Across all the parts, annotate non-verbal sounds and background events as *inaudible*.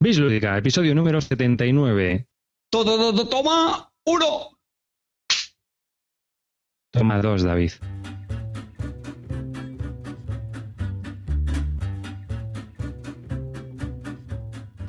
Bislúdica, episodio número 79. Todo, todo, toma, uno. Toma dos, David.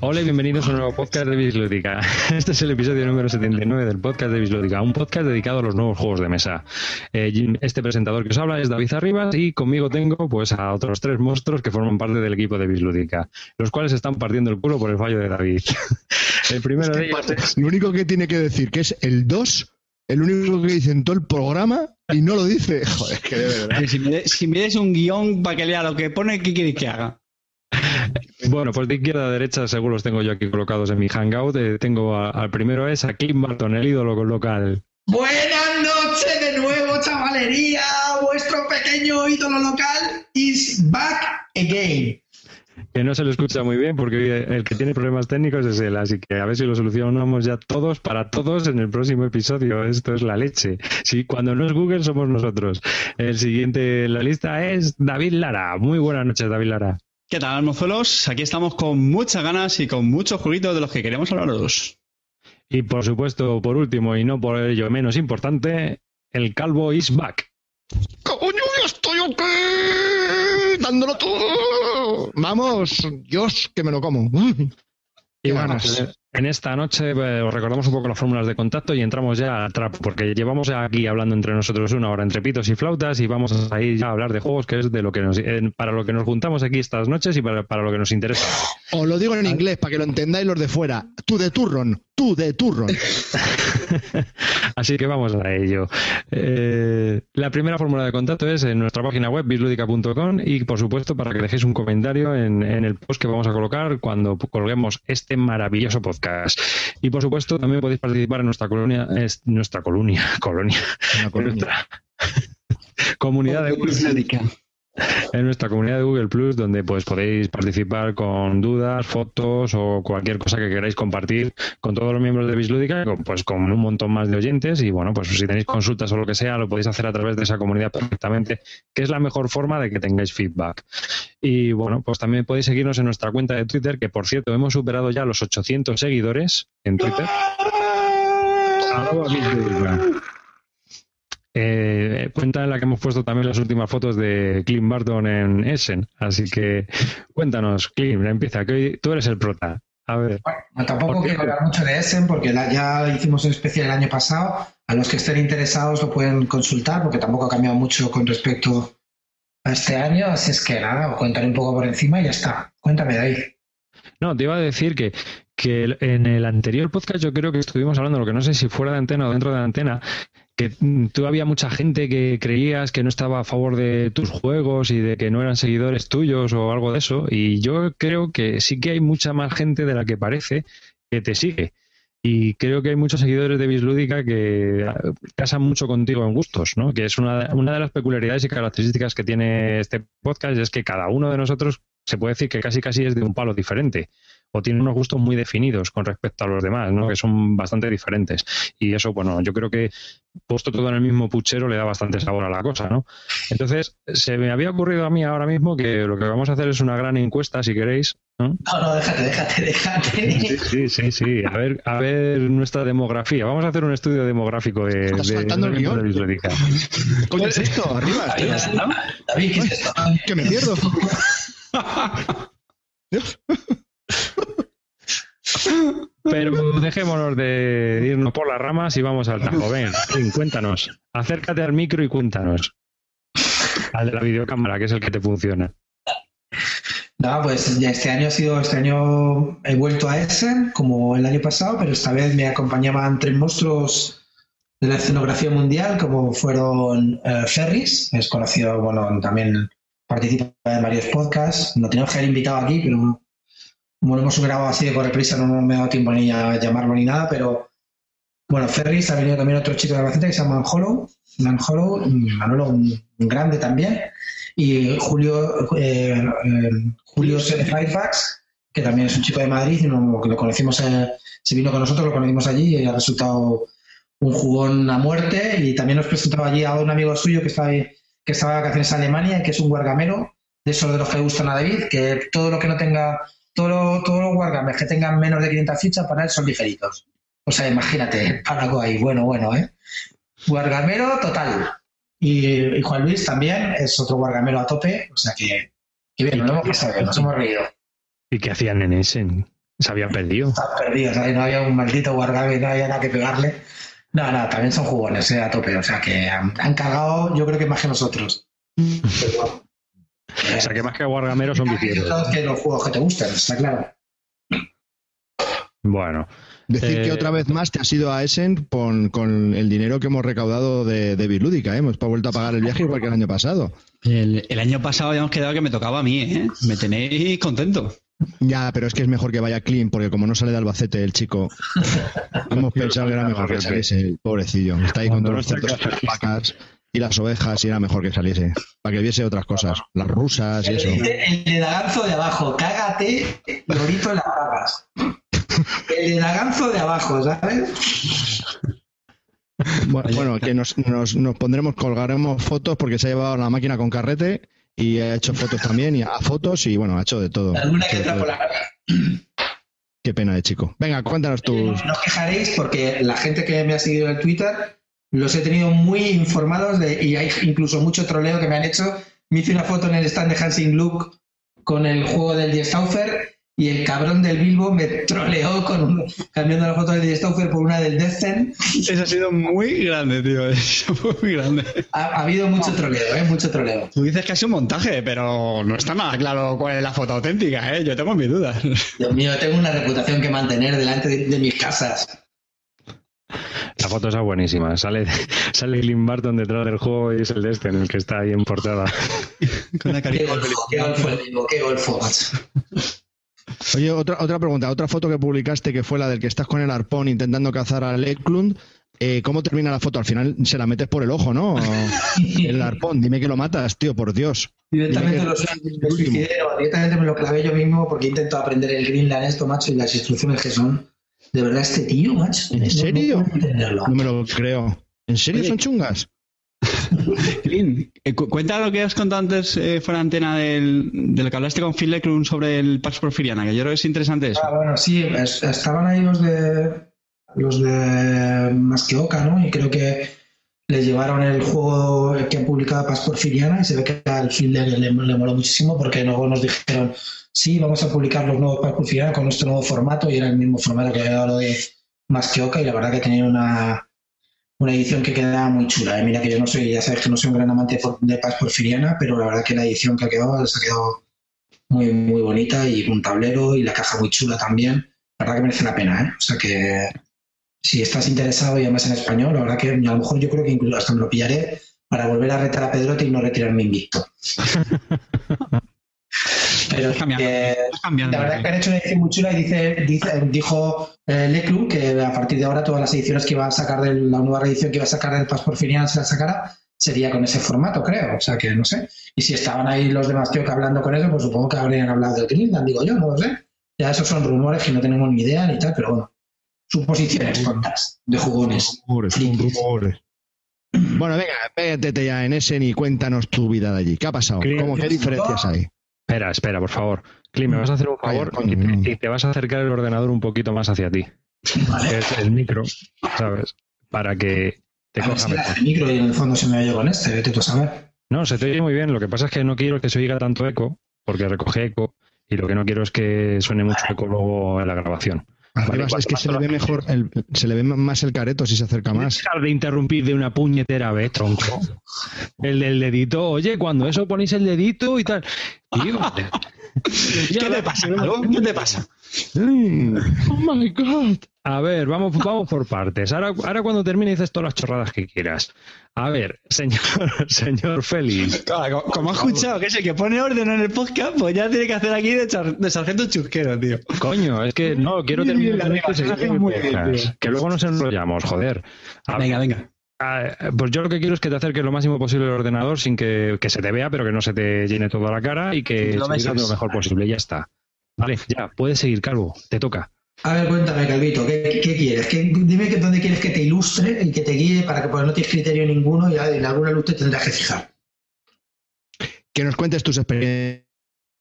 Hola y bienvenidos a un nuevo podcast de Bislúdica. *laughs* Este es el episodio número 79 del podcast de Bislúdica, un podcast dedicado a los nuevos juegos de mesa. Eh, Este presentador que os habla es David Arribas y conmigo tengo pues a otros tres monstruos que forman parte del equipo de Bislúdica, los cuales están partiendo el culo por el fallo de David. *laughs* El primero de ellos es... Lo único que tiene que decir que es el 2, el único que dice en todo el programa y no lo dice. *laughs* Joder, es que de verdad. Si me, si me des un guion para que lea lo que pone, ¿qué quieres que haga? Bueno, pues de izquierda a derecha, según los tengo yo aquí colocados en mi hangout, eh, tengo a- al primero es a Clint Barton, el ídolo local. Buenas noches de nuevo, chavalería. Vuestro pequeño ídolo local is back again. que no se lo escucha muy bien porque el que tiene problemas técnicos es él, así que a ver si lo solucionamos ya todos para todos en el próximo episodio. Esto es la leche. Sí, cuando no es Google somos nosotros. El siguiente en la lista es David Lara. Muy buenas noches, David Lara. ¿Qué tal, mozuelos? Aquí estamos con muchas ganas y con muchos jueguitos de los que queremos hablaros. Y por supuesto, por último y no por ello menos importante, el calvo is back. ¡Coño, ya estoy aquí! ¡Dándolo todo! Vamos, Dios, que me lo como. Y bueno, ganas. En esta noche eh, os recordamos un poco las fórmulas de contacto y entramos ya al trap, porque llevamos aquí hablando entre nosotros una hora entre pitos y flautas y vamos a ir ya a hablar de juegos, que es de lo que nos, eh, para lo que nos juntamos aquí estas noches y para, para lo que nos interesa. Os lo digo en inglés para que lo entendáis los de fuera. Tú de turron, tú de turron. *laughs* Así que vamos a ello. Eh, la primera fórmula de contacto es en nuestra página web bisludica.com y por supuesto para que dejéis un comentario en, en el post que vamos a colocar cuando colguemos este maravilloso podcast. Y por supuesto también podéis participar en nuestra colonia, es nuestra colonia, *laughs* colonia, nuestra *laughs* comunidad de en nuestra comunidad de Google Plus, donde pues podéis participar con dudas, fotos o cualquier cosa que queráis compartir con todos los miembros de Bislúdica, con, pues con un montón más de oyentes. Y bueno, pues si tenéis consultas o lo que sea, lo podéis hacer a través de esa comunidad perfectamente, que es la mejor forma de que tengáis feedback. Y bueno, pues también podéis seguirnos en nuestra cuenta de Twitter, que por cierto hemos superado ya los 800 seguidores en Twitter. Eh, cuenta en la que hemos puesto también las últimas fotos de Clint Barton en Essen. Así que cuéntanos, Clint, empieza, que hoy tú eres el prota. A ver, Bueno, tampoco quiero hablar mucho de Essen porque la- ya hicimos un especial el año pasado. A los que estén interesados lo pueden consultar porque tampoco ha cambiado mucho con respecto a este año. Así es que nada, os contaré un poco por encima y ya está. Cuéntame, David. no, te iba a decir que, que en el anterior podcast yo creo que estuvimos hablando, lo que no sé si fuera de antena o dentro de antena, que mm, tú había mucha gente que creías que no estaba a favor de tus juegos y de que no eran seguidores tuyos o algo de eso. Y yo creo que sí que hay mucha más gente de la que parece que te sigue. Y creo que hay muchos seguidores de Bislúdica que ah, casan mucho contigo en gustos, ¿no? Que es una, una de las peculiaridades y características que tiene este podcast, es que cada uno de nosotros se puede decir que casi casi es de un palo diferente o tiene unos gustos muy definidos con respecto a los demás, ¿no? que son bastante diferentes. Y eso, bueno, yo creo que puesto todo en el mismo puchero le da bastante sabor a la cosa, ¿no? Entonces, se me había ocurrido a mí ahora mismo que lo que vamos a hacer es una gran encuesta, si queréis. ¿no? No, no, déjate, déjate, déjate. Sí, sí, sí, sí. A ver, a ver nuestra demografía. Vamos a hacer un estudio demográfico de, Estás de, faltando el de guion. biblioteca. Coño, ¿es esto? Arriba. David, David, ¿qué es esto? Que me pierdo. *laughs* Pero dejémonos de irnos por las ramas y vamos al tajo. Ven, cuéntanos. Acércate al micro y cuéntanos. Al de la videocámara, que es el que te funciona. Nada, pues este año ha sido, este año he vuelto a Essen, como el año pasado, pero esta vez me acompañaban tres monstruos de la escenografía mundial, como fueron eh, Ferris, es conocido, bueno, también participa en varios podcasts, no tenemos que haber invitado aquí, pero como lo hemos grabado así de correr prisa, no me ha dado tiempo ni a llamarlo ni nada, pero bueno, Ferris, ha venido también otro chico de Albacete que se llama Manjolo, Manjolo, Manolo, un, grande también, y Julio, eh, eh, Julio Firefax, que también es un chico de Madrid, y no- que lo conocimos, eh, se vino con nosotros, lo conocimos allí y ha resultado un jugón a muerte. Y también nos presentaba allí a un amigo suyo que estaba, que estaba de vacaciones en Alemania, que es un guargamero, de esos de los que gustan a David, que todo lo que no tenga todo, todos los wargames que tengan menos de 500 fichas para él son ligeritos. O sea, imagínate, Parago ahí, bueno, bueno, ¿eh? Wargamero total. Y, y Juan Luis también es otro wargamero a tope, o sea que, que bien, nos lo hemos pasado nos hemos reído. ¿Y qué hacían en Essen? Se habían perdido. Están perdidos, ahí no había un maldito wargame, no había nada que pegarle. No, no, también son jugones, ¿eh? a tope, o sea que han, han cagado, yo creo que más que nosotros. Pero *laughs* O sea, que más que Wargameros son viciosos. Sabes que los juegos que te gustan, está claro. Bueno, Decir Eh, que otra vez más te has ido a Essen con, con el dinero que hemos recaudado de, de Bilúdica, ¿eh? Hemos vuelto a pagar el viaje igual que el año pasado. El, el año pasado habíamos quedado que me tocaba a mí, ¿eh? Me tenéis contento. Ya, pero es que es mejor que vaya clean, porque como no sale de Albacete el chico, *laughs* hemos pensado que era mejor que saliese, el pobrecillo. Está ahí con todos no los está y las ovejas y era mejor que saliese, para que viese otras cosas, las rusas y eso. El de Daganzo de abajo, cágate, lorito en las pagas. El de Daganzo de abajo, ¿sabes? Bueno, bueno, que nos, nos, nos pondremos, colgaremos fotos porque se ha llevado la máquina con carrete y ha hecho fotos también y a fotos y bueno, ha hecho de todo. Alguna Ha que por la cara. Qué pena de chico. Venga, cuéntanos tus... No os quejaréis porque la gente que me ha seguido en Twitter los he tenido muy informados de, y hay incluso mucho troleo que me han hecho. Me hice una foto en el stand de Hansing Luke con el juego del Die Stauffer y el cabrón del Bilbo me troleó con un- cambiando la foto del Die Stauffer por una del Deathzen. Eso ha sido muy grande, tío. *laughs* Eso fue muy grande. Ha, ha habido mucho troleo, ¿eh? Mucho troleo. Tú dices que ha sido un montaje, pero no está nada claro cuál es la foto auténtica, ¿eh? Yo tengo mis dudas. Dios mío, tengo una reputación que mantener delante de, de mis casas. La foto está buenísima. Sale, *laughs* sale Clint Barton detrás del juego y es el de este, en el que está ahí en portada. *laughs* Con Qué golfo, qué golfo el Bilbo, qué golfo, macho. Oye, otra, otra pregunta. Otra foto que publicaste que fue la del que estás con el arpón intentando cazar al Eklund. Eh, ¿Cómo termina la foto? Al final se la metes por el ojo, ¿no? *laughs* El arpón. Dime que lo matas, tío, por Dios. Directamente lo directamente me lo clavé yo mismo porque intento aprender el Greenland esto, macho, y las instrucciones que son. De verdad, este tío, macho. ¿En no serio? No me lo creo. ¿En serio Oye. son chungas? *laughs* Clint, eh, cu- cuenta lo que has contado antes eh, fuera de antena del, de lo que hablaste con Phil Leclerc sobre el Pax Porfiriana, que yo creo que es interesante eso. Ah, bueno, sí, es- estaban ahí los de los de Masqueoka, ¿no? Y creo que les llevaron el juego que han publicado Paz Porfiriana y se ve que al fin le, le, le moló muchísimo porque luego nos dijeron, sí, vamos a publicar los nuevos Paz Porfiriana con nuestro nuevo formato y era el mismo formato que había dado lo de Masqueoka y la verdad que tenía una, una edición que quedaba muy chula. ¿eh? Mira que yo no soy, ya sabes que no soy un gran amante de Paz Porfiriana, pero la verdad que la edición que ha quedado se ha quedado muy, muy bonita y un tablero y la caja muy chula también. La verdad que merece la pena, ¿eh? O sea que si estás interesado y además en español, la verdad que a lo mejor yo creo que incluso hasta me lo pillaré para volver a retar a Pedrote y no retirarme invicto. *laughs* Pero cambiando, eh, cambiando. la verdad es que han hecho una edición muy chula y dice, dice- dijo eh, Leclub que a partir de ahora todas las ediciones que iba a sacar de la nueva reedición que iba a sacar del Pas Porfiriano se la sacara sería con ese formato, creo. O sea que no sé. Y si estaban ahí los demás tíos que hablando con eso, pues supongo que habrían hablado del Greenland, digo yo, no lo sé. Ya esos son rumores que no tenemos ni idea ni tal, pero bueno. Suposiciones tontas de jugones. Rumores. *clears throat* Bueno, venga, pégate ya en Essen y cuéntanos tu vida de allí. ¿Qué ha pasado? ¿Cómo, ¿Qué diferencias hay? Espera, espera, por favor. Clint, me vas a hacer un favor y, te, no. y te vas a acercar el ordenador un poquito más hacia ti. Vale. el micro, ¿sabes? Para que te A ver coja si el micro y en el fondo se me oye con este, vete tú a saber. No, se te oye muy bien. Lo que pasa es que no quiero que se oiga tanto eco, porque recoge eco, y lo que no quiero es que suene mucho eco luego en la grabación. Arriba Vale, es que se le ve mejor, el- se le ve más el careto si se acerca más. Dejar de interrumpir de una puñetera vez, tronco. *laughs* El del dedito, oye, cuando eso ponéis el dedito y tal. Tío, *laughs* ¿Qué te pasa, Calvo? ¿Qué te pasa? Oh my god. A ver, vamos, vamos por partes. Ahora, ahora cuando termine dices todas las chorradas que quieras. A ver, señor, *laughs* señor Félix. Claro, como, como has escuchado que es el que pone orden en el podcast, pues ya tiene que hacer aquí de, char- de sargento chusquero, tío. Coño, es que no, quiero bien, terminar *laughs* la muy bien. Que luego nos enrollamos, joder. A ver, Venga, venga. Pues yo lo que quiero es que te acerques lo máximo posible al ordenador sin que, que se te vea, pero que no se te llene toda la cara y que Lo lo mejor posible. Ya está. Vale, ya, puedes seguir, Calvo. Te toca. A ver, cuéntame, Calvito, ¿qué, qué quieres? ¿Qué- dime que dónde quieres que te ilustre y que te guíe para que pues, no tienes criterio ninguno y en alguna luz te tendrás que fijar. Que nos cuentes tus experiencias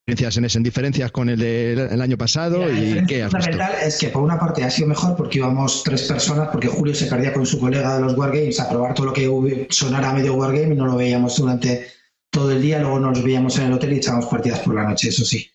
en ese, en diferencias con el del año pasado y qué has fundamental es que por una parte ha sido mejor porque íbamos tres personas, porque Julio se perdía con su colega de los Wargames a probar todo lo que sonara medio Wargame y no lo veíamos durante todo el día, luego nos veíamos en el hotel y echábamos partidas por la noche, eso sí.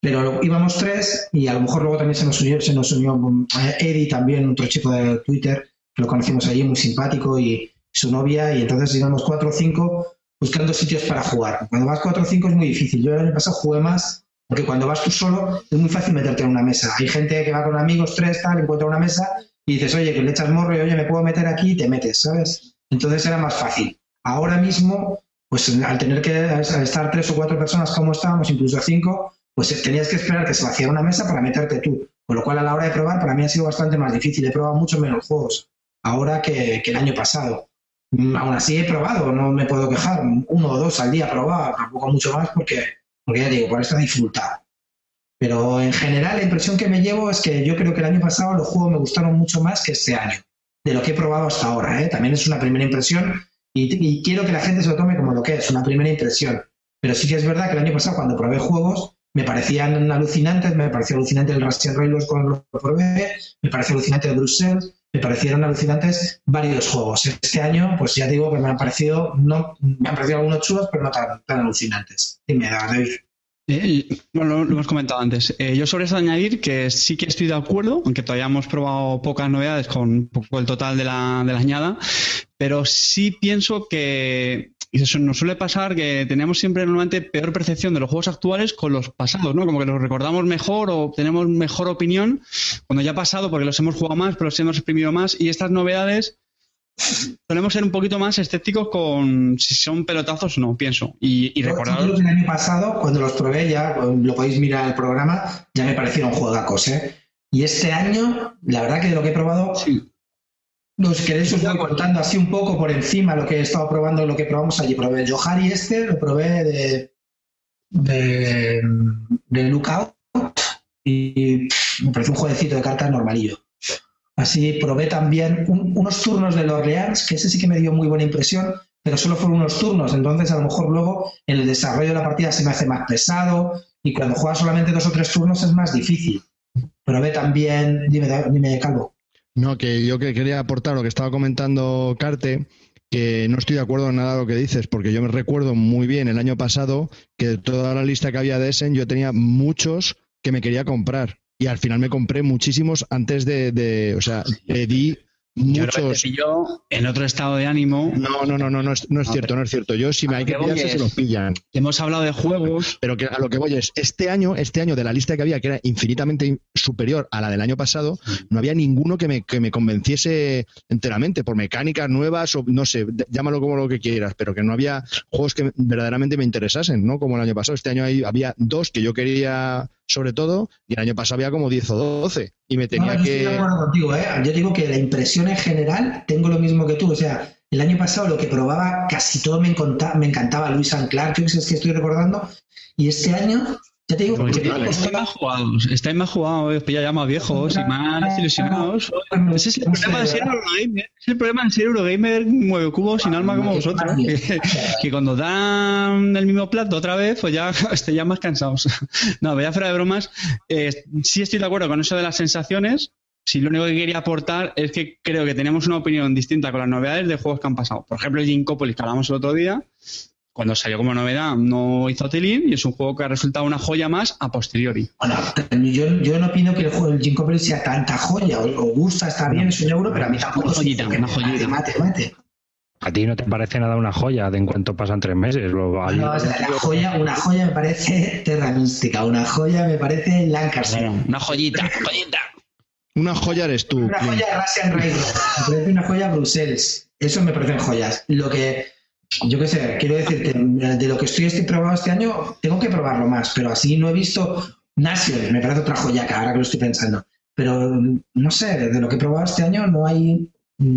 Pero íbamos tres y a lo mejor luego también se nos unió, se nos unió eh, Eddie, también otro chico de Twitter, que lo conocimos allí, muy simpático, y su novia, y entonces íbamos cuatro o cinco buscando sitios para jugar. Cuando vas cuatro o cinco es muy difícil. Yo el pasado jugué más, porque cuando vas tú solo es muy fácil meterte en una mesa. Hay gente que va con amigos, tres, tal, encuentra una mesa y dices, oye, que le echas morro y oye, me puedo meter aquí y te metes, ¿sabes? Entonces era más fácil. Ahora mismo, pues al tener que estar tres o cuatro personas como estábamos, incluso cinco, pues tenías que esperar que se vaciara una mesa para meterte tú. Con lo cual, a la hora de probar, para mí ha sido bastante más difícil. He probado mucho menos juegos ahora que, el año pasado. Mm, aún así he probado, no me puedo quejar. Uno o dos al día probaba, tampoco mucho más porque, porque ya digo, por esta dificultad. Pero en general la impresión que me llevo es que yo creo que el año pasado los juegos me gustaron mucho más que este año, de lo que he probado hasta ahora. ¿eh? También es una primera impresión y, quiero que la gente se lo tome como lo que es, una primera impresión. Pero sí que es verdad que el año pasado cuando probé juegos me parecían alucinantes, me pareció alucinante el Russian Railroad cuando lo probé, me pareció alucinante el Brussels, me parecieron alucinantes varios juegos. Este año, pues ya digo que me han parecido, no, me han parecido algunos chulos, pero no tan, tan alucinantes. Dime, David. Eh, bueno, lo, hemos comentado antes. Eh, yo sobre eso añadir que sí que estoy de acuerdo, aunque todavía hemos probado pocas novedades con poco el total de la, de la añada, pero sí pienso que y eso nos suele pasar que tenemos siempre normalmente peor percepción de los juegos actuales con los pasados, ¿no? Como que los recordamos mejor o tenemos mejor opinión cuando ya ha pasado porque los hemos jugado más, pero los hemos exprimido más y estas novedades solemos ser un poquito más escépticos con si son pelotazos o no, pienso. Y, y recordar. el año pasado, cuando los probé, ya lo podéis mirar en el programa, ya me parecieron juegacos, ¿eh? Y este año, la verdad que de lo que he probado, si queréis os voy contando así un poco por encima lo que he estado probando, lo que probamos allí. Probé el Johari este, lo probé de, de, de Lookout y me pareció un jueguecito de cartas normalillo. Así probé también unos turnos de Orleans, que ese sí que me dio muy buena impresión, pero solo fueron unos turnos, entonces a lo mejor luego en el desarrollo de la partida se me hace más pesado y cuando juegas solamente dos o tres turnos es más difícil. Probé también, dime, dime Calvo. No, que yo que quería aportar lo que estaba comentando Carte, que no estoy de acuerdo en nada de lo que dices, porque yo me recuerdo muy bien el año pasado que de toda la lista que había de Essen yo tenía muchos que me quería comprar. Y al final me compré muchísimos antes de, de o sea, pedí muchos. Yo en otro estado de ánimo. No, no, no, no, no es, cierto, no es cierto. Yo, si me hay que pillarse, se los pillan. Hemos hablado de juegos. Pero que a lo que voy es, este año, este año de la lista que había, que era infinitamente superior a la del año pasado, no había ninguno que me, que me convenciese enteramente por mecánicas nuevas o no sé, llámalo como lo que quieras, pero que no había juegos que verdaderamente me interesasen, ¿no? Como el año pasado. Este año había dos que yo quería sobre todo, y el año pasado había como 10 o 12 y me tenía que... Estoy de contigo, ¿eh? Yo digo que la impresión en general tengo lo mismo que tú, o sea, el año pasado lo que probaba casi todo me, encantaba, me encantaba Luis Anclar, que es que estoy recordando, y este año ya te digo, estáis más jugados, estáis más jugados, ya más viejos y más ilusionados. Ese es el problema de ser Eurogamer. Es el problema de ser Eurogamer mueve cubos sin alma como vosotros. Que, cuando dan el mismo plato otra vez, pues ya *laughs* estéis ya más cansados. No, voy a fuera de bromas. Eh, sí estoy de acuerdo con eso de las sensaciones. Si lo único que quería aportar es que creo que tenemos una opinión distinta con las novedades de juegos que han pasado. Por ejemplo, el Ginkopolis que hablamos el otro día, cuando salió como novedad no hizo tilín y es un juego que ha resultado una joya más a posteriori. Bueno, yo, yo no opino que el juego del Jinko sea tanta joya, o, gusta, está bien, es un euro, pero a mí tampoco una joyita, una joyita. Mate, mate, A ti no te parece nada una joya de en cuanto pasan tres meses. no, la joya, una joya me parece *laughs* Terra Mística, una joya me parece Lancaster. Bueno, una joyita, *laughs* joyita. Una joya eres tú. Una joya Russian Railroad, me parece una joya Bruselas. Eso me parecen joyas. Lo que yo qué sé, quiero decirte, de lo que estoy, estoy probando este año, tengo que probarlo más, pero así no he visto Nation, me parece otra joyaca ahora que lo estoy pensando. Pero no sé, de lo que he probado este año no hay,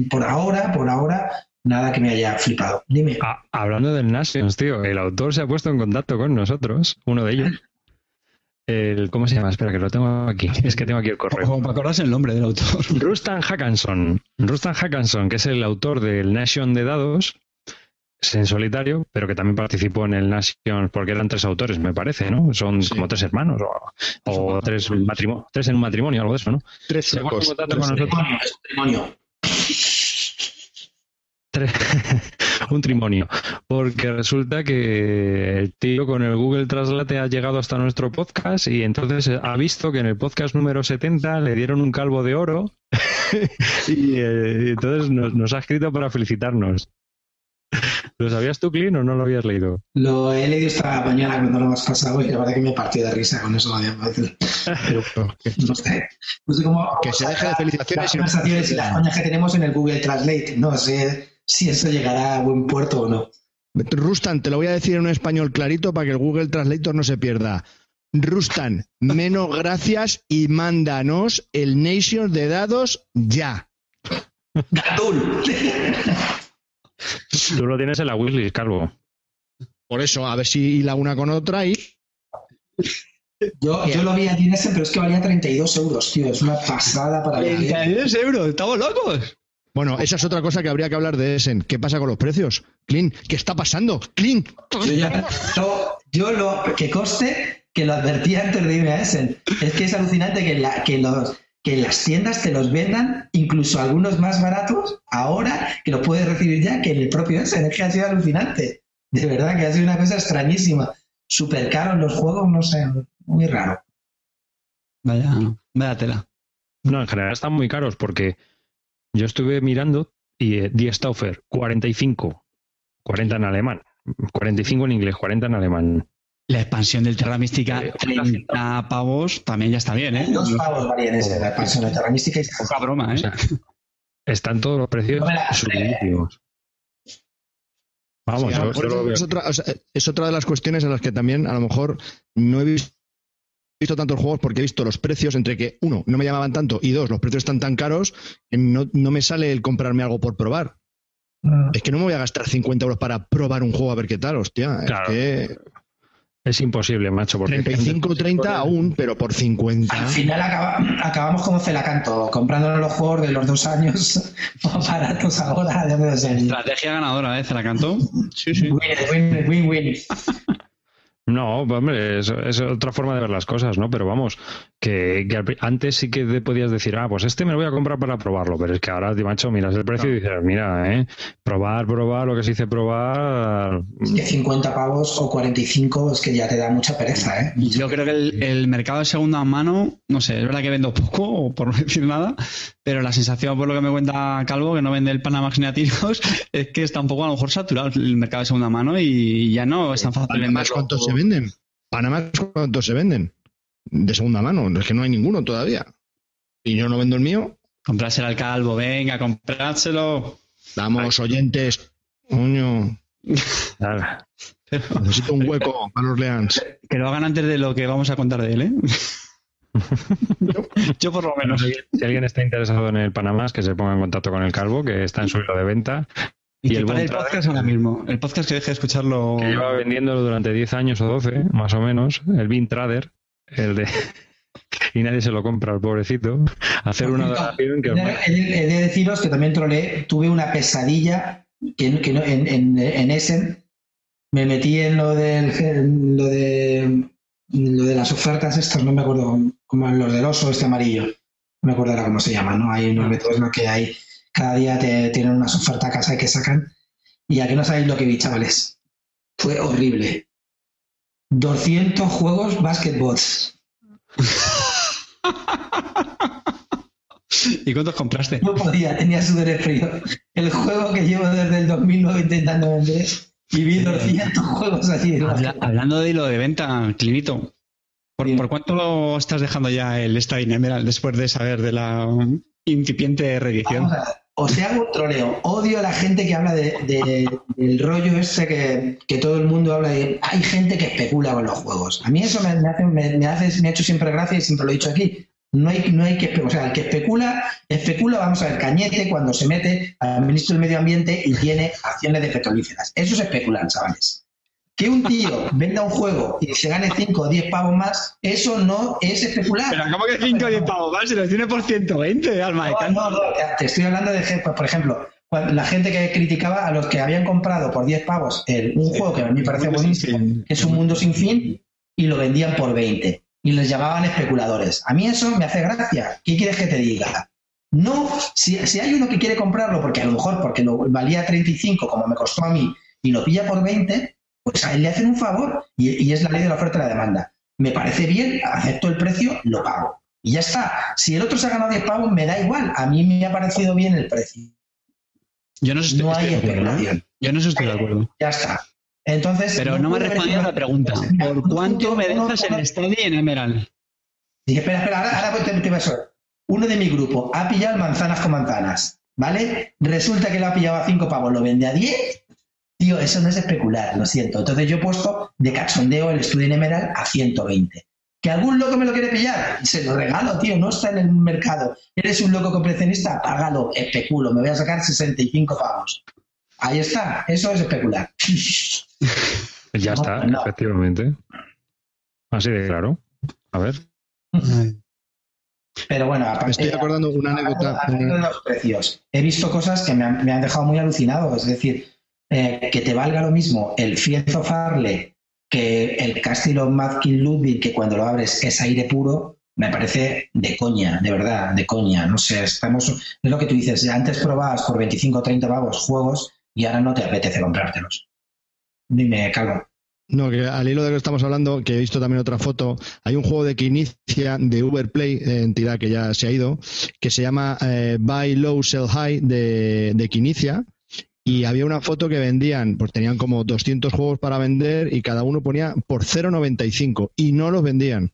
por ahora, por ahora, nada que me haya flipado. Dime. Ah, hablando del Nations, tío, el autor se ha puesto en contacto con nosotros, uno de ellos. El, ¿Cómo se llama? Espera, que lo tengo aquí. Es que tengo aquí el correo. Como para acordarse el nombre del autor. Rustan Hackanson. Rustan Hackanson, que es el autor del Nation de dados, en solitario, pero que también participó en el Nation, porque eran tres autores, me parece, ¿no? Son como tres hermanos o, o tres, matrimonio, tres en un matrimonio, algo de eso, ¿no? Tres suecos. contacto con Tres- nosotros. Es. Tres- *laughs* un trimonio. Porque resulta que el tío con el Google Translate ha llegado hasta nuestro podcast y entonces ha visto que en el podcast número 70 le dieron un calvo de oro *laughs* y eh, entonces nos, nos ha escrito para felicitarnos. ¿Lo sabías tú, Clint, o no lo habías leído? Lo he leído esta mañana cuando lo hemos pasado y la verdad que me partió de risa con eso. *laughs* Pero no sé. No sé cómo. Que se deje de felicitaciones Las conversaciones y las coñas que tenemos en el Google Translate. No sé si eso llegará a buen puerto o no. Rustan, te lo voy a decir en un español clarito para que el Google Translator no se pierda. Rustan, menos gracias y mándanos el Nation de dados ya. ¡Gatul! *laughs* Tú lo tienes en la wishlist, Calvo. Por eso, a ver si la una con otra y Yo, yo lo vi allí en ese, pero es que valía 32 euros, tío. Es una pasada para ver. 32 euros, estamos locos. Bueno, esa es otra cosa que habría que hablar de Essen. ¿Qué pasa con los precios? Clean, ¿qué está pasando? Clean. Yo, ya- yo- yo lo que coste que lo advertí antes de irme a Essen. Es que es alucinante que, la- que, los, que las tiendas te los vendan, incluso algunos más baratos, ahora que los puedes recibir ya que en el propio Essen. Es que ha sido alucinante. De verdad que ha sido una cosa extrañísima. Súper caros los juegos, no sé, muy raro. Vaya, vaya tela. No, en general están muy caros porque yo estuve mirando y eh, Die Stauffer, 45. 40 en alemán. 45 en inglés, 40 en alemán. La expansión del Terra Mística, Eh, 30 pavos, también ya está bien, ¿eh? Dos pavos valían ese, la expansión de Terra Mística y Poca broma, ¿eh? O sea, están todos los precios No la subidísimos. Vamos, Sí, yo, por yo eso lo veo. es, otra, o sea, es otra de las cuestiones en las que también a lo mejor no he visto, visto tantos juegos porque he visto los precios entre que, uno, no me llamaban tanto y dos, los precios están tan caros que no, no me sale el comprarme algo por probar. Es que no me voy a gastar 50 euros para probar un juego a ver qué tal, hostia. Claro. Es que Es imposible, macho. Porque 35, 30 aún, pero por 50. Al final acaba- acabamos como Celacanto, comprándonos los juegos de los dos años *laughs* baratos ahora. Ya me lo sé. Estrategia ganadora, ¿eh? ¿Se la cantó? Sí, sí. Win, win, win, win. No, hombre, es, es otra forma de ver las cosas, ¿no? Pero vamos, que, que al pri- antes sí que te podías decir, ah, pues este me lo voy a comprar para probarlo, pero es que ahora, tío, macho, miras el precio y dices, mira, ¿eh? Probar, probar, lo que se dice probar. Es que 50 pavos o 45 es que ya te da mucha pereza, ¿eh? Yo creo que el, el mercado de segunda mano, no sé, es verdad que vendo poco, o *laughs* por no decir nada, pero la sensación, por lo que me cuenta Calvo, que no vende el Panamax ni a tiros, *laughs* es que está un poco a lo mejor saturado el mercado de segunda mano y ya no es tan fácil. ¿cuántos se venden? Panamá, ¿cuántos se venden? De segunda mano. Es que no hay ninguno todavía. Y yo no vendo el mío. Comprárselo al Calvo, venga, comprárselo. Vamos, oyentes. Coño, necesito un hueco para los Leans. Que lo hagan antes de lo que vamos a contar de él, ¿eh? *laughs* Yo por lo menos. Si alguien está interesado en el Panamá, que se ponga en contacto con el Calvo, que está en su hilo de venta, Y, Y que el el podcast ahora mismo. El podcast que deje de escucharlo. que lleva vendiéndolo durante 10 años o 12, más o menos, el Bean Trader, el de... *laughs* y nadie se lo compra al pobrecito. Hacer una donación que... os He de, he de deciros que también troleé, tuve una pesadilla que, que no- en, en, en Essen me metí en lo del en lo de lo de las ofertas estas, no me acuerdo, como en los del oso este amarillo, no me acuerdo ahora cómo se llama, ¿no? Hay unos métodos en los que hay, cada día te tienen unas ofertas a casa que sacan, y aquí no sabéis lo que vi, chavales. Fue horrible. 200 juegos basketbots. *laughs* ¿Y cuántos compraste? No podía, tenía sudor frío. El juego que llevo desde el 2009 intentando vender y vi 200 juegos allí. Habla- hablando de hilo de venta, Clinito, ¿por, por cuánto lo estás dejando ya el Stein Emerald después de saber de la incipiente reedición? Vamos a ver, os hago un troleo. Odio a la gente que habla de, de- del rollo ese que, que todo el mundo habla de. Hay gente que especula con los juegos. A mí eso me, hace, me, hace- me ha hecho siempre gracia y siempre lo he dicho aquí. No hay, no hay que o sea, el que especula, especula, vamos a ver, Cañete cuando se mete al ministro del Medio Ambiente y tiene acciones de petrolíferas. Eso es especular, chavales. Que un tío venda un juego y se gane 5 o 10 pavos más, eso no es especular. Pero ¿cómo que 5 o 10 pavos más? Si los tiene por 120, alma de No, no, no, te estoy hablando de, por ejemplo, la gente que criticaba a los que habían comprado por 10 pavos el, un juego que a mí me parece buenísimo, que es un mundo sin fin, y lo vendían por 20. Y les llamaban especuladores. A mí eso me hace gracia. ¿Qué quieres que te diga? No, si, hay uno que quiere comprarlo, porque a lo mejor porque lo valía 35, como me costó a mí, y lo pilla por 20, pues a él le hacen un favor y, es la ley de la oferta y la demanda. Me parece bien, acepto el precio, lo pago. Y ya está. Si el otro se ha ganado 10 pavos, me da igual. A mí me ha parecido bien el precio. Yo no, estoy, no hay especulación. Yo no estoy de acuerdo. Ya está. Entonces, Pero no, me me respondido a la pregunta. ¿Por cuánto me dejas el Steady en Emerald? espera, espera, ahora, ahora te, te, te Uno de mi grupo ha pillado manzanas con manzanas, ¿vale? Resulta que lo ha pillado a 5 pavos, lo vende a 10. Tío, eso no es especular, lo siento. Entonces yo he puesto de cachondeo el Studio en Emerald a 120. ¿Que algún loco me lo quiere pillar? Se lo regalo, tío, no está en el mercado. ¿Eres un loco compresionista? Págalo, especulo, me voy a sacar 65 pavos. Ahí está, eso es especular. *laughs* Ya está, efectivamente. Así de claro. A ver. Pero bueno, aparte, estoy acordando una anécdota. de los precios, he visto cosas que me han, dejado muy alucinado. Es decir, eh, que te valga lo mismo el Fienzo Farle que el Castle of Madkin Ludwig, que cuando lo abres es aire puro, me parece de coña, de verdad, de coña. No sé, estamos. Es lo que tú dices, antes probabas por 25 o 30 pavos juegos y ahora no te apetece comprártelos. Dime, Calvo. No, que al hilo de lo que estamos hablando, que he visto también otra foto, hay un juego de que inicia de Uberplay, eh, entidad que ya se ha ido, que se llama eh, Buy Low Sell High de, de Quinicia, y había una foto que vendían, pues tenían como 200 juegos para vender y cada uno ponía por 0,95 y no los vendían.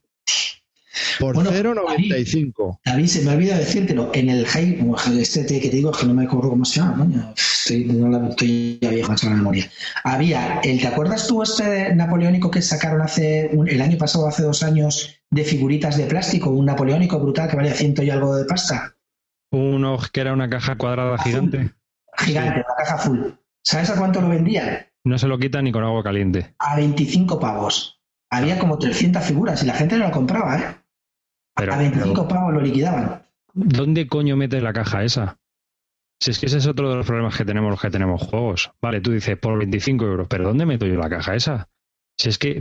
Por 0,95. David, se me olvida decírtelo. En el high, este que te digo, que no me acuerdo cómo se llama, Estoy, no la, estoy ya viejo en la memoria. Había, el, ¿te acuerdas tú este napoleónico que sacaron hace el año pasado, hace dos años, de figuritas de plástico? Un napoleónico brutal que valía ciento y algo de pasta. Uno que era una caja cuadrada gigante. Gigante, una caja full. ¿Sabes a cuánto lo vendían? No se lo quitan ni con agua caliente. A 25 pavos. Había como 300 figuras y la gente no lo compraba, ¿eh? a 25 pavos lo liquidaban. ¿Dónde coño metes la caja esa? Si es que ese es otro de los problemas que tenemos los que tenemos juegos. Vale, tú dices por 25 euros, pero ¿dónde meto yo la caja esa? Si es que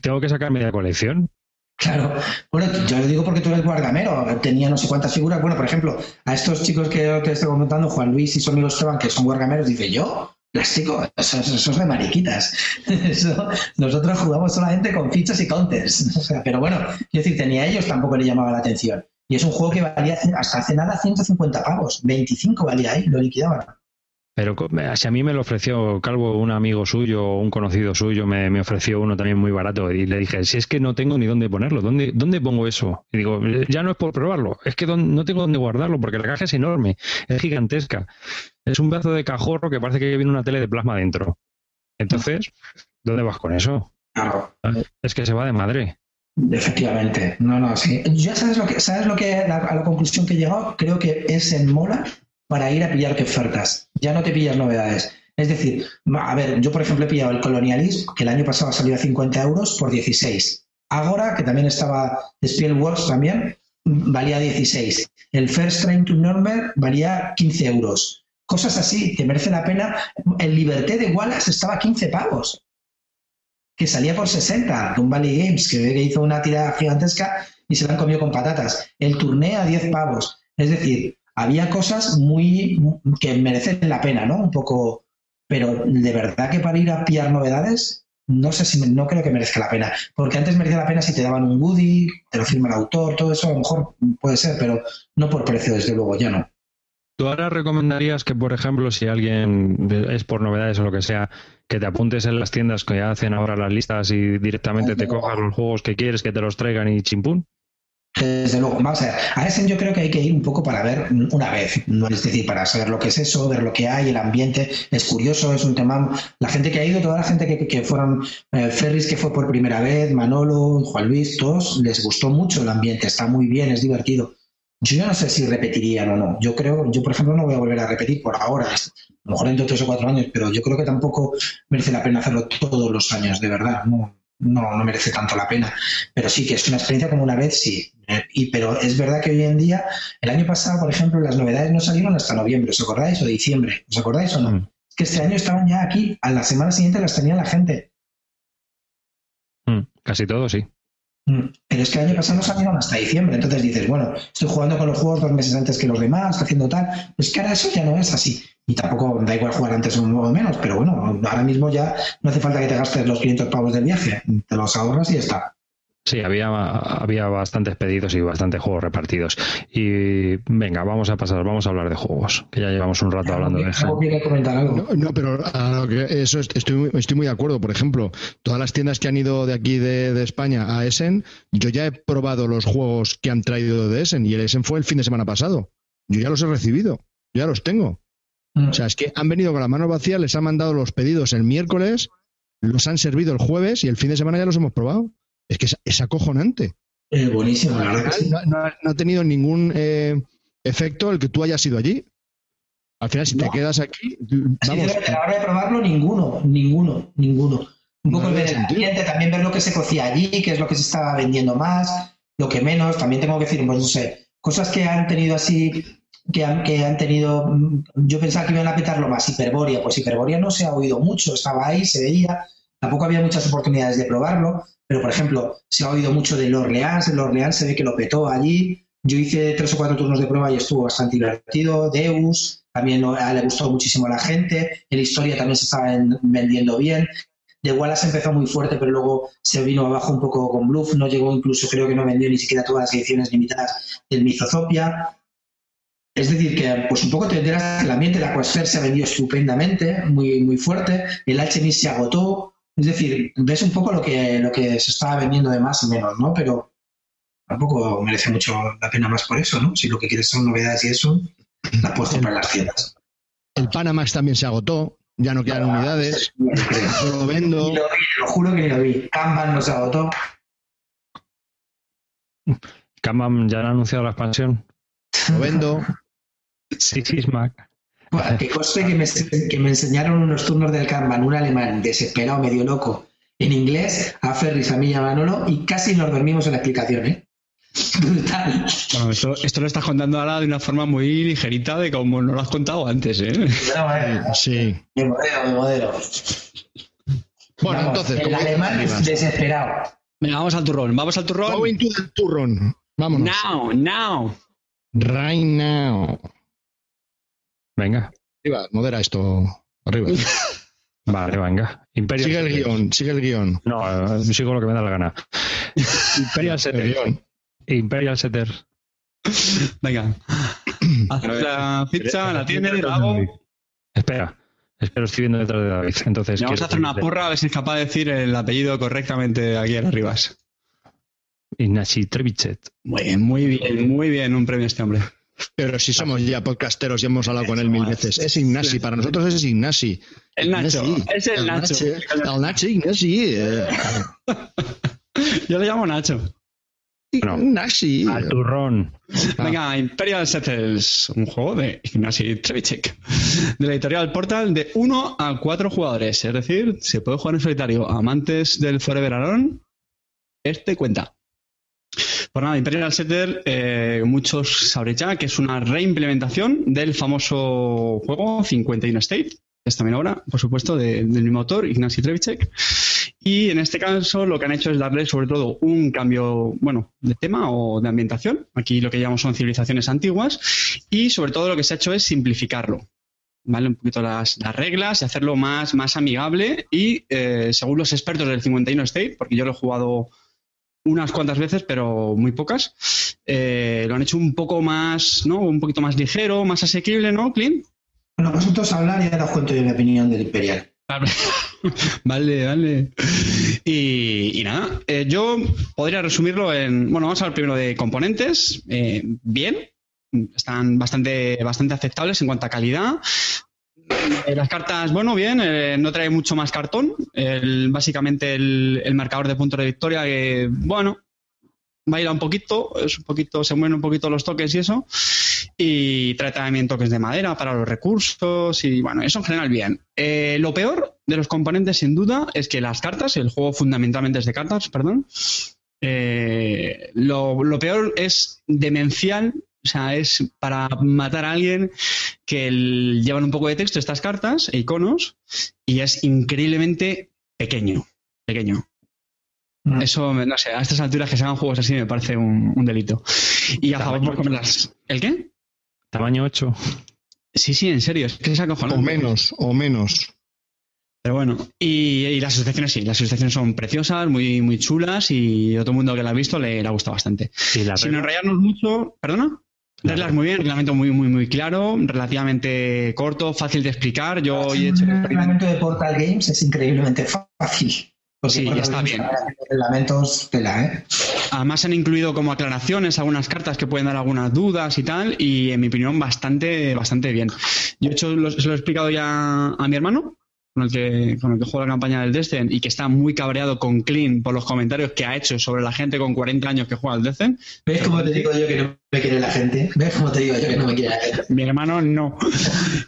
tengo que sacar media colección. Claro, bueno, yo lo digo porque tú eres guardamero, tenía no sé cuántas figuras. Bueno, por ejemplo, a estos chicos que te estoy comentando, Juan Luis y su amigo Esteban, que son guardameros, dice yo, plástico, eso, es de mariquitas. *laughs* nosotros jugamos solamente con fichas y counters. *laughs* pero bueno, quiero decir, tenía ellos tampoco le llamaba la atención. Y es un juego que valía hasta hace nada 150 pavos, 25 valía ahí, lo liquidaban. Pero si a mí me lo ofreció Calvo, un amigo suyo o un conocido suyo, me, ofreció uno también muy barato y le dije, si es que no tengo ni dónde ponerlo, ¿dónde, dónde pongo eso? Y digo, ya no es por probarlo, es que no tengo dónde guardarlo porque la caja es enorme, es gigantesca. Es un pedazo de cajorro que parece que viene una tele de plasma dentro. Entonces, ¿dónde vas con eso? Claro. Es que se va de madre. Efectivamente. No, no, sí. Ya sabes lo que, sabes lo que a la conclusión que he llegado, creo que es en mola para ir a pillarte ofertas. Ya no te pillas novedades. Es decir, a ver, yo por ejemplo he pillado el Colonialism, que el año pasado salió a 50 euros por 16. Ahora, que también estaba Spielworks también, valía 16. El First Train to Nürnberg valía 15 euros. Cosas así que merecen la pena. El Liberté de Wallace estaba a 15 pavos, que salía por 60, de un Valley Games, que hizo una tirada gigantesca y se la han comido con patatas. El Tourné a 10 pavos. Es decir, había cosas muy que merecen la pena, ¿no? Un poco, pero de verdad que para ir a pillar novedades, no sé si no creo que merezca la pena, porque antes merecía la pena si te daban un goodie, te lo firma el autor, todo eso a lo mejor puede ser, pero no por precio, desde luego, ya no. ¿Tú ahora recomendarías que, por ejemplo, si alguien es por novedades o lo que sea, que te apuntes en las tiendas que ya hacen ahora las listas y directamente te cojas los juegos que quieres, que te los traigan y chimpún? Desde luego, vamos a ver, a Essen yo creo que hay que ir un poco para ver una vez, no es decir, para saber lo que es eso, ver lo que hay, el ambiente, es curioso, es un tema, la gente que ha ido, toda la gente que, que fueron, eh, Ferris que fue por primera vez, Manolo, Juan Luis, todos, les gustó mucho el ambiente, está muy bien, es divertido. Yo no sé si repetirían o no, yo creo, yo por ejemplo no voy a volver a repetir por ahora, a lo mejor dentro de tres o cuatro años, pero yo creo que tampoco merece la pena hacerlo todos los años, de verdad, no, no, no merece tanto la pena. Pero sí que es una experiencia como una vez, sí. Eh, Y, pero es verdad que hoy en día, el año pasado, por ejemplo, las novedades no salieron hasta noviembre, ¿os acordáis? O diciembre, ¿os acordáis o no? Mm. Que este año estaban ya aquí, a la semana siguiente las tenía la gente. Mm, Casi todo, sí. Mm. Pero es que el año pasado no salieron hasta diciembre, entonces dices, bueno, estoy jugando con los juegos dos meses antes que los demás, haciendo tal. Pues que ahora eso ya no es así. Y tampoco da igual jugar antes o menos, pero bueno, ahora mismo ya no hace falta que te gastes los 500 pavos del viaje, te los ahorras y ya está. Sí, había, había bastantes pedidos y bastantes juegos repartidos. Y venga, vamos a pasar, vamos a hablar de juegos, que ya llevamos un rato hablando de ¿Algo quiere comentar algo? No, no, pero a lo que- eso es- estoy, muy- estoy muy de acuerdo. Por ejemplo, todas las tiendas que han ido de aquí de, de España a Essen, yo ya he probado los juegos que han traído de Essen y el Essen fue el fin de semana pasado. Yo ya los he recibido, yo ya los tengo. Mm. O sea, es que han venido con las manos vacías, les han mandado los pedidos el miércoles, los han servido el jueves y el fin de semana ya los hemos probado. Es que es, es acojonante. Eh, buenísimo, la verdad. No, no ha- no ha tenido ningún eh, efecto el que tú hayas ido allí. Al final, si te quedas aquí, Sí, a la hora de probarlo, ninguno, ninguno, ninguno. Un poco el ambiente, también ver lo que se cocía allí, qué es lo que se estaba vendiendo más, lo que menos. También tengo que decir, pues no sé, cosas que han tenido así, que han, que han tenido. mm, Yo pensaba que iban a petarlo más. Hiperboria, pues Hiperboria no se ha oído mucho, estaba ahí, se veía. Tampoco había muchas oportunidades de probarlo, pero por ejemplo, se ha oído mucho del Orleans, el Orleans se ve que lo petó allí. Yo hice tres o cuatro turnos de prueba y estuvo bastante divertido. Deus, también lo- a- le gustó muchísimo a la gente. En la historia también se estaba en- vendiendo bien. De Wallace empezó muy fuerte, pero luego se vino abajo un poco con Bluff. No llegó, incluso creo que no vendió ni siquiera todas las ediciones limitadas del Mizozopia. Es decir, que pues un poco te enteras que el ambiente de Aquasphere se ha vendido estupendamente, muy, muy fuerte. El Alchemist se agotó. Es decir, ves un poco lo que, lo que se estaba vendiendo de más y menos, ¿no? Pero tampoco merece mucho la pena más por eso, ¿no? Si lo que quieres son novedades y eso, las puedes comprar en las tiendas. el Panamax también se agotó, ya no quedan unidades. No lo vendo. Lo vi, lo juro que ni lo vi. Kanban no se agotó. Kanban ya han anunciado la expansión. Lo vendo. Sí, Mac. Que conste que me, *laughs* que me enseñaron unos turnos del Kanban, un alemán desesperado, medio loco, en inglés, a Ferris, a mí y a Manolo, y casi nos dormimos en la explicación, ¿eh? *laughs* Brutal. Bueno, esto, esto lo estás contando ahora de una forma muy ligerita de como no lo has contado antes, ¿eh? No, eh, Sí. me modero, me modero. Bueno, Vamos, entonces, el alemán. Venga, desesperado. vamos al turrón, vamos al turrón. Going to the turrón. Vámonos. Now, now. Right now. Venga. Arriba, modera esto. Arriba. *laughs* Vale, venga. Imperial Sigue el guion, sigue el guion. No, eh, sigo lo que me da la gana. Imperial guion. Imperial Setters. Venga. *clears throat* Haz la ficha, la tiene, la hago. Espera. Espero, estoy viendo detrás de David. Entonces, vamos a hacer una porra a ver si es capaz de decir el apellido correctamente aquí en Arribas. Ignacy Trevichet. Muy bien, muy bien, muy bien. Un premio a este hombre. Pero si somos ya podcasteros y hemos hablado con él mil veces. Es Ignasi, para nosotros es Ignasi. El Nacho, Ignasi. es el Nacho. El Nacho Ignasi. eh, *laughs* Yo le llamo Nacho. Bueno. Ignasi. Al turrón. Venga, Imperial Settles, un juego de Ignacy Trevicek, de la editorial Portal de 1 a 4 jugadores. Es decir, se puede jugar en solitario. Amantes del Forever Alone, este cuenta. Por nada, Imperial Setter, eh, muchos sabréis ya que es una reimplementación del famoso juego 51 State, que es también ahora, por supuesto, de- del mismo autor, Ignacy Trevicek. Y en este caso lo que han hecho es darle sobre todo un cambio, bueno, de tema o de ambientación. Aquí lo que llamamos son civilizaciones antiguas. Y sobre todo lo que se ha hecho es simplificarlo. ¿Vale? Un poquito las, las reglas y hacerlo más, más amigable. Y eh, según los expertos del 51 State, porque yo lo he jugado unas cuantas veces, pero muy pocas, eh, lo han hecho un poco más, ¿no? Un poquito más ligero, más asequible, ¿no, Clint? Bueno, vosotros hablar y ahora os cuento yo mi opinión del Imperial. *laughs* Vale, vale. Y, y nada, eh, yo podría resumirlo en. Bueno, vamos a hablar primero de componentes. Eh, bien, están bastante, bastante aceptables en cuanto a calidad. Eh, las cartas, bueno, bien, eh, no trae mucho más cartón. Básicamente el, marcador de puntos de victoria, bueno, baila un poquito, es un poquito, se mueven un poquito los toques y eso. Y trae también toques de madera para los recursos y bueno, eso en general bien. Eh, lo peor de los componentes, sin duda, es que las cartas, el juego fundamentalmente es de cartas, perdón, lo, lo, peor es demencial, o sea, es para matar a alguien que llevan un poco de texto estas cartas e iconos y es increíblemente pequeño, pequeño. Mm. Eso, no sé, a estas alturas que se hagan juegos así me parece un, delito. Y a favor por comerlas. ¿El qué? Tamaño 8. Sí, sí, en serio, es que se O menos, o menos. Pero bueno, y, las asociaciones sí, las asociaciones son preciosas, muy, muy chulas y a todo el mundo que la ha visto le, ha gustado bastante. Sin enrollarnos mucho, ¿perdona? Reglas muy bien, reglamento muy, muy, muy claro, relativamente corto, fácil de explicar. Yo he hecho el reglamento de Portal Games es increíblemente fácil. sí, ya está bien. Reglamentos la ¿eh? Además han incluido como aclaraciones algunas cartas que pueden dar algunas dudas y tal, y en mi opinión bastante, bastante bien. Yo he hecho, se lo he explicado ya a mi hermano, con el que, con el que juega la campaña del Descent y que está muy cabreado con Clean por los comentarios que ha hecho sobre la gente con 40 años que juega al Descent. ¿Ves cómo te digo yo que no me quiere la gente? ¿Ves cómo te digo yo que no me quiere la gente? Mi hermano no.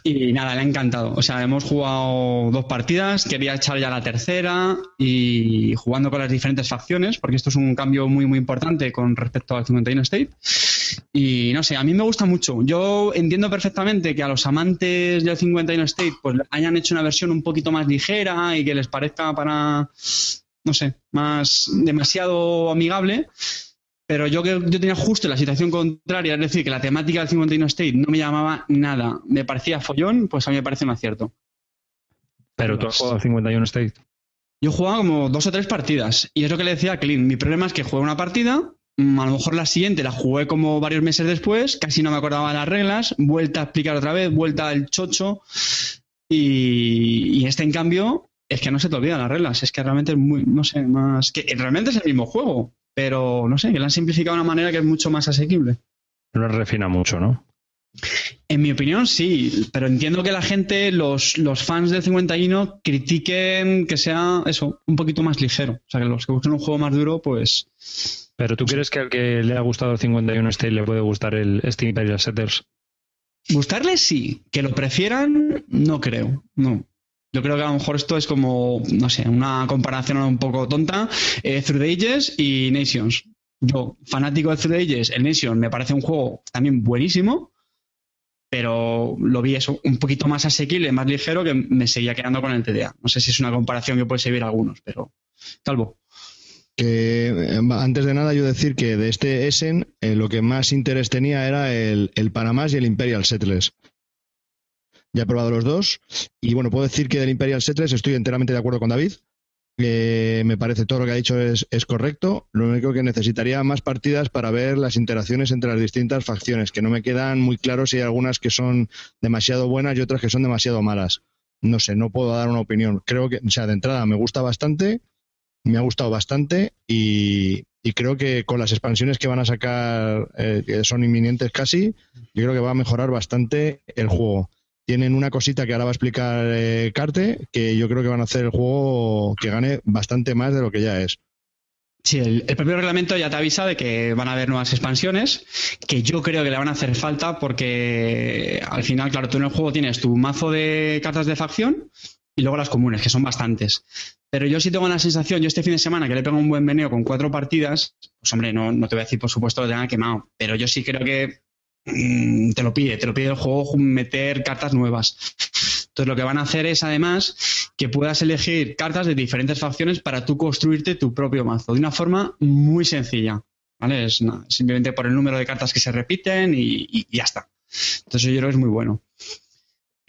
Y nada, le ha encantado. O sea, hemos jugado dos partidas, quería echar ya la tercera y jugando con las diferentes facciones, porque esto es un cambio muy, muy importante con respecto al 51 State. Y no sé, a mí me gusta mucho. Yo entiendo perfectamente que a los amantes del 51 State pues hayan hecho una versión un poquito más ligera y que les parezca para, no sé, más demasiado amigable. Pero yo que yo tenía justo la situación contraria, es decir, que la temática del 51 State no me llamaba nada, me parecía follón, pues a mí me parece un acierto. Pero tú has jugado al 51 State. Yo jugaba como dos o tres partidas. Y es lo que le decía a Clint. Mi problema es que juego una partida, Mm, a lo mejor la siguiente la jugué como varios meses después, casi no me acordaba de las reglas, vuelta a explicar otra vez, vuelta al chocho. Y, este, en cambio, es que no se te olvidan las reglas, es que realmente es muy, no sé, más. que realmente es el mismo juego, pero no sé, que lo han simplificado de una manera que es mucho más asequible. Lo refina mucho, ¿no? En mi opinión, sí, pero entiendo que la gente, los, los fans del 51, critiquen que sea eso, un poquito más ligero. O sea, que los que buscan un juego más duro, pues pero ¿tú crees que al que le ha gustado el 51 State le puede gustar el este Imperial Setters? Gustarle sí, que lo prefieran no creo, no. Yo creo que a lo mejor esto es como, no sé, una comparación un poco tonta. Eh, Through the Ages y Nations. Yo, fanático de Through the Ages, el Nation me parece un juego también buenísimo, pero lo vi eso, un poquito más asequible, más ligero, que me seguía quedando con el TDA. No sé si es una comparación que puede servir a algunos, pero Calvo. Eh, antes de nada yo decir que de este Essen eh, lo que más interés tenía era el, el Panamá y el Imperial Settlers. Ya he probado los dos y bueno, puedo decir que del Imperial Settlers estoy enteramente de acuerdo con David. me parece todo lo que ha dicho es, correcto. Lo único que necesitaría más partidas para ver las interacciones entre las distintas facciones, que no me quedan muy claros si hay algunas que son demasiado buenas y otras que son demasiado malas. No sé, no puedo dar una opinión. Creo que, o sea, de entrada me gusta bastante me ha gustado bastante y, creo que con las expansiones que van a sacar, eh, que son inminentes casi, yo creo que va a mejorar bastante el juego. Tienen una cosita que ahora va a explicar eh, Carte, que yo creo que van a hacer el juego que gane bastante más de lo que ya es. Sí, el, propio reglamento ya te avisa de que van a haber nuevas expansiones, que yo creo que le van a hacer falta porque al final, claro, tú en el juego tienes tu mazo de cartas de facción y luego las comunes, que son bastantes. Pero yo sí tengo la sensación, yo este fin de semana que le pego un buen meneo con cuatro partidas, pues hombre, no, no te voy a decir por supuesto que tenga quemado, pero yo sí creo que mm, te lo pide, te lo pide el juego meter cartas nuevas. Entonces lo que van a hacer es además que puedas elegir cartas de diferentes facciones para tú construirte tu propio mazo de una forma muy sencilla. ¿Vale? Es simplemente por el número de cartas que se repiten y, y ya está. Entonces yo creo que es muy bueno.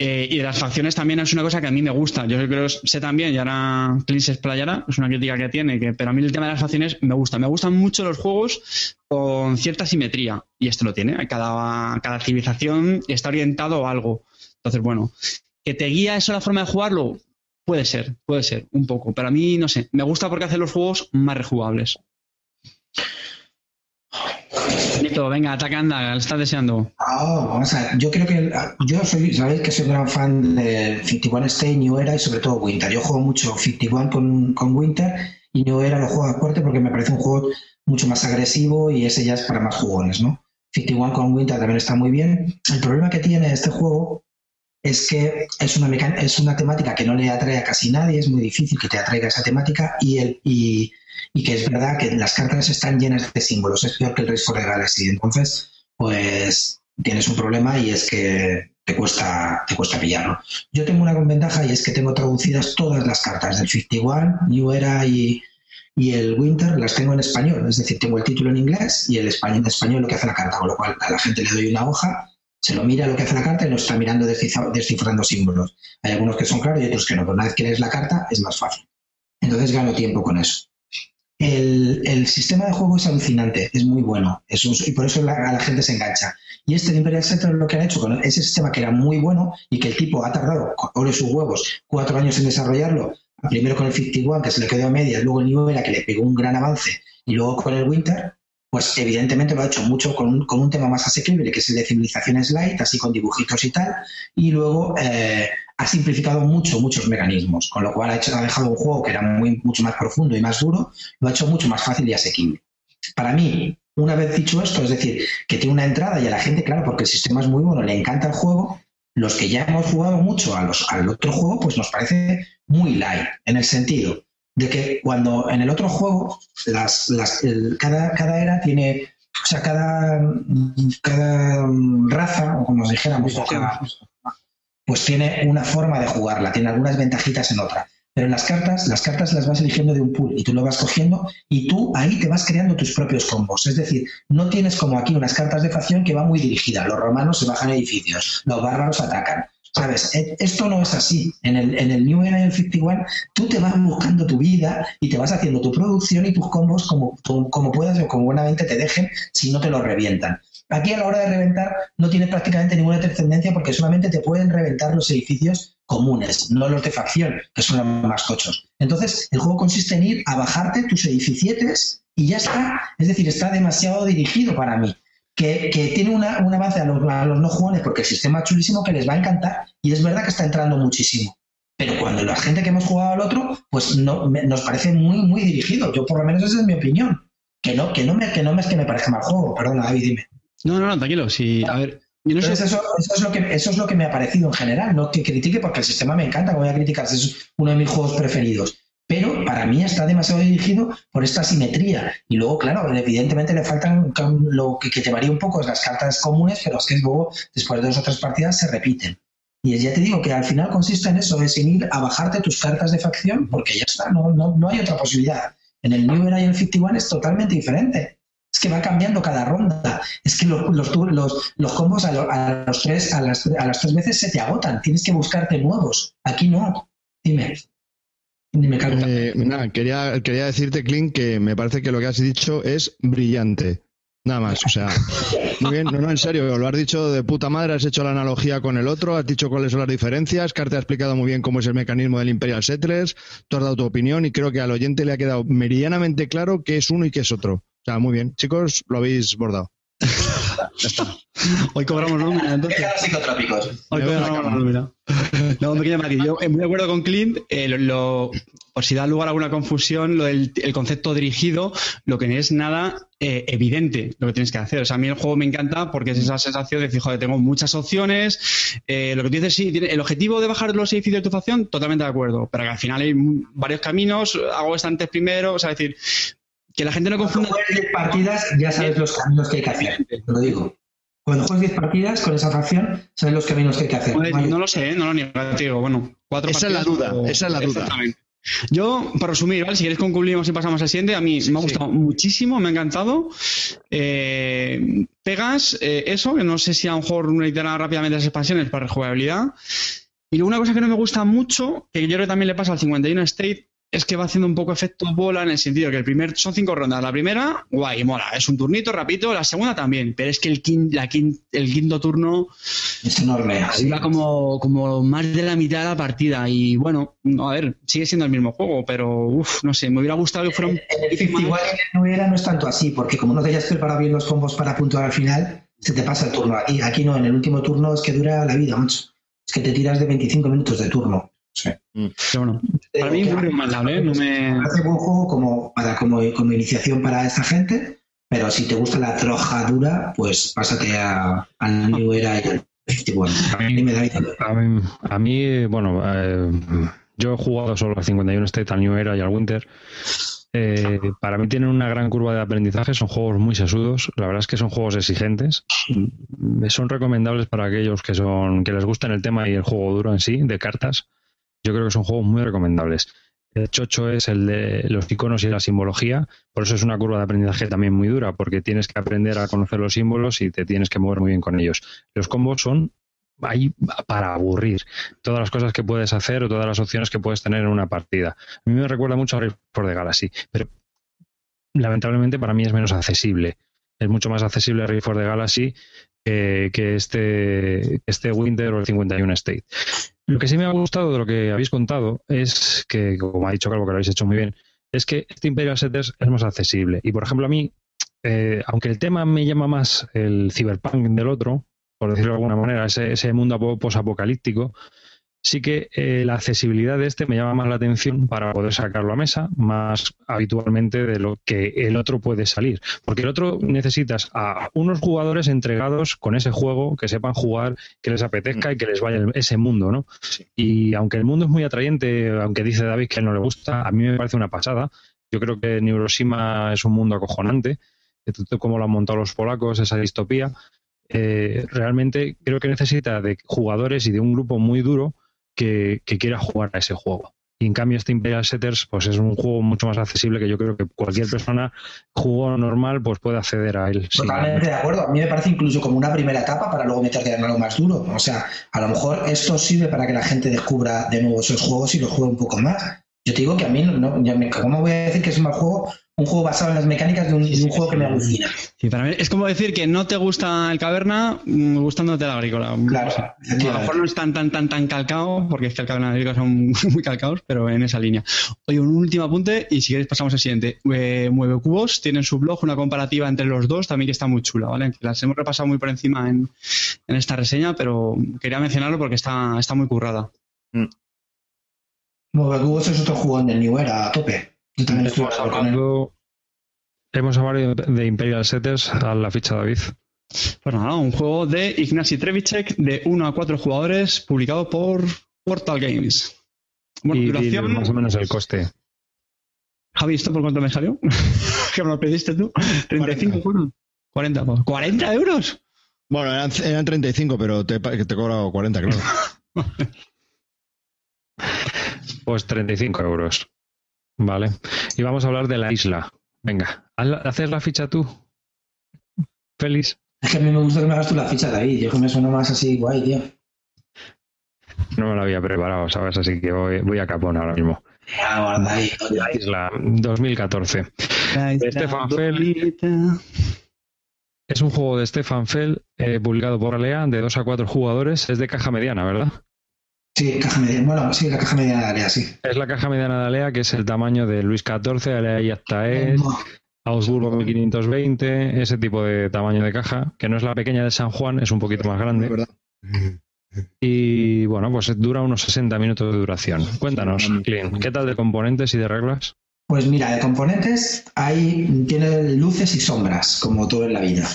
Eh, y de las facciones también es una cosa que a mí me gusta. Yo creo sé también, y ahora Clint se explayará, es una crítica que tiene, que, pero a mí el tema de las facciones me gusta. Me gustan mucho los juegos con cierta simetría, y esto lo tiene. Cada, cada civilización está orientado a algo. Entonces, bueno, ¿que te guía eso la forma de jugarlo? Puede ser, puede ser, un poco. Pero a mí, no sé, me gusta porque hace los juegos más rejugables. Venga, ataca, anda, lo estás deseando. Ah. Yo creo que. Yo soy, sabéis que soy un gran fan de 51 Stay, New Era y sobre todo Winter. Yo juego mucho 51 con, con Winter y New Era lo juego a fuerte porque me parece un juego mucho más agresivo y ese ya es para más jugones, ¿no? 51 con Winter también está muy bien. El problema que tiene este juego es que es una, es una temática que no le atrae a casi nadie, es muy difícil que te atraiga esa temática y, el, y, que es verdad que las cartas están llenas de símbolos, es peor que el Race the Galaxy. Entonces, pues tienes un problema y es que te cuesta, te cuesta pillarlo. Yo tengo una ventaja y es que tengo traducidas todas las cartas del 51, New Era y, y el Winter las tengo en español, es decir, tengo el título en inglés y el español, en español lo que hace la carta, con lo cual a la gente le doy una hoja, se lo mira lo que hace la carta y no está mirando descifrando símbolos. Hay algunos que son claros y otros que no, pero una vez que lees la carta es más fácil. Entonces gano tiempo con eso. El, sistema de juego es alucinante, es muy bueno, y por eso la, a la gente se engancha. Y este de Imperial Center lo que han hecho con ese sistema que era muy bueno y que el tipo ha tardado, ore sus huevos, cuatro años en desarrollarlo, primero con el 51 que se le quedó a media, luego el New Era que le pegó un gran avance y luego con el Winter, pues evidentemente lo ha hecho mucho con un, con un tema más asequible, que es el de civilizaciones light, así con dibujitos y tal, y luego eh, ha simplificado mucho muchos mecanismos, con lo cual ha, hecho, ha dejado un juego que era muy, mucho más profundo y más duro, lo ha hecho mucho más fácil y asequible. Para mí, una vez dicho esto, es decir, que tiene una entrada y a la gente, claro, porque el sistema es muy bueno, le encanta el juego, los que ya hemos jugado mucho a los, al otro juego, pues nos parece muy light, en el sentido de que cuando en el otro juego las, las, cada, cada era tiene, o sea, cada, cada raza, o como dijéramos, pues tiene una forma de jugarla, tiene algunas ventajitas en otra. Pero en las cartas, las cartas las vas eligiendo de un pool y tú lo vas cogiendo y tú ahí te vas creando tus propios combos. Es decir, no tienes como aquí unas cartas de facción que van muy dirigidas. Los romanos se bajan edificios, los bárbaros atacan. ¿Sabes? E, esto no es así. En el, en el New Era y el 51, tú te vas buscando tu vida y te vas haciendo tu producción y tus combos como, como puedas o como buenamente te dejen si no te lo revientan. Aquí a la hora de reventar no tienes prácticamente ninguna trascendencia porque solamente te pueden reventar los edificios comunes, no los de facción, que son los más cochos. Entonces, el juego consiste en ir a bajarte tus edificietes y ya está. Es decir, está demasiado dirigido para mí. Que, tiene una, un avance a los, no jugones porque el sistema es chulísimo que les va a encantar y es verdad que está entrando muchísimo. Pero cuando la gente que hemos jugado al otro, pues no, nos parece muy, muy dirigido. Yo por lo menos esa es mi opinión. Que no, que no, me, que no es que me parezca mal juego. Perdona, David, dime. No, no, no, tranquilo. Sí, a ver, eso, es lo que, eso es lo que me ha parecido en general. No que critique porque el sistema me encanta, como voy a criticar, es uno de mis juegos preferidos. Pero para mí está demasiado dirigido por esta simetría. Y luego, claro, evidentemente le faltan lo que, te varía un poco es las cartas comunes, pero es que luego, después de dos o tres partidas, se repiten. Y ya te digo que al final consiste en eso, es en ir a bajarte tus cartas de facción, porque ya está, no, no, no hay otra posibilidad. En el New Era y el 51 es totalmente diferente es que va cambiando cada ronda. Es que los, los, los, combos a, los tres, a, las, a las tres veces se te agotan. Tienes que buscarte nuevos. Aquí no. Dime. Eh, quería, quería decirte, Clint, que me parece que lo que has dicho es brillante. Nada más, o sea, muy bien, no, no, en serio, lo has dicho de puta madre, has hecho la analogía con el otro, has dicho cuáles son las diferencias, Carte ha explicado muy bien cómo es el mecanismo del Imperial Settlers, tú has dado tu opinión y creo que al oyente le ha quedado meridianamente claro qué es uno y qué es otro. O sea, muy bien. Chicos, lo habéis bordado. *laughs* Hoy cobramos nómina, entonces. psicotrópicos. Hoy cobramos nómina. No, pequeño matiz. Yo muy de acuerdo con Clint, eh, lo, por si da lugar a alguna confusión, lo del el concepto dirigido, lo que no es nada eh, evidente lo que tienes que hacer. O sea, a mí el juego me encanta porque es esa sensación de decir, joder, tengo muchas opciones. Eh, lo que tú dices, sí, el objetivo de bajar los edificios de tu facción, totalmente de acuerdo. Pero que al final hay varios caminos, hago estantes primero, o sea, es decir, que la gente no confunda. Cuando juegues 10 partidas, ya sabes los caminos que hay que hacer. Te lo digo. Cuando juegues 10 partidas con esa facción, sabes los caminos que hay que hacer. no, lo sé, no lo niego, tío. Bueno, cuatro Esa es la duda, esa es la duda. Yo, para resumir, ¿vale? si queréis concluimos y pasamos al siguiente, a mí me ha gustado muchísimo, me ha encantado. Eh, pegas, eh, eso, que no sé si a lo mejor reiterar rápidamente las expansiones para rejugabilidad. Y luego una cosa que no me gusta mucho, que yo creo que también le pasa al 51 State, es que va haciendo un poco efecto bola en el sentido que el primer son cinco rondas. La primera, guay, mola, es un turnito rapidito. La segunda también, pero es que el, la el quinto turno es enorme. Iba como, como más de la mitad de la partida. Y bueno, a ver, sigue siendo el mismo juego, pero uff, no sé, me hubiera gustado que fuera un. Igual no era, no es tanto así, porque como no te hayas preparado bien los combos para puntuar al final, se te pasa el turno. Aquí, aquí no, en el último turno es que dura la vida, macho. Es que te tiras de 25 minutos de turno. Sí. Mm. para mí es muy recomendable. No me... Hace buen juego como, para, como, como iniciación para esta gente, pero si te gusta la troja dura, pues pásate a, al New Era y Bueno, a mí, me da a mí, a mí bueno, eh, yo he jugado solo al 51 State, al New Era y al Winter. Eh, para mí tienen una gran curva de aprendizaje, son juegos muy sesudos, la verdad es que son juegos exigentes, son recomendables para aquellos que son que les gustan el tema y el juego duro en sí, de cartas. Yo creo que son juegos muy recomendables. El chocho es el de los iconos y la simbología, por eso es una curva de aprendizaje también muy dura, porque tienes que aprender a conocer los símbolos y te tienes que mover muy bien con ellos. Los combos son ahí para aburrir todas las cosas que puedes hacer o todas las opciones que puedes tener en una partida. A mí me recuerda mucho a for the Galaxy, pero lamentablemente para mí es menos accesible. Es mucho más accesible Race for the Galaxy que, este, este Winter o el 51 State. Lo que sí me ha gustado de lo que habéis contado es que, como ha dicho Calvo, que lo habéis hecho muy bien, es que este Imperial Setters es más accesible. Y por ejemplo, a mí, eh, aunque el tema me llama más el cyberpunk del otro, por decirlo de alguna manera, ese, ese mundo posapocalíptico, sí que eh, la accesibilidad de este me llama más la atención para poder sacarlo a mesa más habitualmente de lo que el otro puede salir. Porque el otro necesitas a unos jugadores entregados con ese juego, que sepan jugar, que les apetezca y que les vaya ese mundo, ¿no? Y aunque el mundo es muy atrayente, aunque dice David que no le gusta, a mí me parece una pasada. Yo creo que Neuroshima es un mundo acojonante, como lo han montado los polacos, esa distopía, eh, realmente creo que necesita de jugadores y de un grupo muy duro que, quiera jugar a ese juego. Y en cambio este Imperial Setters pues es un juego mucho más accesible que yo creo que cualquier persona juego normal pues puede acceder a él. Totalmente de acuerdo. A mí me parece incluso como una primera etapa para luego meterte en algo más duro. O sea, a lo mejor esto sirve para que la gente descubra de nuevo esos juegos y los juegue un poco más. Yo te digo que a mí, no, me, ¿cómo voy a decir que es un mal juego un juego basado en las mecánicas de un, juego que me alucina. para mí es como decir que no te gusta el caverna mm, gustándote el agrícola. Claro. a lo mejor no es tan, tan, tan, tan calcado, porque es que el caverna y el agrícola son *laughs* muy calcados, pero en esa línea. Oye, un último apunte y si queréis pasamos al siguiente. Eh, Mueve Cubos tiene en su blog una comparativa entre los dos también que está muy chula, ¿vale? Las hemos repasado muy por encima en, esta reseña, pero quería mencionarlo porque está, está muy currada. Mueve Cubos es otro juego en New Era a tope. Hemos hablado de Imperial Setters a la ficha David. Pues nada, un juego de Ignacy Trevicek de 1 a 4 jugadores publicado por Portal Games. Bueno, y, duración... más o menos el coste. Javi, ¿esto por cuánto me salió? *laughs* que me lo pediste tú. 35 40. 40, 40 euros. Bueno, eran, 35, pero te, te he cobrado 40, claro. *laughs* pues 35 euros. Vale. Y vamos a hablar de la isla. Venga, ¿haces la ficha tú? Feliz. Es que a mí me gusta que me hagas tú la ficha de ahí. Yo que me suena más así guay, tío. No me lo había preparado, ¿sabes? Así que voy, a capón ahora mismo. La isla 2014. Stefan Fell. Es un juego de Stefan Fell eh, publicado por Alea de 2 a 4 jugadores. Es de caja mediana, ¿verdad? Sí, caja mediana. Bueno, sí, la caja mediana de Alea, sí. Es la caja mediana de Alea, que es el tamaño de Luis XIV, Alea y hasta es, Augsburgo 1520, ese tipo de tamaño de caja, que no es la pequeña de San Juan, es un poquito más grande. Y bueno, pues dura unos 60 minutos de duración. Cuéntanos, Clint, ¿qué tal de componentes y de reglas? Pues mira, de componentes hay, tiene luces y sombras, como todo en la vida.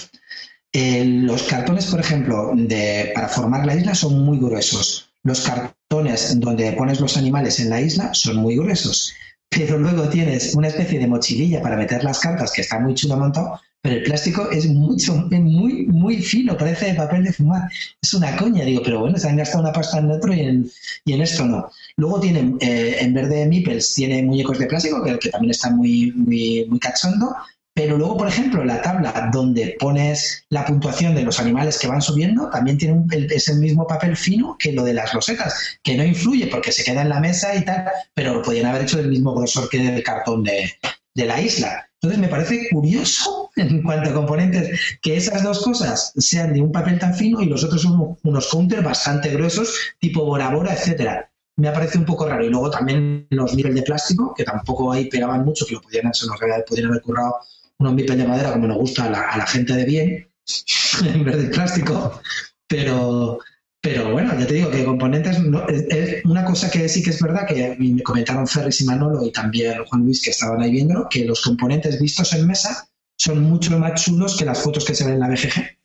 Eh, los cartones, por ejemplo, de, para formar la isla son muy gruesos. Los cartones donde pones los animales en la isla son muy gruesos, pero luego tienes una especie de mochililla para meter las cartas que está muy chulo montado, pero el plástico es mucho, muy, muy fino, parece papel de fumar. Es una coña, digo, pero bueno, se han gastado una pasta en otro y en, y en esto no. Luego tienen, eh, en vez de meeples, tiene muñecos de plástico, que, que también está muy, muy, muy cachondo, pero luego, por ejemplo, la tabla donde pones la puntuación de los animales que van subiendo también tiene un, es el mismo papel fino que lo de las losetas, que no influye porque se queda en la mesa y tal, pero lo podían haber hecho del mismo grosor que el cartón de, la isla. Entonces me parece curioso *laughs* en cuanto a componentes que esas dos cosas sean de un papel tan fino y los otros son unos counters bastante gruesos, tipo Bora Bora, etcétera. Me parece un poco raro. Y luego también los niveles de plástico, que tampoco ahí pegaban mucho, que lo podían, se nos podían haber currado unos mipes de madera como nos gusta a la, gente de bien, *laughs* en vez de plástico, pero, pero bueno, ya te digo que componentes es, una cosa que sí que es verdad que me comentaron Ferris y Manolo y también Juan Luis que estaban ahí viendo, que los componentes vistos en mesa son mucho más chulos que las fotos que se ven en la BGG.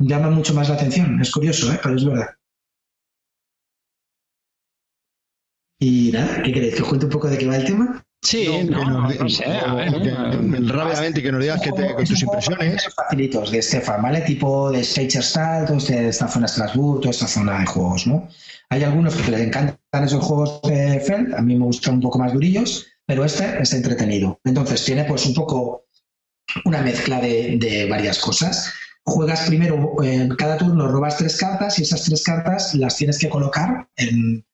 llama mucho más la atención. Es curioso, ¿eh? pero es verdad. Y nada, ¿qué queréis? ¿Que os cuente un poco de qué va el tema? Sí, No, no, nos- no sé, a ver. que- ¿no? rápidamente que nos digas que te- que tus impresiones. facilitos de Stefan, ¿vale? Tipo de todos de esta zona Strasbourg, toda esta zona de juegos, ¿no? Hay algunos que les encantan esos juegos de Feld, a mí me gustan un poco más durillos, pero este es entretenido. Entonces tiene pues un poco una mezcla de, de varias cosas. Juegas primero, en cada turno robas tres cartas y esas tres cartas las tienes que colocar en,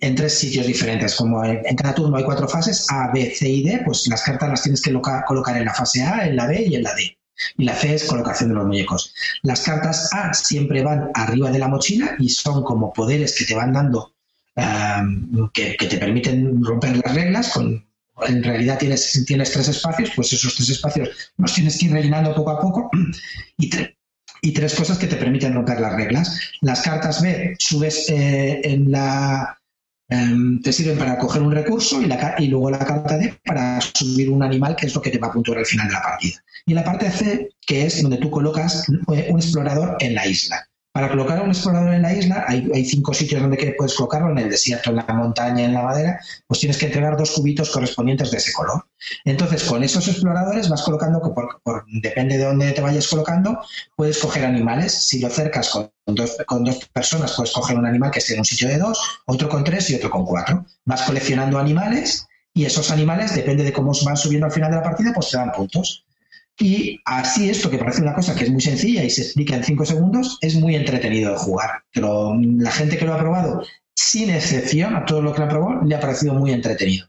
en- tres sitios diferentes. Como en, cada turno hay cuatro fases, A, B, C y D, pues las cartas las tienes que loca- colocar en la fase A, en la B y en la D. Y la C es colocación de los muñecos. Las cartas A siempre van arriba de la mochila y son como poderes que te van dando um, que, te permiten romper las reglas. En realidad tienes, tienes tres espacios, pues esos tres espacios los tienes que ir rellenando poco a poco *clears throat* y, tre- y tres cosas que te permiten romper las reglas. Las cartas B subes eh, en la... em, te sirven para coger un recurso y, y luego la carta D para subir un animal que es lo que te va a puntuar al final de la partida. Y la parte C, que es donde tú colocas eh, un explorador en la isla. Para colocar un explorador en la isla, hay, cinco sitios donde puedes colocarlo, en el desierto, en la montaña, en la madera, pues tienes que entregar dos cubitos correspondientes de ese color. Entonces, con esos exploradores vas colocando, por- depende de dónde te vayas colocando, puedes coger animales. Si lo cercas con dos, con dos personas, puedes coger un animal que esté en un sitio de dos, otro con tres y otro con cuatro. Vas coleccionando animales y esos animales, depende de cómo van subiendo al final de la partida, pues te dan puntos. Y así esto, que parece una cosa que es muy sencilla y se explica en cinco segundos, es muy entretenido de jugar. Pero la gente que lo ha probado, sin excepción, a todo lo que lo ha probado, le ha parecido muy entretenido.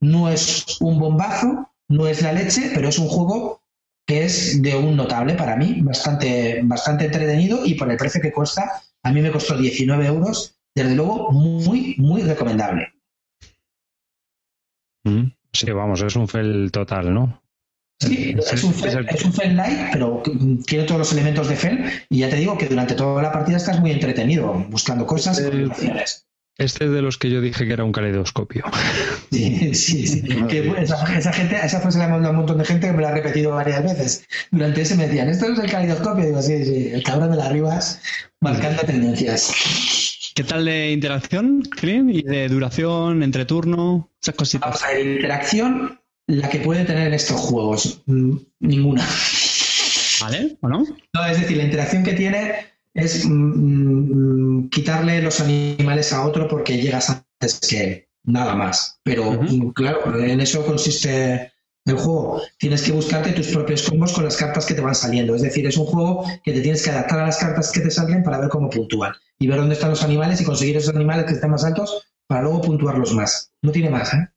No es un bombazo, no es la leche, pero es un juego que es de un notable para mí, bastante, bastante entretenido y por el precio que cuesta, a mí me costó 19 euros, desde luego muy, muy recomendable. Mm. Sí, vamos, es un fel total, ¿no? Sí, Es es un, Fel, el- es un Fel Light, pero tiene todos los elementos de Fel y ya te digo que durante toda la partida estás muy entretenido buscando cosas y Eh, combinaciones. Este es de los que yo dije que era un caleidoscopio. Sí, sí, sí. *laughs* Que esa, esa gente, a esa frase la manda un montón de gente que me la ha repetido varias veces. Durante ese me decían, ¿esto es el caleidoscopio? digo, sí, sí, el cabrón de las ribas marcando tendencias. ¿Qué tal de interacción, Clint? ¿Y de duración, entre turno? Esas cositas. Vamos a ver, interacción, la que puede tener en estos juegos, mm, ninguna. ¿Vale? ¿O no? No, es decir, la interacción que tiene es mm, mm, quitarle los animales a otro porque llegas antes que él, nada más. Pero claro, en eso consiste el juego. Tienes que buscarte tus propios combos con las cartas que te van saliendo. Es decir, es un juego que te tienes que adaptar a las cartas que te salen para ver cómo puntúan y ver dónde están los animales y conseguir esos animales que estén más altos para luego puntuarlos más. No tiene más, ¿eh?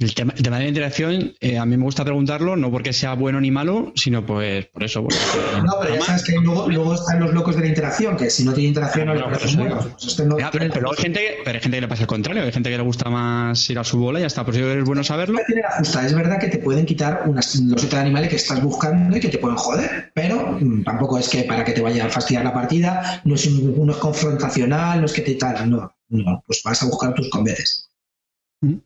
El tema, el tema de la interacción, eh, a mí me gusta preguntarlo, no porque sea bueno ni malo, sino pues por eso. porque- No, pero ya sabes que luego, luego están los locos de la interacción, que si no tiene interacción no le No, parecen pero eso- buenos. Pues este no Ya, pero, pero hay gente, pero hay gente que le pasa el contrario, hay gente que le gusta más ir a su bola y ya está. Por eso es bueno saberlo. Es verdad que te pueden quitar unas, los otros animales que estás buscando y que te pueden joder, pero mm, tampoco es que para que te vaya a fastidiar la partida, no es, un- no es confrontacional, no es que te tal, no, no, pues vas a buscar tus combates.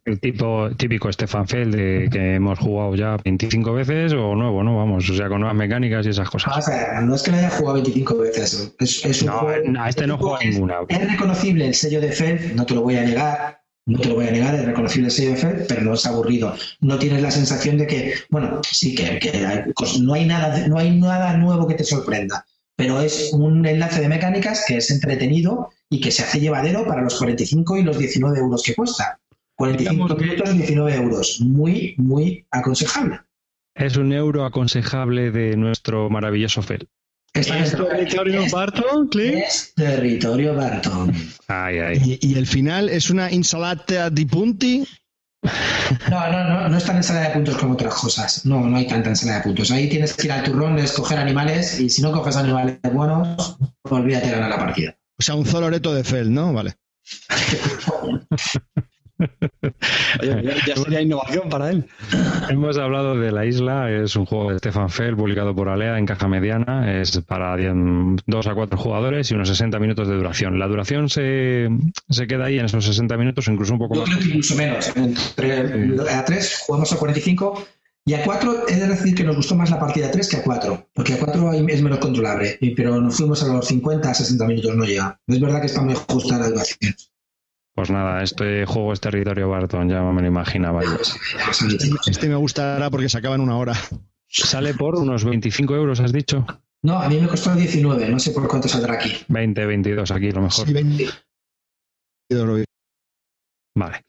El tipo típico Stefan Feld de que hemos jugado ya 25 veces o nuevo, ¿no? Vamos, o sea, con nuevas mecánicas y esas cosas. No es que lo haya jugado 25 veces, es, es un No, juego- no, este no juega ninguna. Es reconocible el sello de Feld, no te lo voy a negar, no te lo voy a negar, es reconocible el sello de Feld, pero no es aburrido. No tienes la sensación de que, bueno, sí que, que hay cos- no, hay nada, no hay nada nuevo que te sorprenda, pero es un enlace de mecánicas que es entretenido y que se hace llevadero para los 45 y los 19 euros que cuesta. 45 Digamos que- minutos, 19 euros. Muy, muy aconsejable. Es un euro aconsejable de nuestro maravilloso Fel. Está en ¿Es territorio Barton, Clint? es territorio Barton. Ay, ay. Y, y el final es una insalata di punti. No, no, no, no es tan ensalada de puntos como otras cosas. No, no hay tanta ensalada de puntos. Ahí tienes que ir al turrón de escoger animales y si no coges animales buenos, olvídate de ganar la partida. O sea, un zoloreto de Fel, ¿no? Vale. *laughs* Oye, ya, ya sería innovación para él. Hemos hablado de La Isla, es un juego de Stefan Feld publicado por Alea en caja mediana, es para 2 a 4 jugadores y unos 60 minutos de duración. La duración se, se queda ahí en esos 60 minutos, incluso un poco Yo más. creo que incluso menos. Entre, a 3 jugamos a 45 Y a 4 he de decir que nos gustó más la partida 3 que a 4, porque a 4 es menos controlable, pero nos fuimos a los 50, 60 minutos, no llega. Es verdad que está muy justa la duración. Pues nada, este juego es territorio Barton, ya me lo imaginaba. Este me gustará porque se acaba en una hora. Sale por unos 25 euros, has dicho. No, a mí me costó 19, no sé por cuánto saldrá aquí. 20, 22 aquí, lo mejor. Sí, 20. Vale.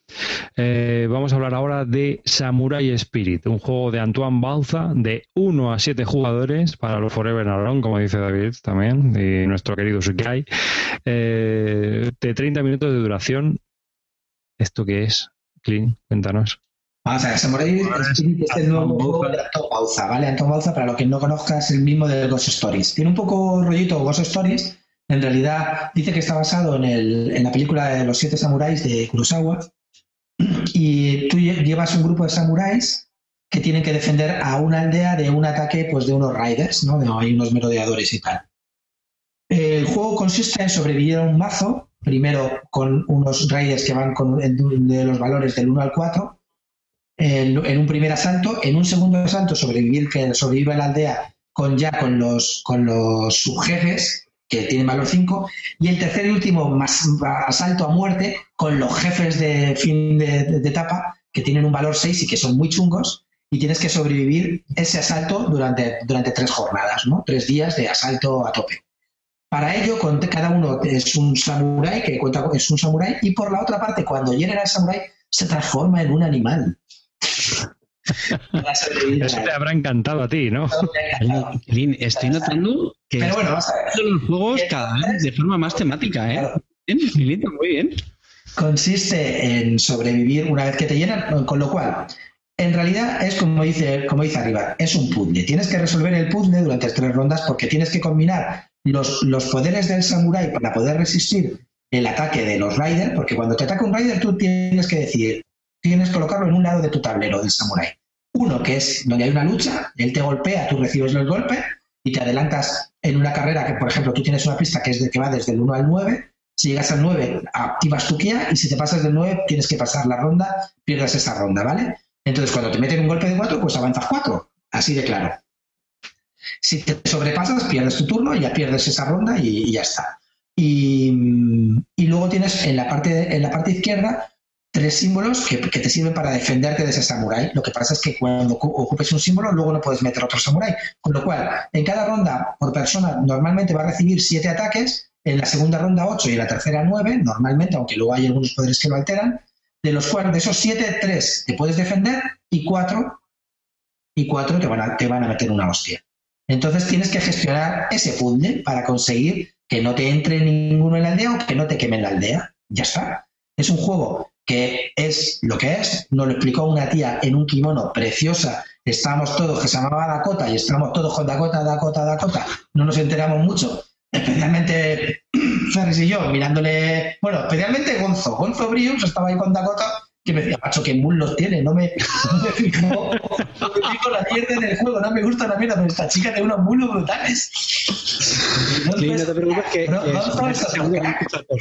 Eh, vamos a hablar ahora de Samurai Spirit, un juego de Antoine Balza de 1 a 7 jugadores para los Forever Alone, como dice David también, y nuestro querido Sukai, eh, de 30 minutos de duración. ¿Esto qué es? Clean, cuéntanos. Vamos a ver, Samurai Spirit es el nuevo juego de Anton Bauza, ¿vale? Anton Bauza, para lo que no conozcas, es el mismo de Ghost Stories. Tiene un poco rollito Ghost Stories. En realidad dice que está basado en, el, en la película de los siete samuráis de Kurosawa. Y tú lle- llevas un grupo de samuráis que tienen que defender a una aldea de un ataque pues, de unos raiders, ¿no? De, unos merodeadores y tal. El juego consiste en sobrevivir a un mazo, primero con unos raiders que van con, de los valores del 1 al 4, en, en un primer asalto, en un segundo asalto sobrevivir que sobreviva la aldea con ya con los con los subjefes que tienen valor 5 y el tercer y último más asalto a muerte con los jefes de fin de, etapa que tienen un valor 6 y que son muy chungos y tienes que sobrevivir ese asalto durante, durante tres jornadas, ¿no? Tres días de asalto a tope. Para ello, con- cada uno es un samurái que cuenta es un samurái y por la otra parte, cuando hieren al samurái, se transforma en un animal. Para sobrevivir Eso te habrá encantado a ti, ¿no? Clean, estoy notando que Pero bueno, vamos a ver. están los juegos cada vez de forma más temática, ¿eh? Claro. Bien, muy bien. consiste en sobrevivir una vez que te llenan, con lo cual, en realidad es como dice, como dice arriba, es un puzzle. Tienes que resolver el puzzle durante tres rondas porque tienes que combinar los, los poderes del samurái para poder resistir el ataque de los riders, porque cuando te ataca un rider tú tienes que decidir, tienes colocarlo en un lado de tu tablero del samurái. Uno que es donde hay una lucha, él te golpea, tú recibes el golpe y te adelantas en una carrera que, por ejemplo, tú tienes una pista que es de que va desde el 1 al 9, si llegas al 9, activas tu Kia y si te pasas del 9, tienes que pasar la ronda, pierdes esa ronda, ¿vale? Entonces, cuando te meten un golpe de 4, pues avanzas 4. Así de claro. Si te sobrepasas, pierdes tu turno ya pierdes esa ronda y, y ya está. Y, y luego tienes en la parte, en la parte izquierda tres símbolos que, te sirven para defenderte de ese samurái. Lo que pasa es que cuando ocu- ocupes un símbolo, luego no puedes meter otro samurái. Con lo cual, en cada ronda por persona normalmente va a recibir siete ataques, en la segunda ronda 8 y en la tercera 9, normalmente, aunque luego hay algunos poderes que lo alteran, de los cuales de esos 7, 3 te puedes defender y 4 y cuatro te van, a, te van a meter una hostia. Entonces tienes que gestionar ese puzzle para conseguir que no te entre ninguno en la aldea o que no te quemen la aldea. Ya está. Es un juego que es lo que es. Nos lo explicó una tía en un kimono preciosa. Estábamos todos, que se llamaba Dakota, y estábamos todos con Dakota, Dakota, Dakota. No nos enteramos mucho. Especialmente *clears throat* Ferris y yo, mirándole. Bueno, especialmente Gonzo. Gonzo Brius estaba ahí con Dakota, que me decía, macho, qué muslos tiene. No me, no me fijo, no me fijo la mierda del juego. No me gusta la mierda, pero esta chica tiene unos muslos brutales. Sí, no te preocupes que, que es-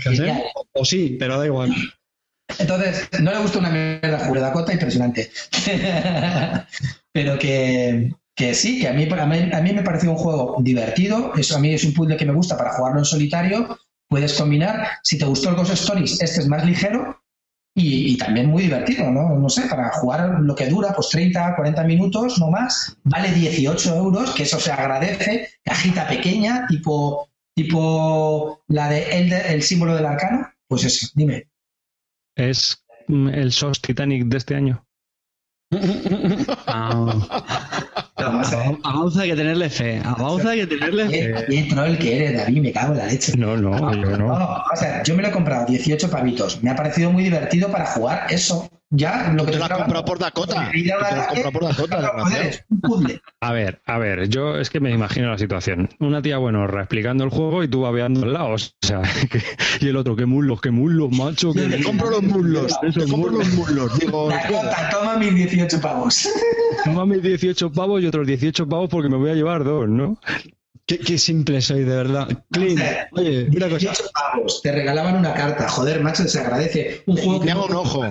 que ¿eh? O sí, pero da igual. Entonces, no le gusta una mierda Jure Dakota, impresionante. *laughs* Pero que, que sí, que a mí, a, mí, a mí me pareció un juego divertido. Eso a mí es un puzzle que me gusta para jugarlo en solitario. Puedes combinar. Si te gustó el Ghost Stories, este es más ligero y, también muy divertido, ¿no? No sé, para jugar lo que dura, pues 30, 40 minutos, no más. Vale 18 euros, que eso se agradece. Cajita pequeña, tipo, tipo la de Elder, el símbolo del arcano. Pues eso, dime. ¿Es mm, el SOS Titanic de este año? *laughs* A a Bauza hay que tenerle fe. A Bauza hay que tenerle fe. qué troll que eres, David, me cago en la leche. No, no, yo no. o sea, yo me lo he comprado 18 pavitos. Me ha parecido muy divertido para jugar eso. Ya, lo que Te lo has comprado por Dakota. Te lo has comprado por Dakota, puzzle. A ver, a ver, yo es que me imagino la situación. Una tía buenorra explicando el juego y tú babeando al lado. O sea, *laughs* que- y el otro, qué muslos, qué muslos, macho. Te compro los muslos. Te compro los muslos. Digo, Dakota, toma mis 18 pavos. Toma mis 18 pavos y otros 18 pavos porque me voy a llevar dos, ¿no? Qué, qué simple soy, de verdad. Clean. Oye, una cosa. 18 pavos. Te regalaban una carta. Joder, macho, se agradece. Un juego hago un ojo.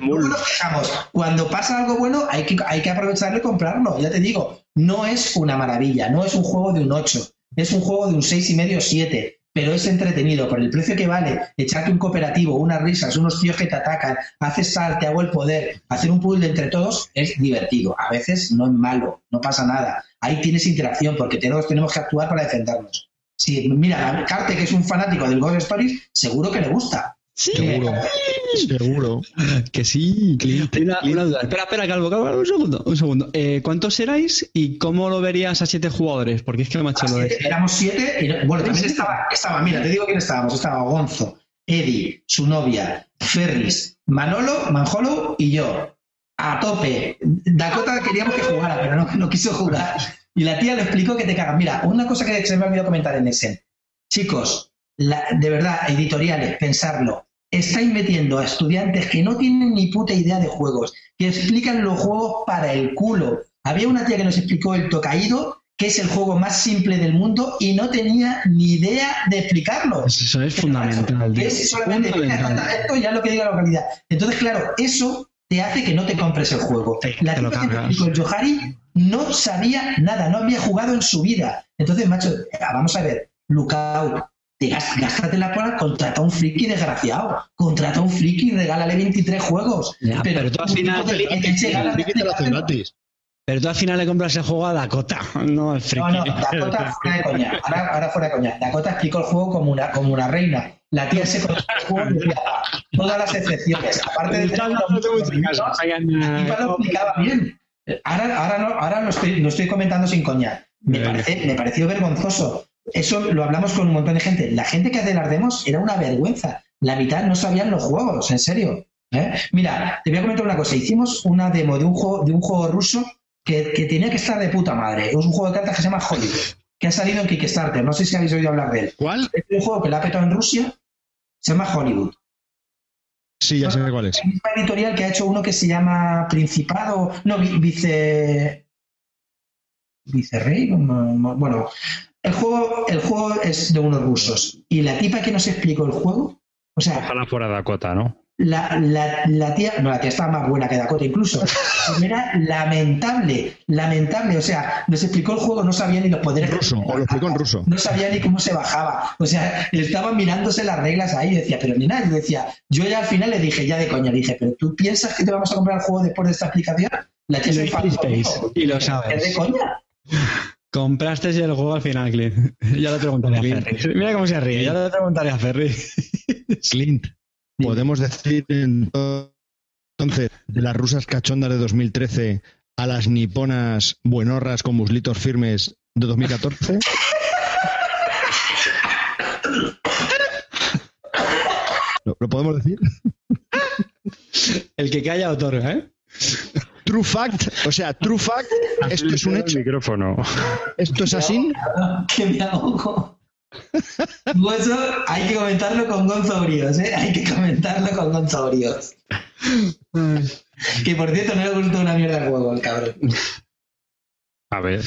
Bull. nos quejamos. Cuando pasa algo bueno, hay que, hay que aprovecharlo y comprarlo. Ya te digo, no es una maravilla, no es un juego de un 8, es un juego de un 6,5 o 7, pero es entretenido. Por el precio que vale, echarte un cooperativo, unas risas, unos tíos que te atacan, haces sal, te hago el poder, hacer un puzzle entre todos es divertido. A veces no es malo, no pasa nada. Ahí tienes interacción porque todos tenemos que actuar para defendernos. Si, mira, Carte, que es un fanático del Ghost Stories, seguro que le gusta. Seguro. Seguro. Que sí. Hay Una, una duda. Espera, espera, Calvo, Calvo, un segundo. Un segundo. Eh, ¿Cuántos erais y cómo lo verías a siete jugadores? Porque es que macho lo Siete, es. éramos siete, y no- bueno, también estaba, estaba, mira, te digo quién estábamos, estaba Gonzo, Eddie, su novia, Ferris, Manolo, Manjolo y yo. A tope. Dakota queríamos que jugara, pero no, no quiso jugar. Y la tía le explicó que te cagas. Mira, una cosa que se me ha olvidado comentar en ese. Chicos, la- de verdad, editoriales, pensarlo. Estáis metiendo a estudiantes que no tienen ni puta idea de juegos, que explican los juegos para el culo. Había una tía que nos explicó el Tocaído, que es el juego más simple del mundo, y no tenía ni idea de explicarlo. Eso es fundamental. Es solamente Fundamental. esto ya lo que diga la localidad. Entonces, claro, eso te hace que no te compres el juego. La tipa que explicó el Johari no sabía nada, no había jugado en su vida. Entonces, macho, eh, vamos a ver, gas- gástate la pola, contrata a un friki desgraciado, contrata a un friki y regálale 23 juegos. Ya, pero tú al final- te gratis. Pero tú al final le compras el juego a Dakota, *laughs* no al friki. No, no, Dakota *laughs* fuera de coña. Ahora, ahora fuera de coña. Dakota explicó el juego como una, como una reina. La tía se conoce el juego y todas las excepciones. Aparte de tener tipa lo explicaba bien. Ahora, ahora, no, ahora lo, estoy, lo estoy comentando sin coña. Me, parece, me pareció vergonzoso. Eso lo hablamos con un montón de gente. La gente que hace las demos era una vergüenza. La mitad no sabían los juegos, en serio. ¿eh? Mira, te voy a comentar una cosa. Hicimos una demo de un juego, de un juego ruso que, que tenía que estar de puta madre. Es un juego de cartas que se llama Hollywood, que ha salido en Kickstarter. No sé si habéis oído hablar de él. ¿Cuál? Es un juego que la ha petado en Rusia. Se llama Hollywood. Sí, ya sé cuál es. La misma editorial que ha hecho uno que se llama Principado, no, vi- vice. Vicerrey, no, no, bueno. El juego, el juego es de unos rusos. Y la tipa que nos explicó el juego, o sea, Ojalá fuera Dakota, ¿no? la, la, la tía, no, la tía estaba más buena que Dakota incluso. *laughs* Era lamentable, lamentable. O sea, nos explicó el juego, no sabía ni los poderes. Ruso, o lo explicó en ruso. No sabía ni cómo se bajaba. O sea, estaba mirándose las reglas ahí y decía, pero ni nada. Yo decía, yo ya al final le dije, ya de coña, le dije, pero tú piensas que te vamos a comprar el juego después de esta explicación? La tía Y se conmigo. y lo ¿Es sabes. de coña? Compraste el juego al final, Clint. *laughs* Ya le preguntaré a. Ferry. Mira cómo se ríe, ya le preguntaré a Ferry. *laughs* Clint, podemos decir entonces de las rusas cachondas de 2013 a las niponas buenorras con muslitos firmes de 2014. ¿Lo, lo podemos decir? El que calla otorga, ¿eh? True fact, o sea, true fact, esto es un El hecho, micrófono. esto es así. Que me ahogo. Eso hay que comentarlo con Gonzo Bríos, ¿eh? Hay que comentarlo con Gonzo Bríos. Que por cierto no le gustó una mierda el juego, el cabrón. A ver,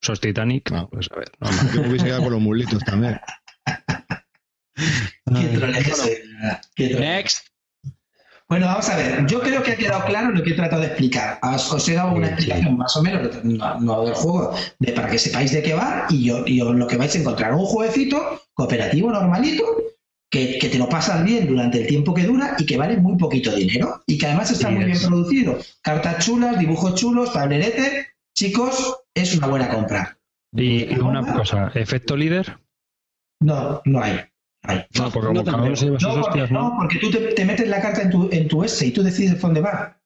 sos Titanic. No. Pues a ver. Yo me hubiese quedado con los muslitos también. *laughs* Qué troleje. Next. Bueno, vamos a ver. Yo creo que ha quedado claro lo que he tratado de explicar. Os, he dado una explicación más o menos, no, no del juego, de para que sepáis de qué va y, yo, y os lo que vais a encontrar. Un jueguecito cooperativo normalito que, que te lo pasas bien durante el tiempo que dura y que vale muy poquito dinero y que además está Sí, muy bien es. producido. Cartas chulas, dibujos chulos, tablerete. Chicos, es una buena compra. Y una cosa, efecto líder. No, no hay. No, porque como No te cada uno creo. se lleva sus No, porque, hostias, no, ¿no? porque tú te, te metes la carta en tu, en tu este y tú decides dónde va.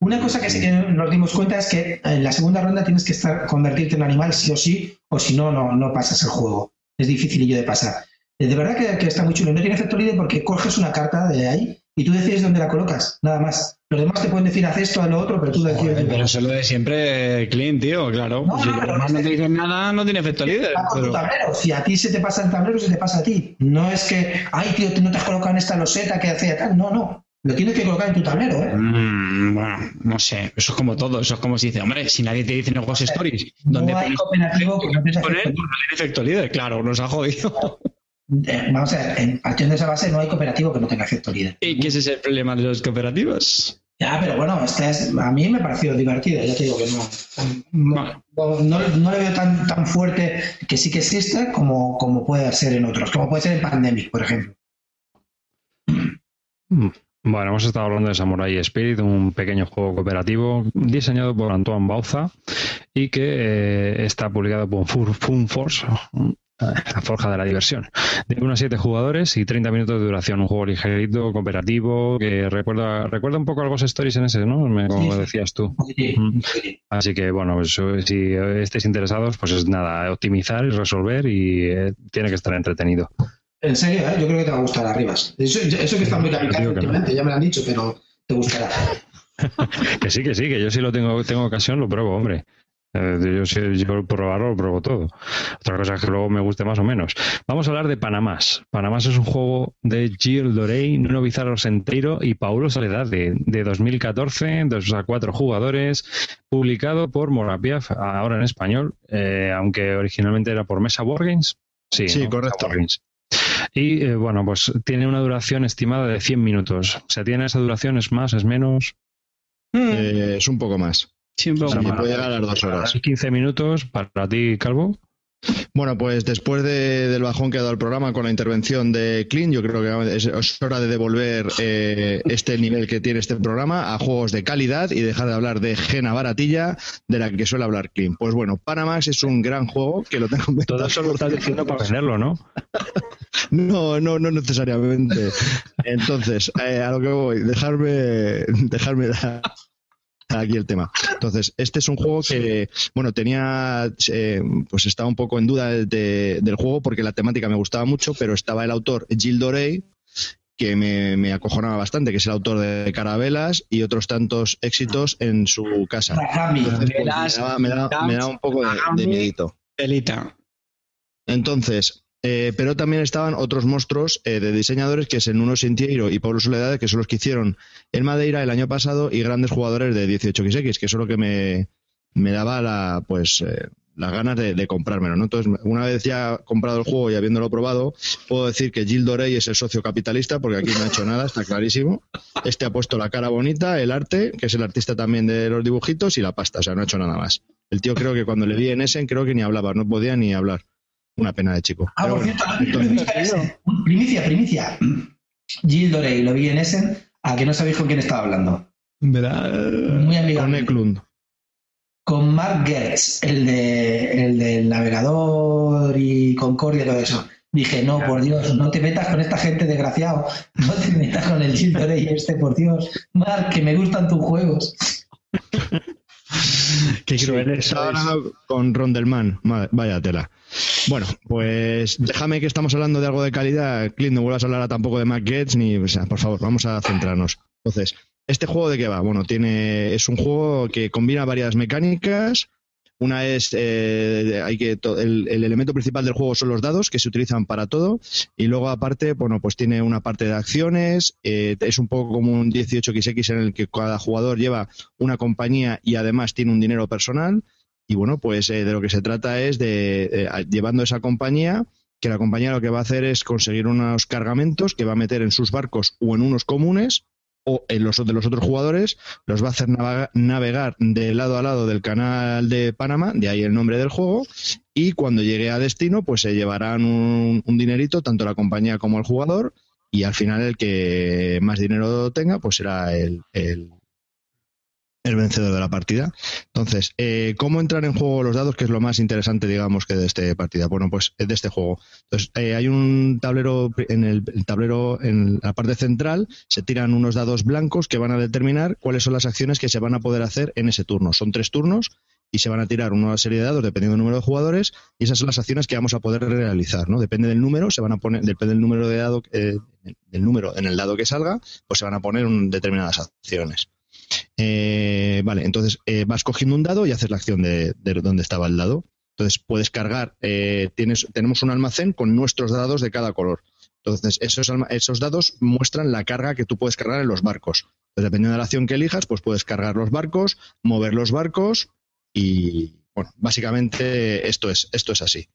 Una cosa que sí que nos dimos cuenta es que en la segunda ronda tienes que estar convertirte en animal sí o sí, o si no, no, no pasas el juego. Es dificilillo de pasar. Eh, De verdad que, que está muy chulo. No tiene efecto líder porque coges una carta de ahí y tú decides dónde la colocas, nada más. Los demás te pueden decir haz esto, haz lo otro, pero tú decides. Joder, pero eso es lo de siempre, Clint, tío, claro. No, si no, los demás no te dicen nada, no tiene efecto líder. Pero... tablero. Si a ti se te pasa el tablero, se te pasa a ti. No es que, ay, tío, no te has colocado en esta loseta que hacía tal. No, no. Lo tienes que colocar en tu tablero, ¿eh? Mm, bueno, no sé. Eso es como todo. Eso es como si dice, hombre, si nadie te dice en Ghost Stories, ¿dónde no hay pones cooperativo que no poner? no tiene efecto líder. Claro, nos ha jodido. eh, *laughs* vamos a ver, en partiendo de esa base no hay cooperativo que no tenga efecto líder. ¿Y qué ese es el problema de los cooperativos? Ya, pero bueno, este es, a mí me ha parecido divertido, ya te digo que no. No, no, no le veo tan, tan fuerte que sí que existe como, como puede ser en otros, como puede ser en Pandemic, por ejemplo. Mm. Bueno, hemos estado hablando de Samurai Spirit, un pequeño juego cooperativo diseñado por Antoine Bauza y que eh, está publicado por Fun Force, *laughs* la forja de la diversión. De unos 7 jugadores y 30 minutos de duración. Un juego ligerito, cooperativo, que recuerda, recuerda un poco a Ghost Stories en ese, ¿no? Como Sí. decías tú. Sí, sí. Así que, bueno, pues, si estáis interesados, pues es nada, optimizar y resolver y eh, tiene que estar entretenido. En serio, ¿eh? yo creo que te va a gustar Arribas. Eso, eso que está muy no. últimamente, ya me lo han dicho, pero te gustará. *laughs* Que sí, que sí, que yo sí lo tengo, tengo ocasión, lo pruebo, hombre. Eh, yo, yo probarlo, lo pruebo todo. Otra cosa es que luego me guste más o menos. Vamos a hablar de Panamás. Panamás es un juego de Gilles Dorey, Nuno Bizarro Senteiro y Paulo Soledade, de 2014, dos a cuatro jugadores, publicado por Morapiaf, ahora en español, eh, aunque originalmente era por Mesa Board Games. Sí, Sí, ¿no? correcto. Y eh, bueno, pues tiene una duración estimada de 100 minutos. O sea, tiene esa duración, es más, es menos. Eh, es un poco más. Poco Sí, puede llegar a las dos horas. 15 minutos para ti, Calvo. Bueno, pues después de- del bajón que ha dado el programa con la intervención de Clint, yo creo que es, es hora de devolver eh, este nivel que tiene este programa a juegos de calidad y dejar de hablar de Gena Baratilla, de la que suele hablar Clint. Pues bueno, Panamax es un gran juego que lo tengo en venta. Todo eso lo estás diciendo para venderlo, ¿no? *laughs* No, no, no necesariamente. Entonces, eh, a lo que voy, dejarme, dejarme dar aquí el tema. Entonces, este es un juego que, bueno, tenía, eh, pues estaba un poco en duda de- del juego porque la temática me gustaba mucho, pero estaba el autor Gilles Dorey, que me, me acojonaba bastante, que es el autor de Carabelas y otros tantos éxitos en su casa. Entonces, pues, me, daba, me daba- me daba un poco de, de miedito. Pelita. Entonces, eh, pero también estaban otros monstruos eh, de diseñadores que es Nuno Sintiero y Pablo Soledad, que son los que hicieron el Madeira el año pasado y grandes jugadores de 18XX, que eso es lo que me, daba la, pues, eh, las ganas de, comprármelo. ¿no? Entonces, una vez ya comprado el juego y habiéndolo probado, puedo decir que Gilles Dorey es el socio capitalista, porque aquí no ha hecho nada, está clarísimo. Este ha puesto la cara bonita, el arte, que es el artista también de los dibujitos, y la pasta, o sea, no ha hecho nada más. El tío creo que cuando le vi en Essen, creo que ni hablaba, no podía ni hablar. Una pena de chico. Ah, Pero por bueno, cierto, entonces- primicia, primicia, primicia. Gil Dorey, lo vi en Essen, a que no sabéis con quién estaba hablando. ¿Verdad? Muy con amigable. Eklund. Con Mark Gertz, el, de, el del navegador y Concordia y todo eso. Dije, no, por Dios, no te metas con esta gente desgraciado. No te metas con el Gil Dorey este, por Dios. Mark, que me gustan tus juegos. Qué cruel con Rondelman. Madre- Vaya tela. Bueno, pues déjame que estamos hablando de algo de calidad. Clint, no vuelvas a hablar tampoco de Mac Gates ni. O sea, por favor, vamos a centrarnos. Entonces, ¿este juego de qué va? Bueno, tiene es un juego que combina varias mecánicas. Una es, eh, hay que el, el elemento principal del juego son los dados que se utilizan para todo. Y luego aparte, bueno, pues tiene una parte de acciones, eh, es un poco como un 18xx en el que cada jugador lleva una compañía y además tiene un dinero personal. Y bueno, pues eh, de lo que se trata es de, eh, llevando esa compañía, que la compañía lo que va a hacer es conseguir unos cargamentos que va a meter en sus barcos o en unos comunes o en los de los otros jugadores, los va a hacer navega- navegar de lado a lado del canal de Panamá, de ahí el nombre del juego, y cuando llegue a destino, pues se llevarán un, un dinerito, tanto la compañía como el jugador, y al final el que más dinero tenga, pues será el, el vencedor de la partida. Entonces, eh, ¿cómo entrar en juego los dados? Que es lo más interesante, digamos, que de esta partida. Bueno, pues eh, de este juego. Entonces, eh, hay un tablero en el, el tablero, en la parte central, se tiran unos dados blancos que van a determinar cuáles son las acciones que se van a poder hacer en ese turno. Son tres turnos y se van a tirar una serie de dados dependiendo del número de jugadores y esas son las acciones que vamos a poder realizar, ¿no? Depende del número, se van a poner, depende del número de dado, eh, del número en el dado que salga, pues se van a poner un- determinadas acciones. Eh, vale, entonces eh, vas cogiendo un dado y haces la acción de, de donde estaba el dado. Entonces puedes cargar, eh, tienes, tenemos un almacén con nuestros dados de cada color. Entonces esos, esos dados muestran la carga que tú puedes cargar en los barcos. Entonces, dependiendo de la acción que elijas, pues puedes cargar los barcos, mover los barcos y, bueno, básicamente esto es, esto es así.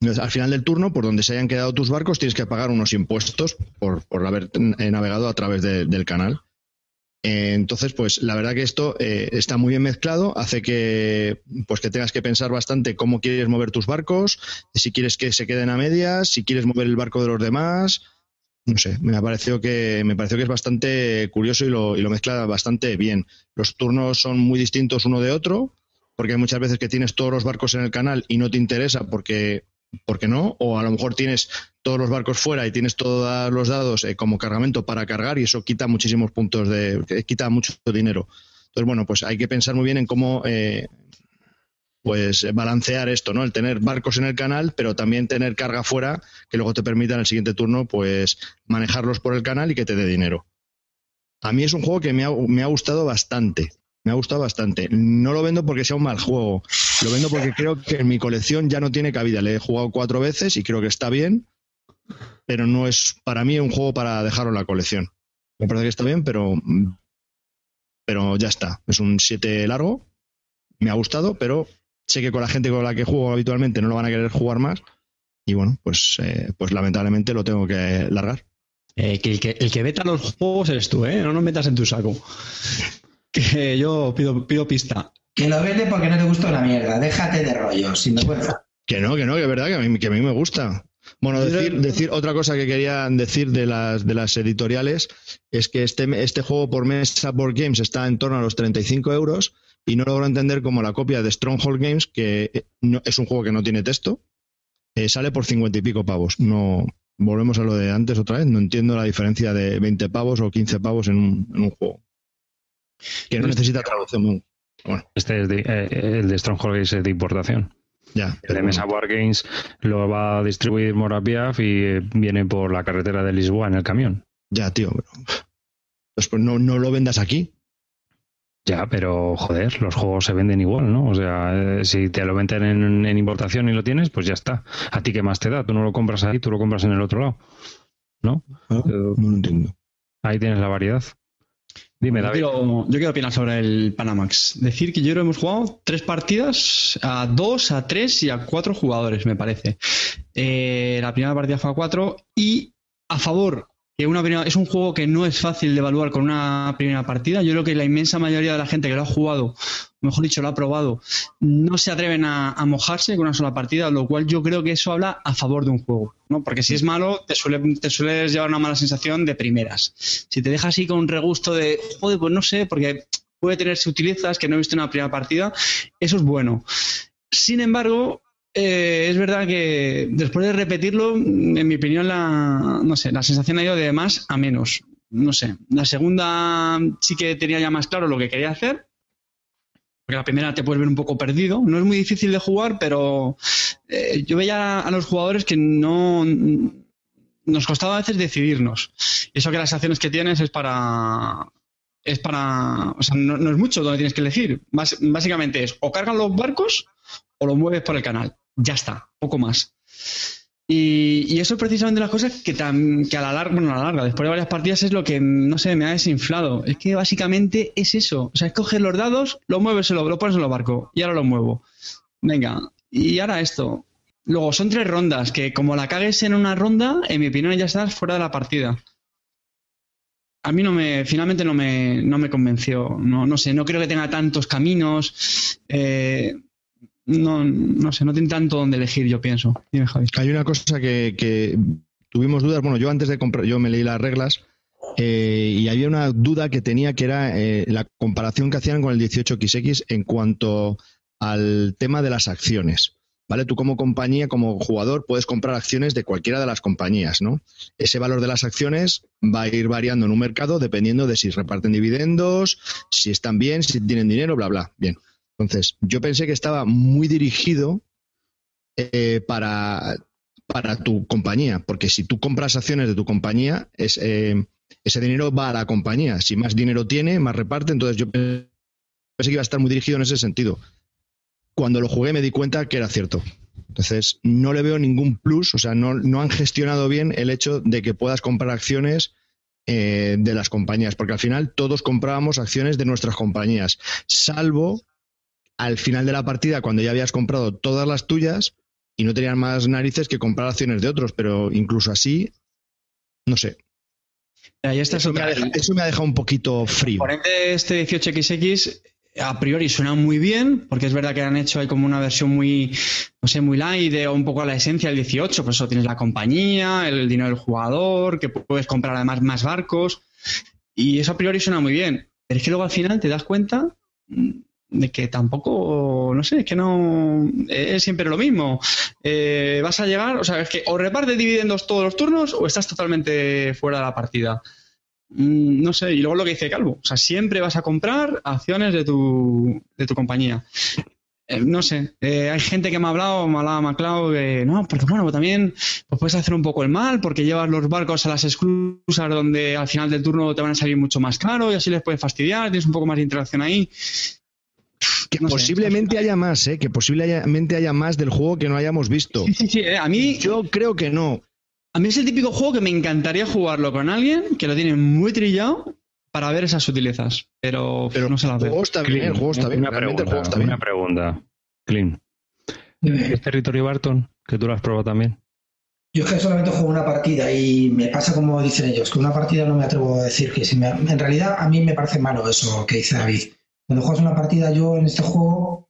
Al final del turno, por donde se hayan quedado tus barcos, tienes que pagar unos impuestos por, por haber navegado a través del canal. Entonces, pues la verdad que esto eh, está muy bien mezclado, hace que, pues que tengas que pensar bastante cómo quieres mover tus barcos, si quieres que se queden a medias, si quieres mover el barco de los demás. No sé, me ha parecido que, me pareció que es bastante curioso y lo, y lo mezcla bastante bien. Los turnos son muy distintos uno de otro, porque hay muchas veces que tienes todos los barcos en el canal y no te interesa porque ¿por qué no? O a lo mejor tienes todos los barcos fuera y tienes todos los dados eh, como cargamento para cargar y eso quita muchísimos puntos de, quita mucho dinero. Entonces, bueno, pues hay que pensar muy bien en cómo eh, pues balancear esto, ¿no? El tener barcos en el canal, pero también tener carga fuera que luego te permita en el siguiente turno, pues manejarlos por el canal y que te dé dinero. A mí es un juego que me ha gustado bastante me ha gustado bastante. No lo vendo porque sea un mal juego, lo vendo porque creo que en mi colección ya no tiene cabida. Le he jugado cuatro veces y creo que está bien, pero no es para mí un juego para dejarlo en la colección. Me parece que está bien, pero, pero ya está. Es un 7 largo, me ha gustado, pero sé que con la gente con la que juego habitualmente no lo van a querer jugar más. Y bueno, pues, eh, pues lamentablemente lo tengo que largar. Eh, que el, que el veta los juegos eres tú, ¿eh? No nos metas en tu saco *laughs* que yo pido, pido pista. Que lo vende porque no te gusta una mierda. Déjate de rollo, sin vergüenza. Que no, que no, que es verdad que a mí, que a mí me gusta. Bueno, decir, decir otra cosa que quería decir de las, de las editoriales es que este, este juego por mesa Board Games está en torno a los 35 euros y no logro entender como la copia de Stronghold Games, que eh, no, es un juego que no tiene texto, eh, sale por 50 y pico pavos. No, volvemos a lo de antes otra vez, no entiendo la diferencia de 20 pavos o 15 pavos en un, en un juego. Que no necesita traducción. Bueno. Este es de, eh, el de Stronghold es de importación. Ya, el de Mesa Wargames lo va a distribuir Morapiaf y eh, viene por la carretera de Lisboa en el camión. Ya, tío, pero después no, no lo vendas aquí. Ya, pero joder, los juegos se venden igual, ¿no? O sea, eh, si te lo venden en, en, importación y lo tienes, pues ya está. ¿A ti qué más te da? Tú no lo compras ahí, tú lo compras en el otro lado. ¿No? Ah, no lo entiendo. Ahí tienes la variedad. Dime, David. Yo quiero, opinar sobre el Panamax. Decir que yo creo hemos jugado tres partidas a dos, a tres y a cuatro jugadores, me parece. Eh, la primera partida fue a cuatro y a favor que una es un juego que no es fácil de evaluar con una primera partida. Yo creo que la inmensa mayoría de la gente que lo ha jugado, mejor dicho, lo ha probado, no se atreven a, mojarse con una sola partida, lo cual yo creo que eso habla a favor de un juego, ¿no? Porque si es malo, te, suele, te sueles llevar una mala sensación de primeras. Si te dejas así con un regusto de, joder, pues no sé, porque puede tener sutilezas que no he visto en una primera partida, eso es bueno. Sin embargo, eh, es verdad que después de repetirlo, en mi opinión, la, no sé, la sensación ha ido de más a menos. No sé. La segunda sí que tenía ya más claro lo que quería hacer. Porque la primera te puedes ver un poco perdido. No es muy difícil de jugar, pero eh, yo veía a los jugadores que no nos costaba a veces decidirnos. Y eso que las acciones que tienes es para es para. O sea, no, es mucho donde tienes que elegir. básicamente es o cargan los barcos o los mueves por el canal ya está, poco más. Y, eso es precisamente las cosas que, que a la larga, bueno, a la larga, después de varias partidas es lo que, no sé, me ha desinflado. Es que básicamente es eso. O sea, es los dados, lo mueves, lo, lo pones en el barco y ahora lo muevo. Venga, y ahora esto. Luego, son tres rondas, que como la cagues en una ronda, en mi opinión ya estás fuera de la partida. A mí no me, finalmente no me, no me convenció. No, no sé, no creo que tenga tantos caminos. Eh, no, no sé, no tiene tanto donde elegir, yo pienso. Hay una cosa que, tuvimos dudas. Bueno, yo antes de comprar, yo me leí las reglas eh, y había una duda que tenía que era eh, la comparación que hacían con el 18XX en cuanto al tema de las acciones. ¿Vale? Tú como compañía, como jugador, puedes comprar acciones de cualquiera de las compañías, ¿no? Ese valor de las acciones va a ir variando en un mercado dependiendo de si reparten dividendos, si están bien, si tienen dinero, bla, bla. Bien. Entonces, yo pensé que estaba muy dirigido eh, para, para tu compañía, porque si tú compras acciones de tu compañía, es, eh, ese dinero va a la compañía. Si más dinero tiene, más reparte. Entonces, yo pensé que iba a estar muy dirigido en ese sentido. Cuando lo jugué me di cuenta que era cierto. Entonces, no le veo ningún plus, o sea, no, han gestionado bien el hecho de que puedas comprar acciones eh, de las compañías, porque al final todos comprábamos acciones de nuestras compañías, salvo al final de la partida, cuando ya habías comprado todas las tuyas, y no tenían más narices que comprar acciones de otros, pero incluso así, no sé. Está eso, me ha dejado, eso me ha dejado un poquito frío. El componente este 18XX a priori suena muy bien, porque es verdad que han hecho ahí como una versión muy, no sé, muy light, de un poco a la esencia del 18, por eso tienes la compañía, el dinero del jugador, que puedes comprar además más barcos, y eso a priori suena muy bien, pero es que luego al final te das cuenta que tampoco, no sé, es que no, es siempre lo mismo. Eh, vas a llegar, o sea, es que o repartes dividendos todos los turnos o estás totalmente fuera de la partida. Mm, no sé, y luego lo que dice Calvo, o sea, siempre vas a comprar acciones de tu, de tu compañía. Eh, no sé, eh, hay gente que me ha hablado, me ha hablado que no, porque bueno, también pues puedes hacer un poco el mal porque llevas los barcos a las exclusas donde al final del turno te van a salir mucho más caro y así les puedes fastidiar, tienes un poco más de interacción ahí. Que posiblemente haya más, ¿eh? que posiblemente haya más del juego que no hayamos visto. Sí, sí, sí, eh, a mí... Yo creo que no. A mí es el típico juego que me encantaría jugarlo con alguien que lo tiene muy trillado para ver esas sutilezas, pero, pero no se las ve. El juego está bien, el juego está bien. Una pregunta, una pregunta, Clean. ¿Es territorio Barton? Que tú lo has probado también. Yo es que solamente juego una partida y me pasa como dicen ellos, que una partida no me atrevo a decir que si me... En realidad a mí me parece malo eso que dice David. Cuando juegas una partida yo en este juego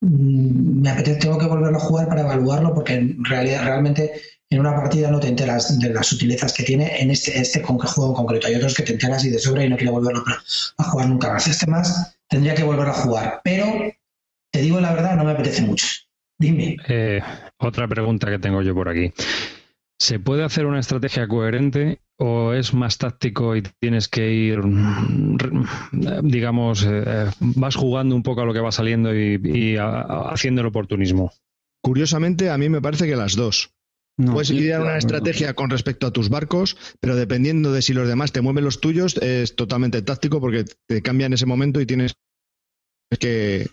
mm, me apetece, tengo que volverlo a jugar para evaluarlo porque en realidad realmente en una partida no te enteras de las sutilezas que tiene en este, este con juego en concreto. Hay otros que te enteras y de sobra y no quiero volverlo a jugar nunca más. Este más tendría que volver a jugar, pero te digo la verdad, no me apetece mucho. Dime. Eh, otra pregunta que tengo yo por aquí. ¿Se puede hacer una estrategia coherente o es más táctico y tienes que ir, digamos, eh, vas jugando un poco a lo que va saliendo y, haciendo el oportunismo? Curiosamente, a mí me parece que las dos. Puedes idear una estrategia con respecto a tus barcos, pero dependiendo de si los demás te mueven los tuyos, es totalmente táctico porque te cambia en ese momento y tienes que,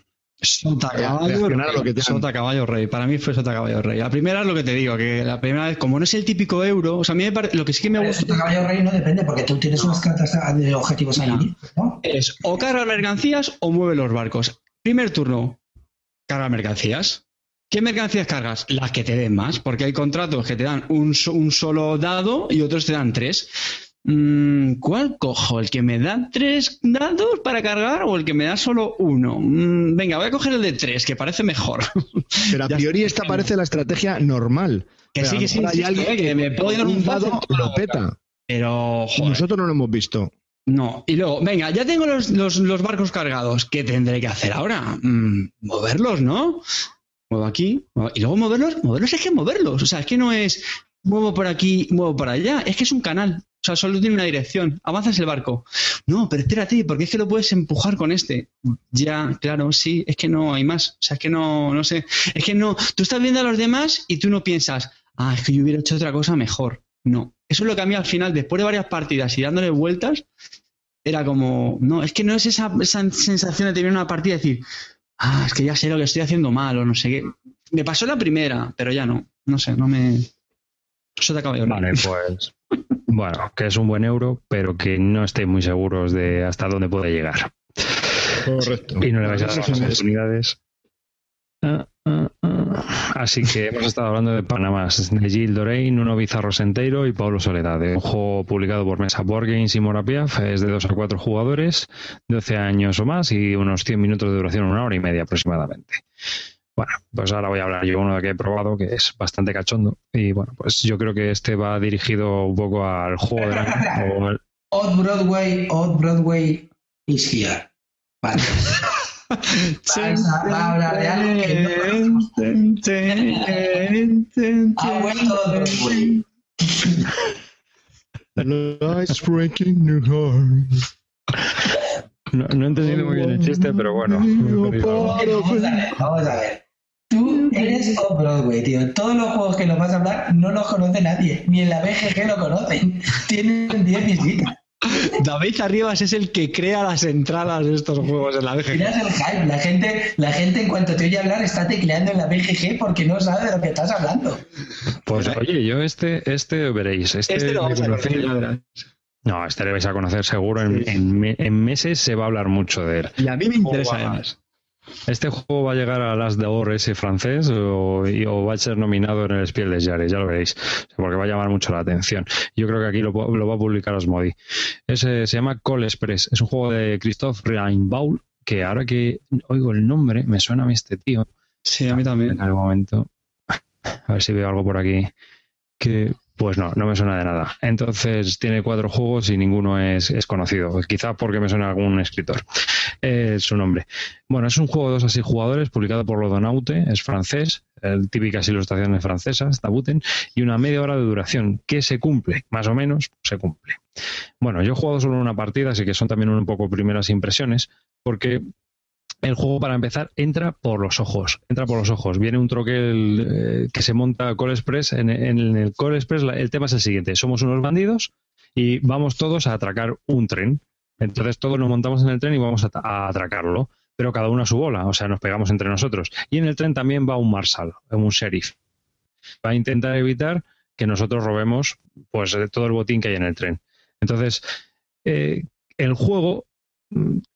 Sota caballo, rey, Sota caballo rey. Para mí fue Sota caballo rey. La primera es lo que te digo, que la primera vez, como no es el típico euro, o sea, a mí me parece, lo que sí que me gusta. Sota caballo rey no depende, porque tú tienes unas cartas de objetivos ahí, ¿no? Es o carga mercancías o mueve los barcos. Primer turno, carga mercancías. ¿Qué mercancías cargas? Las que te den más, porque hay contratos que te dan un, un solo dado y otros te dan tres. Mm, ¿Cuál cojo? ¿El que me da tres dados para cargar o el que me da solo uno? Mm, venga, voy a coger el de tres, que parece mejor. *laughs* Pero a *laughs* priori esta parece la estrategia normal. Que sí, que sí, hay alguien que, me puede dar un dado, lo peta. Pero nosotros no lo hemos visto. No, y luego, venga, ya tengo los, los, barcos cargados. ¿Qué tendré que hacer ahora? Mm, moverlos, ¿no? Muevo aquí, y luego moverlos, moverlos es que moverlos. O sea, es que no es muevo por aquí, muevo por allá. Es que es un canal. O sea, solo tiene una dirección. Avanzas el barco. No, pero espérate, porque es que lo puedes empujar con este. Ya, claro, sí, es que no hay más. O sea, es que no, no sé. Es que no. Tú estás viendo a los demás y tú no piensas, ah, es que yo hubiera hecho otra cosa mejor. No. Eso es lo que a mí al final, después de varias partidas y dándole vueltas, era como, no, es que no es esa, esa sensación de tener una partida y decir, ah, es que ya sé lo que estoy haciendo mal o no sé qué. Me pasó la primera, pero ya no. No sé, no me. Eso te acaba de Vale, pues *laughs* bueno, que es un buen euro, pero que no estéis muy seguros de hasta dónde puede llegar. Correcto. Y no le vais a dar las oportunidades. Ah, ah, ah. Así que hemos estado hablando de Panamá, de Gil Dorein, Nuno Bizarro Senteiro y Pablo Soledad. Un juego publicado por Mesa Board Games y Morapiaf. Es de 2 a 4 jugadores, 12 años o más y unos 100 minutos de duración, una hora y media aproximadamente. Bueno, pues ahora voy a hablar yo uno que he probado que es bastante cachondo. Y bueno, pues yo creo que este va dirigido un poco al juego de la. Odd Broadway, Odd Broadway is here. Vale. *laughs* va a hablar de algo que no Ha vuelto Broadway. No, no he entendido muy bien el chiste, pero bueno. Vamos a ver, vamos a ver. Tú eres Off-Broadway, tío. Todos los juegos que nos vas a hablar no los conoce nadie. Ni en la BGG lo conocen. Tienen 10 visitas. David Arribas es el que crea las entradas de estos juegos en la BGG. Miras el hype. La gente, la gente, en cuanto te oye hablar, está tecleando en la BGG porque no sabe de lo que estás hablando. Pues oye, yo este, este veréis. Este, este lo vamos a conocer, No, este le vais a conocer seguro. En, en, meses se va a hablar mucho de él. Y a mí me interesa además. Este juego va a llegar a las de Or ese francés o, va a ser nominado en el Spiel de Jahres, ya lo veréis, porque va a llamar mucho la atención. Yo creo que aquí lo, va a publicar Osmodi. Ese se llama Call Express, es un juego de Christophe Reinbaul, que ahora que oigo el nombre, me suena a mí este tío. Sí, a mí también. En algún momento. *laughs* A ver si veo algo por aquí. Que pues no, no me suena de nada. Entonces tiene cuatro juegos y ninguno es, conocido. Quizá porque me suena algún escritor. Es su nombre. Bueno, es un juego de dos así jugadores, publicado por Lodonaute, es francés, típicas ilustraciones francesas, Tabuten, y una media hora de duración, que se cumple, más o menos, se cumple. Bueno, yo he jugado solo una partida, así que son también un poco primeras impresiones, porque el juego, para empezar, entra por los ojos. Entra por los ojos. Viene un troquel eh, que se monta Call Express. En, el Call Express el tema es el siguiente. Somos unos bandidos y vamos todos a atracar un tren. Entonces todos nos montamos en el tren y vamos a, atracarlo. Pero cada uno a su bola. O sea, nos pegamos entre nosotros. Y en el tren también va un marshal, un sheriff. Va a intentar evitar que nosotros robemos pues todo el botín que hay en el tren. Entonces, eh, el juego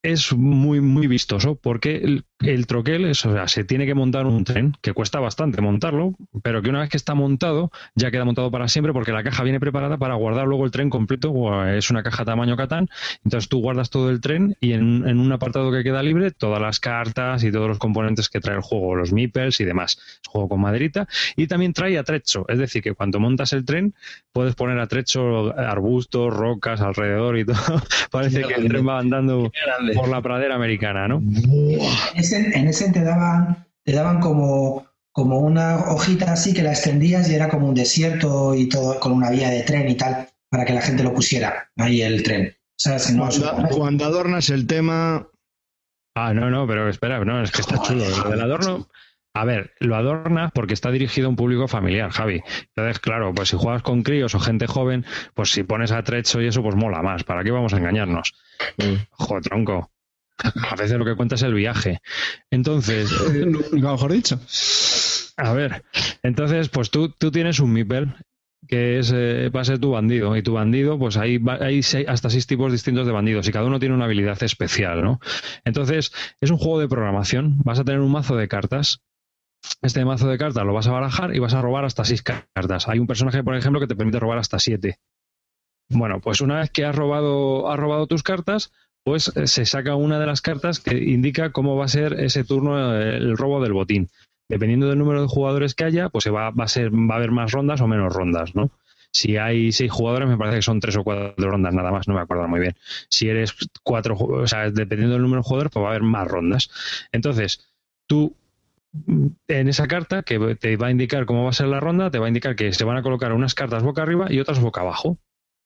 es muy, muy vistoso porque el, troquel es, o sea, se tiene que montar un tren, que cuesta bastante montarlo, pero que una vez que está montado, ya queda montado para siempre porque la caja viene preparada para guardar luego el tren completo. Es una caja tamaño Catán, entonces tú guardas todo el tren y en, en, un apartado que queda libre, todas las cartas y todos los componentes que trae el juego, los meeples y demás. Es juego con maderita y también trae atrecho, es decir, que cuando montas el tren puedes poner atrecho, arbustos, rocas alrededor y todo. *laughs* Parece que el tren va andando por la pradera americana, ¿no? En ese, te daban, te daban como, como una hojita así que la extendías y era como un desierto y todo con una vía de tren y tal para que la gente lo pusiera ahí el tren. cuando, adornas el tema. Ah, no, no, pero espera, no, es que está chulo. Lo del adorno, a ver, lo adornas porque está dirigido a un público familiar, Javi. Entonces, claro, pues si juegas con críos o gente joven, pues si pones atrecho y eso, pues mola más. ¿Para qué vamos a engañarnos? Joder, tronco. A veces lo que cuenta es el viaje. Entonces. *laughs* Nunca mejor dicho. A ver, entonces, pues tú, tú tienes un Mipel que es, eh, va a ser tu bandido. Y tu bandido, pues hay, hay hasta seis tipos distintos de bandidos y cada uno tiene una habilidad especial, ¿no? Entonces, es un juego de programación. Vas a tener un mazo de cartas este mazo de cartas lo vas a barajar y vas a robar hasta seis cartas. Hay un personaje, por ejemplo, que te permite robar hasta siete. Bueno, pues una vez que has robado, has robado tus cartas, pues eh, se saca una de las cartas que indica cómo va a ser ese turno eh, el robo del botín. Dependiendo del número de jugadores que haya, pues se va, va, a ser, va a haber más rondas o menos rondas, ¿no? Si hay seis jugadores, me parece que son tres o cuatro rondas nada más, no me acuerdo muy bien. Si eres cuatro, o sea, dependiendo del número de jugadores, pues va a haber más rondas. Entonces, tú en esa carta que te va a indicar cómo va a ser la ronda, te va a indicar que se van a colocar unas cartas boca arriba y otras boca abajo.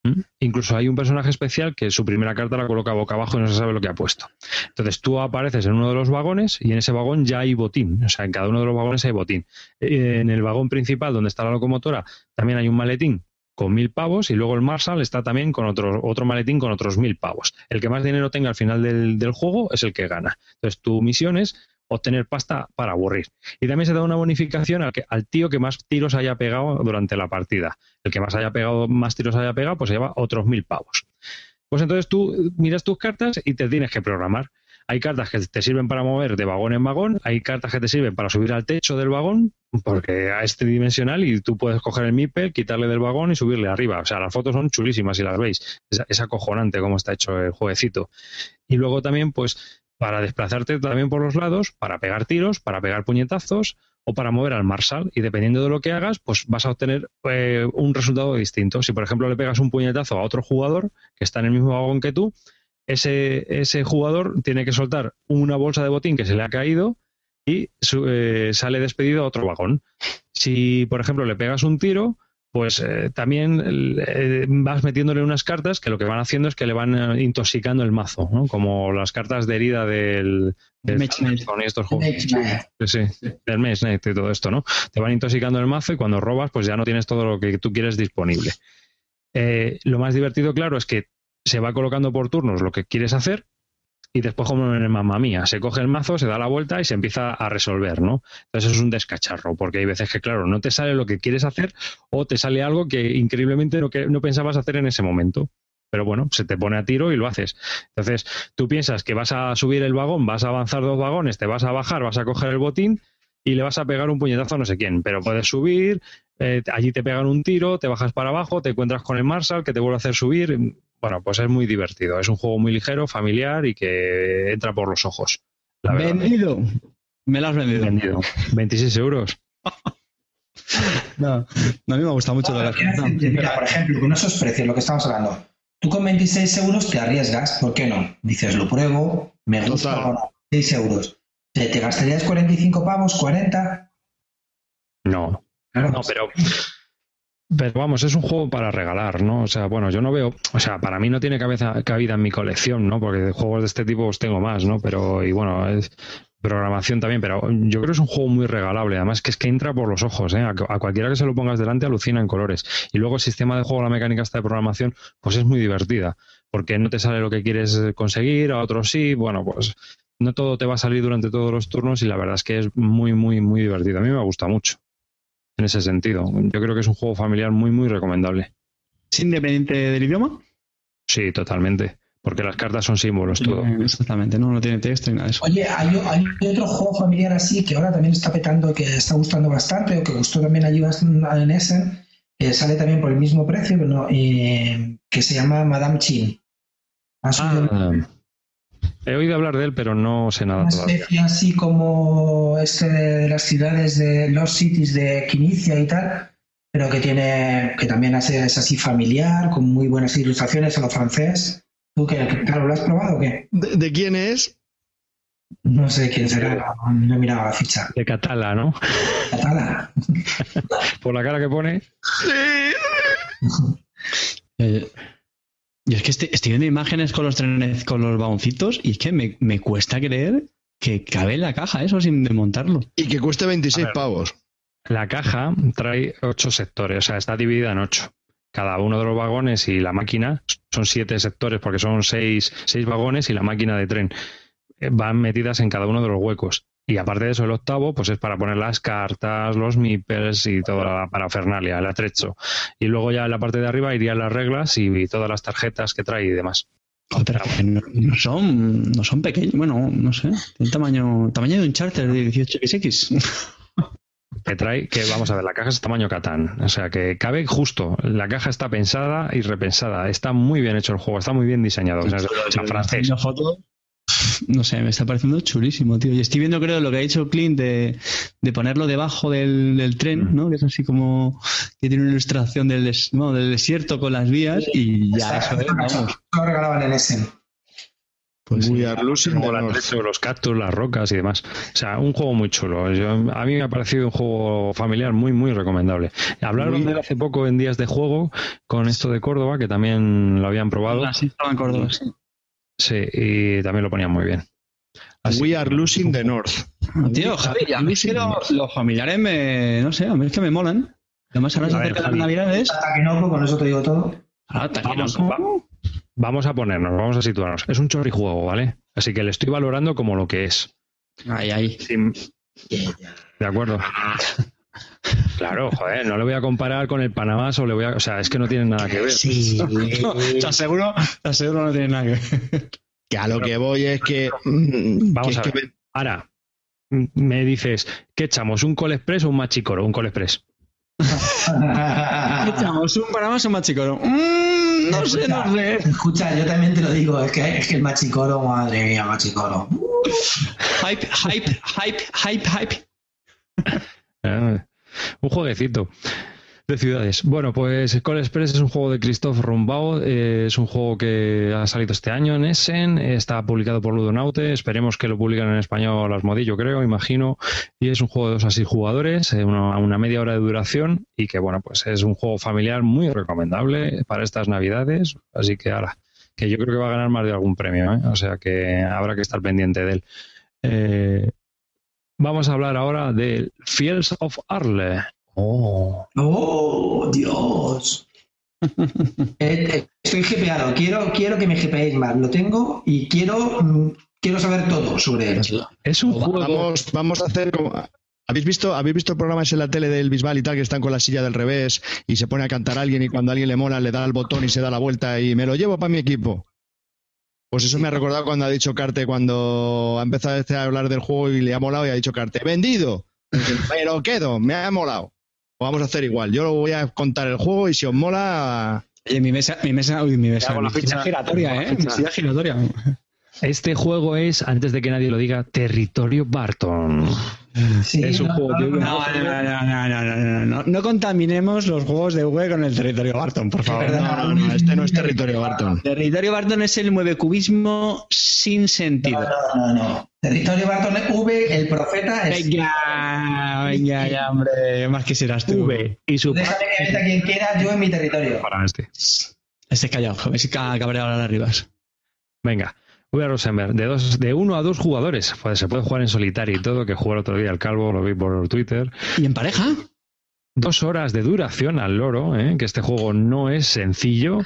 ¿Mm? Incluso hay un personaje especial que su primera carta la coloca boca abajo y no se sabe lo que ha puesto. Entonces tú apareces en uno de los vagones y en ese vagón ya hay botín. O sea, en cada uno de los vagones hay botín. En el vagón principal, donde está la locomotora, también hay un maletín con mil pavos y luego el Marshall está también con otro, otro maletín con otros mil pavos. El que más dinero tenga al final del, del juego es el que gana. Entonces tu misión es obtener pasta para aburrir. Y también se da una bonificación al, que, al tío que más tiros haya pegado durante la partida. El que más haya pegado, más tiros haya pegado, pues se lleva otros mil pavos. Pues entonces tú miras tus cartas y te tienes que programar. Hay cartas que te sirven para mover de vagón en vagón, hay cartas que te sirven para subir al techo del vagón, porque es tridimensional y tú puedes coger el MIPEL, quitarle del vagón y subirle arriba. O sea, las fotos son chulísimas si las veis. Es, es acojonante cómo está hecho el jueguecito. Y luego también, pues, para desplazarte también por los lados, para pegar tiros, para pegar puñetazos o para mover al Marshall. Y dependiendo de lo que hagas, pues vas a obtener eh, un resultado distinto. Si, por ejemplo, le pegas un puñetazo a otro jugador que está en el mismo vagón que tú, ese, ese jugador tiene que soltar una bolsa de botín que se le ha caído y eh, sale despedido a otro vagón. Si, por ejemplo, le pegas un tiro, pues eh, también eh, vas metiéndole unas cartas que lo que van haciendo es que le van eh, intoxicando el mazo, ¿no? Como las cartas de herida del, del estos juegos. Sí, del Mage y todo esto, ¿no? Te van intoxicando el mazo y cuando robas, pues ya no tienes todo lo que tú quieres disponible. lo más divertido, claro, es que se va colocando por turnos lo que quieres hacer y después como en mamá mía, se coge el mazo, se da la vuelta y se empieza a resolver, ¿no? Entonces es un descacharro, porque hay veces que, claro, no te sale lo que quieres hacer o te sale algo que increíblemente no, que, no pensabas hacer en ese momento. pero bueno, se te pone a tiro y lo haces. Entonces, tú piensas que vas a subir el vagón, vas a avanzar dos vagones, te vas a bajar, vas a coger el botín y le vas a pegar un puñetazo a no sé quién, pero puedes subir, eh, allí te pegan un tiro, te bajas para abajo, te encuentras con el Marshall que te vuelve a hacer subir. Bueno, pues es muy divertido. Es un juego muy ligero, familiar y que entra por los ojos. Vendido. Me lo has vendido. Vendido. 26 euros. *laughs* no, a mí me gusta mucho. la... mira, por ejemplo, con esos precios, lo que estamos hablando, Tú con 26 euros te arriesgas, ¿por qué no? Dices, lo pruebo, me gusta 6 euros. ¿Te, gastarías 45 pavos, 40? No. No, pero pero vamos, es un juego para regalar, ¿no? O sea, bueno, yo no veo, o sea, para mí no tiene cabeza, cabida en mi colección, ¿no? Porque de juegos de este tipo tengo más, ¿no? Pero, y bueno, es, programación también, pero yo creo que es un juego muy regalable. Además, que es que entra por los ojos. ¿eh? A, cualquiera que se lo pongas delante alucina en colores. Y luego el sistema de juego, la mecánica esta de programación, pues es muy divertida. Porque no te sale lo que quieres conseguir, a otros sí. Bueno, pues no todo te va a salir durante todos los turnos y la verdad es que es muy, muy, muy divertido. A mí me gusta mucho en ese sentido. Yo creo que es un juego familiar muy, muy recomendable. ¿Es independiente del idioma? Sí, totalmente. Porque las cartas son símbolos, todo. Exactamente, no, no tiene texto ni nada de eso. Oye, hay, otro juego familiar así que ahora también está petando, que está gustando bastante, o que gustó también allí en Essen, que sale también por el mismo precio, pero que se llama Madame Chin. Ah, he oído hablar de él, pero no sé nada una especie así como este de las ciudades de los cities de Quinicia y tal, pero que tiene que también es así familiar, con muy buenas ilustraciones a lo francés. ¿Tú qué? Claro, ¿lo has probado o qué? ¿De, quién es? No sé quién será, no he mirado la ficha. De Catala, ¿no? Catala. *laughs* Por la cara que pone. Sí. *laughs* Eh, y es que estoy, viendo imágenes con los trenes, con los vagoncitos, y es que me, cuesta creer que cabe en la caja eso sin desmontarlo. Y que cueste 26 pavos. La caja trae ocho sectores, o sea, está dividida en ocho cada uno de los vagones y la máquina, son siete sectores porque son seis, seis vagones y la máquina de tren, eh, van metidas en cada uno de los huecos. Y aparte de eso, el octavo, pues es para poner las cartas, los MIPERS y toda la parafernalia, el atrecho. Y luego ya en la parte de arriba irían las reglas y, todas las tarjetas que trae y demás. no, son, no son pequeños, bueno, no sé, el tamaño, tamaño de un charter de 18XX. *laughs* que trae, que vamos a ver, la caja es tamaño Catán, o sea que cabe justo, la caja está pensada y repensada, está muy bien hecho el juego, está muy bien diseñado, o sea, es francés. No sé, me está pareciendo chulísimo, tío. Y estoy viendo, creo, lo que ha dicho Clint de, ponerlo debajo del, tren, mm. ¿no? Que es así como que tiene una ilustración del, del desierto con las vías y ya eso es, vamos. Lo regalaban en ese. Pues We Are Losing los cactus, las rocas y demás. O sea, un juego muy chulo. a mí me ha parecido un juego familiar muy, muy recomendable. Hablaron de él hace poco en Días de Juego con esto de Córdoba, que también lo habían probado. Ah, sí, estaba en Córdoba, sí. Sí, y también lo ponían muy bien. We Are Losing the North. Tío, Javi, a mí es que los, familiares me. No sé, a mí es que me molan. Además, ahora se acercan las navidades. Taquinoco, con eso te digo todo. Ah, Taquinoco. Vamos a ponernos, vamos a situarnos. Es un chorrijuego, ¿vale? Así que le estoy valorando como lo que es. Ay, ay. De acuerdo. *laughs* Claro, joder, no le voy a comparar con el Panamá o le voy a. O sea, es que no tienen nada que ver. Sí. *laughs* te aseguro, te aseguro no tiene nada que ver. Que a lo que voy es que. Vamos a ver. Ahora, me dices, ¿qué echamos? ¿Un Col Express o un Machicoro? Un Col Express. *laughs* ¿Qué echamos? ¿Un Panamá o un Machicoro? Mm, no sé, no sé. Escucha, yo también te lo digo, es que, es que el machicoro, madre mía, machicoro. hype, hype, hype, hype, hype. Ah, un jueguecito de ciudades. Bueno, pues Call Express es un juego de Christophe Rumbao, eh, es un juego que ha salido este año en Essen, está publicado por Ludonaute, esperemos que lo publiquen en español Asmodillo, creo, imagino, y es un juego de dos a jugadores, eh, una, media hora de duración y que, bueno, pues es un juego familiar muy recomendable para estas navidades, así que ahora, que yo creo que va a ganar más de algún premio, ¿eh? o sea que habrá que estar pendiente de él. Vamos a hablar ahora del Fields of Arle, Oh. Oh, Dios. *laughs* Eh, eh, estoy GPado. Quiero, quiero que me GPéis más. Lo tengo y quiero, mm, quiero saber todo sobre él. Es un juego. Vamos, vamos a hacer como. ¿Habéis visto, ¿Habéis visto programas en la tele del Bisbal y tal que están con la silla del revés y se pone a cantar a alguien y cuando a alguien le mola le da el botón y se da la vuelta y me lo llevo para mi equipo? Pues eso me ha recordado cuando ha dicho Carte, cuando ha empezado este a hablar del juego y le ha molado y ha dicho Carte, vendido, me lo quedo, me ha molado. Vamos a hacer igual, yo voy a contar el juego y si os mola... Oye, mi mesa, mi mesa, uy, mi mesa, hago la mi silla ficha- giratoria, ¿eh? Mi silla giratoria. Este juego es, antes de que nadie lo diga, Territorio Barton. Sí, es un no, juego de no, no, no, no, no, no. No contaminemos los juegos de V con el territorio Barton, por favor. No, no, no. este no es territorio Barton. Territorio Barton es el mueve cubismo sin sentido. No, no, no. Territorio Barton es V, el profeta es. Venga, venga, ya, hombre. Más que serás tú. V y su. Déjame que meta quien quiera yo en mi territorio. Para este. Este callado, joven. Si cabreado ahora arriba. Venga. Venga, V Rosenberg, de, dos, de uno a dos jugadores. Pues se puede jugar en solitario y todo, que el otro día al calvo, lo vi por Twitter. ¿Y en pareja? Dos horas de duración al loro, ¿eh? que este juego no es sencillo.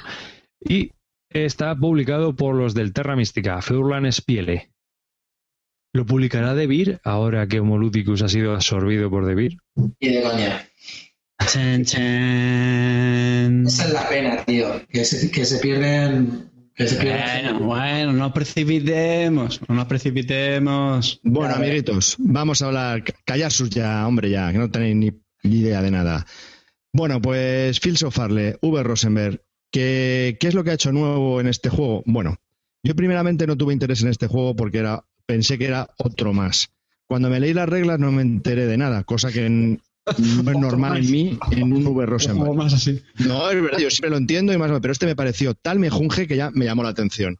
Y está publicado por los del Terra Mística, Furlan Spiele. ¿Lo publicará Devir ahora que Homoludicus ha sido absorbido por Devir? Y de coña. Chan, chan. Esa es la pena, tío. Que se, que se pierden. Bueno, bueno, no nos precipitemos, no nos precipitemos. Bueno, amiguitos, vamos a hablar. Callaros ya, hombre, ya, que no tenéis ni, ni idea de nada. Bueno, pues Phil Sofarle, V. Rosenberg, ¿qué, ¿qué es lo que ha hecho nuevo en este juego? Bueno, yo primeramente no tuve interés en este juego porque era, pensé que era otro más. Cuando me leí las reglas no me enteré de nada, cosa que en- no es normal en mí, en un V. Rosenberg. más así. No, es verdad, yo siempre lo entiendo y más, pero este me pareció tal mejunje que ya me llamó la atención.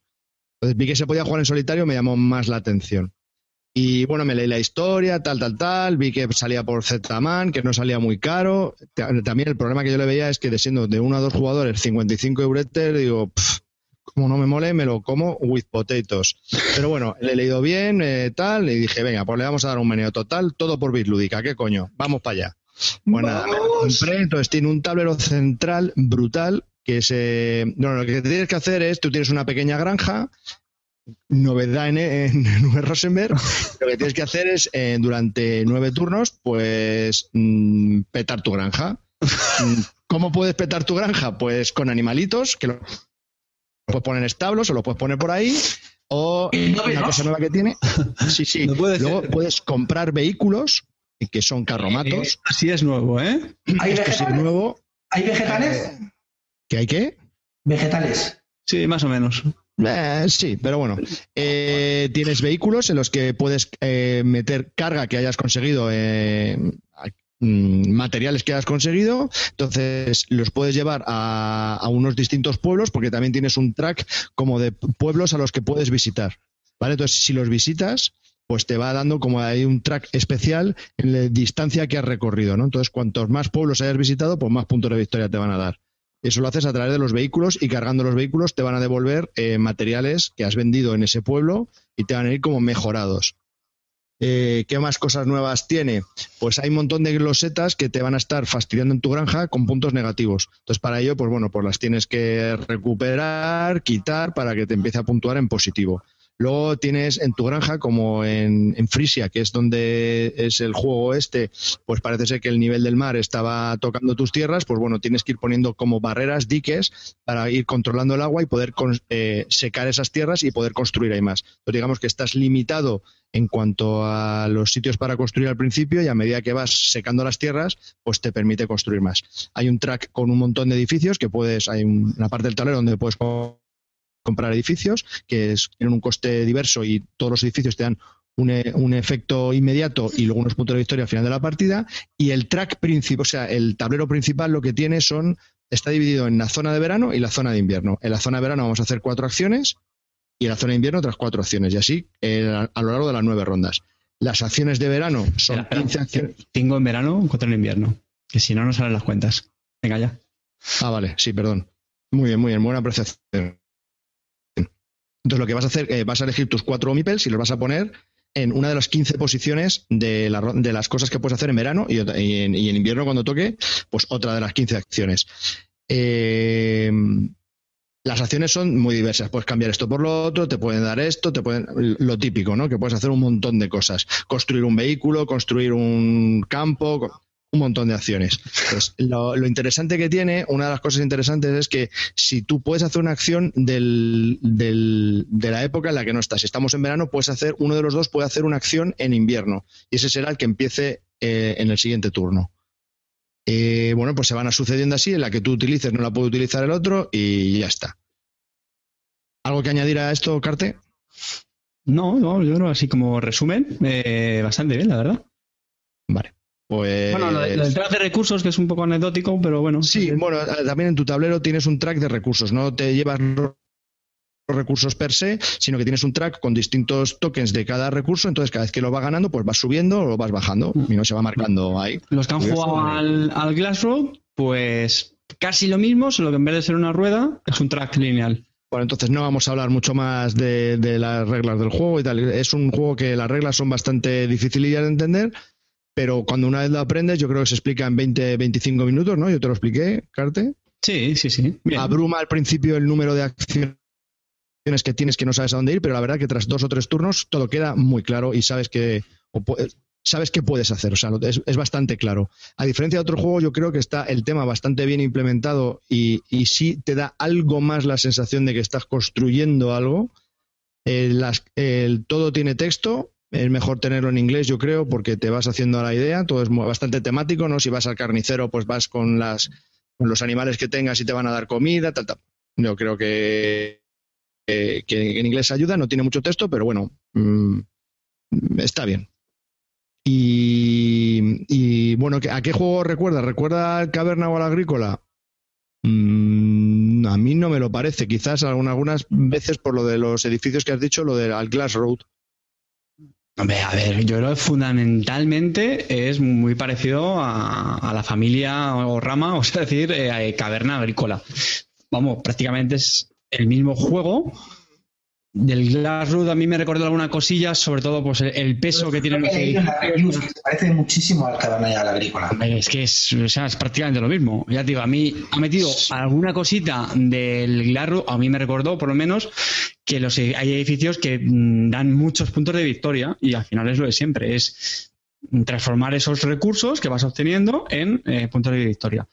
Entonces vi que se podía jugar en solitario, me llamó más la atención. Y bueno, me leí la historia, tal, tal, tal, vi que salía por Z-Man, que no salía muy caro. Ta- También el problema que yo le veía es que de siendo de uno a dos jugadores, 55 euretes, digo, "Pff, como no me mole, me lo como with potatoes. Pero bueno, le he leído bien, eh, tal, y dije, venga, pues le vamos a dar un meneo total, todo por Bitlúdica, ¿qué coño? Vamos para allá. Pues nada, me lo compré, entonces tiene un tablero central brutal que se... No, lo que tienes que hacer es, tú tienes una pequeña granja, novedad en, en, en *laughs* Rosenberg, lo que tienes que hacer es, eh, durante nueve turnos, pues mm, petar tu granja. Mm, ¿Cómo puedes petar tu granja? Pues con animalitos, que lo puedes poner en establos o lo puedes poner por ahí, o una cosa nueva que tiene. *laughs* Sí, sí. No puede Luego ser. puedes comprar vehículos, que son carromatos. Así es nuevo, ¿eh? ¿Hay Esto sí es vegetales? nuevo. ¿Hay vegetales? ¿Que hay qué? Vegetales. Sí, más o menos. Eh, sí, pero bueno. Eh, tienes vehículos en los que puedes eh, meter carga que hayas conseguido, eh, materiales que hayas conseguido. Entonces los puedes llevar a, a unos distintos pueblos porque también tienes un track como de pueblos a los que puedes visitar. ¿Vale? Entonces, si los visitas, pues te va dando como hay un track especial en la distancia que has recorrido, ¿no? Entonces, cuantos más pueblos hayas visitado, pues más puntos de victoria te van a dar. Eso lo haces a través de los vehículos y cargando los vehículos te van a devolver eh, materiales que has vendido en ese pueblo y te van a ir como mejorados. Eh, ¿Qué más cosas nuevas tiene? Pues hay un montón de glosetas que te van a estar fastidiando en tu granja con puntos negativos. Entonces, para ello, pues bueno, pues las tienes que recuperar, quitar para que te empiece a puntuar en positivo. Luego tienes en tu granja, como en, en Frisia, que es donde es el juego este, pues parece ser que el nivel del mar estaba tocando tus tierras, pues bueno, tienes que ir poniendo como barreras, diques, para ir controlando el agua y poder eh, secar esas tierras y poder construir ahí más. Entonces digamos que estás limitado en cuanto a los sitios para construir al principio y a medida que vas secando las tierras, pues te permite construir más. Hay un track con un montón de edificios que puedes, hay un- una parte del tablero donde puedes co- comprar edificios que es- tienen un coste diverso y todos los edificios te dan un, e- un efecto inmediato y luego unos puntos de victoria al final de la partida. Y el track principal, o sea, el tablero principal lo que tiene son, está dividido en la zona de verano y la zona de invierno. En la zona de verano vamos a hacer cuatro acciones y en la zona de invierno otras cuatro acciones. Y así eh, a, a lo largo de las nueve rondas. Las acciones de verano son Espera, espera. 15 acciones. Cinco en verano, cuatro en invierno. Que si no, no salen las cuentas. Venga ya. Ah, vale, sí, perdón. Muy bien, muy bien, buena apreciación. Entonces, lo que vas a hacer, eh, vas a elegir tus cuatro omipels y los vas a poner en una de las 15 posiciones de, la ro- de las cosas que puedes hacer en verano y en, y en invierno cuando toque, pues otra de las 15 acciones. Eh, las acciones son muy diversas. Puedes cambiar esto por lo otro, te pueden dar esto, te pueden lo típico, ¿no? Que puedes hacer un montón de cosas. Construir un vehículo, construir un campo, un montón de acciones. Pues lo, interesante que tiene, una de las cosas interesantes es que si tú puedes hacer una acción del, de la época en la que no estás, si estamos en verano, puedes hacer, uno de los dos puede hacer una acción en invierno y ese será el que empiece eh, en el siguiente turno. Eh, bueno, pues se van a sucediendo así, en la que tú utilices no la puede utilizar el otro y ya está. ¿Algo que añadir a esto, Carte? No, no, yo creo así como resumen, eh, bastante bien, la verdad. Vale. Pues... Bueno, lo, del track de recursos, que es un poco anecdótico, pero bueno. Sí, bueno, también en tu tablero tienes un track de recursos, no te llevas recursos per se, sino que tienes un track con distintos tokens de cada recurso, entonces cada vez que lo va ganando, pues vas subiendo o lo vas bajando y no se va marcando ahí. Los que han jugado al, al Glass Road, pues casi lo mismo, solo que en vez de ser una rueda, es un track lineal. Bueno, entonces no vamos a hablar mucho más de, de, las reglas del juego y tal. Es un juego que las reglas son bastante difíciles de entender, pero cuando una vez lo aprendes, yo creo que se explica en 20, 25 minutos, ¿no? Yo te lo expliqué, Carte. Sí, sí, sí. Abruma al principio el número de acciones que tienes que no sabes a dónde ir, pero la verdad que tras dos o tres turnos todo queda muy claro y sabes que sabes qué puedes hacer, o sea, es, es, bastante claro. A diferencia de otro juego, yo creo que está el tema bastante bien implementado y, y sí te da algo más la sensación de que estás construyendo algo. Eh, las, el, todo tiene texto, es mejor tenerlo en inglés, yo creo, porque te vas haciendo la idea. Todo es bastante temático, ¿no? Si vas al carnicero, pues vas con las con los animales que tengas y te van a dar comida, tal, tal. Yo creo que, que en inglés ayuda, no tiene mucho texto, pero bueno, mm, está bien. Y, y, bueno, ¿a qué juego recuerda? ¿Recuerda al Caverna o al Agrícola? Mm, a mí no me lo parece. Quizás algunas veces por lo de los edificios que has dicho, lo del Glass Road. Hombre, a ver, yo creo que fundamentalmente es muy parecido a, la familia o rama, *laughs* o sea, decir, eh, caverna agrícola. Vamos, prácticamente es el mismo juego, del Glassroot a mí me recordó alguna cosilla, sobre todo pues el peso que tiene los Se parece muchísimo al caverna y al agrícola. Es que es, o sea, es prácticamente lo mismo. Ya te digo, a mí ha metido alguna cosita del Glassroot, a mí me recordó por lo menos que los, hay edificios que mm, dan muchos puntos de victoria y al final es lo de siempre, es transformar esos recursos que vas obteniendo en eh, puntos de victoria.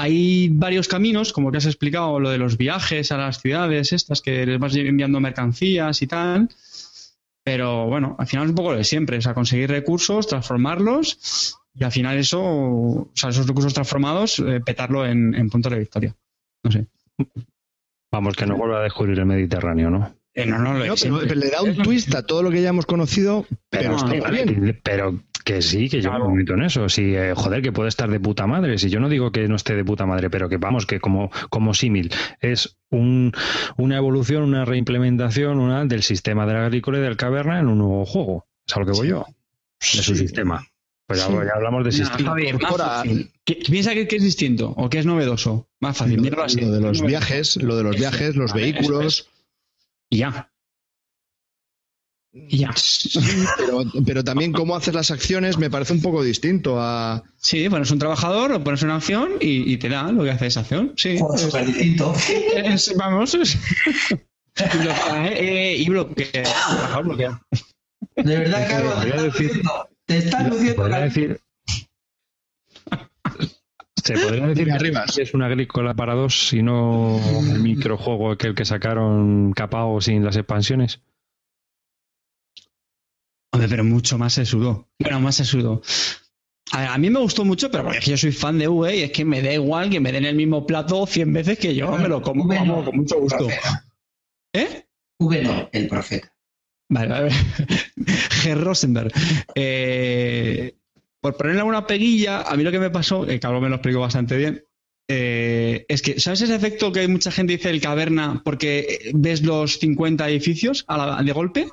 Hay varios caminos, como que has explicado, lo de los viajes a las ciudades, estas que les vas enviando mercancías y tal. Pero bueno, al final es un poco lo de siempre, o sea, conseguir recursos, transformarlos y al final eso, o sea, esos recursos transformados, eh, petarlo en, en puntos de victoria. No sé. Vamos, que no vuelva a descubrir el Mediterráneo, ¿no? Eh, no, no, pero, le da un twist a todo lo que ya hemos conocido, pero, está bien. Pero que sí, que yo me meto en eso. Sí, eh, joder, que puede estar de puta madre. Si yo no digo que no esté de puta madre, pero que vamos, que como, como símil, es un, una evolución, una reimplementación una, del sistema del agrícola y del caverna en un nuevo juego. Es a lo que voy yo. De su sistema. Pues ya, hablamos de sistema. piensa que, es distinto o que es novedoso. Más fácil. Lo, lo de los viajes, lo de los viajes, los vehículos. Y ya. Y ya. pero, también cómo haces las acciones me parece un poco distinto a. Sí, pones un trabajador o pones una acción y, te da lo que hace esa acción. Sí. súper distinto. vamos. *laughs* Eh, y bloquea. De verdad, Carlos, te estás luciendo. decir, se podría decir que arriba es una agrícola para dos y no el microjuego aquel que sacaron capao sin las expansiones. Hombre, pero mucho más se sudó. Bueno, más se sudó. A, mí me gustó mucho, pero porque yo soy fan de V y es que me da igual que me den el mismo plato 100 veces que yo me lo como con mucho gusto. ¿Eh? V no, el profeta. Vale, vale. Ger *laughs* Rosenberg. Eh, por ponerle una peguilla, a mí lo que me pasó, que Carlos me lo explicó bastante bien, eh, es que, ¿sabes ese efecto que mucha gente dice el caverna porque ves los 50 edificios a de golpe?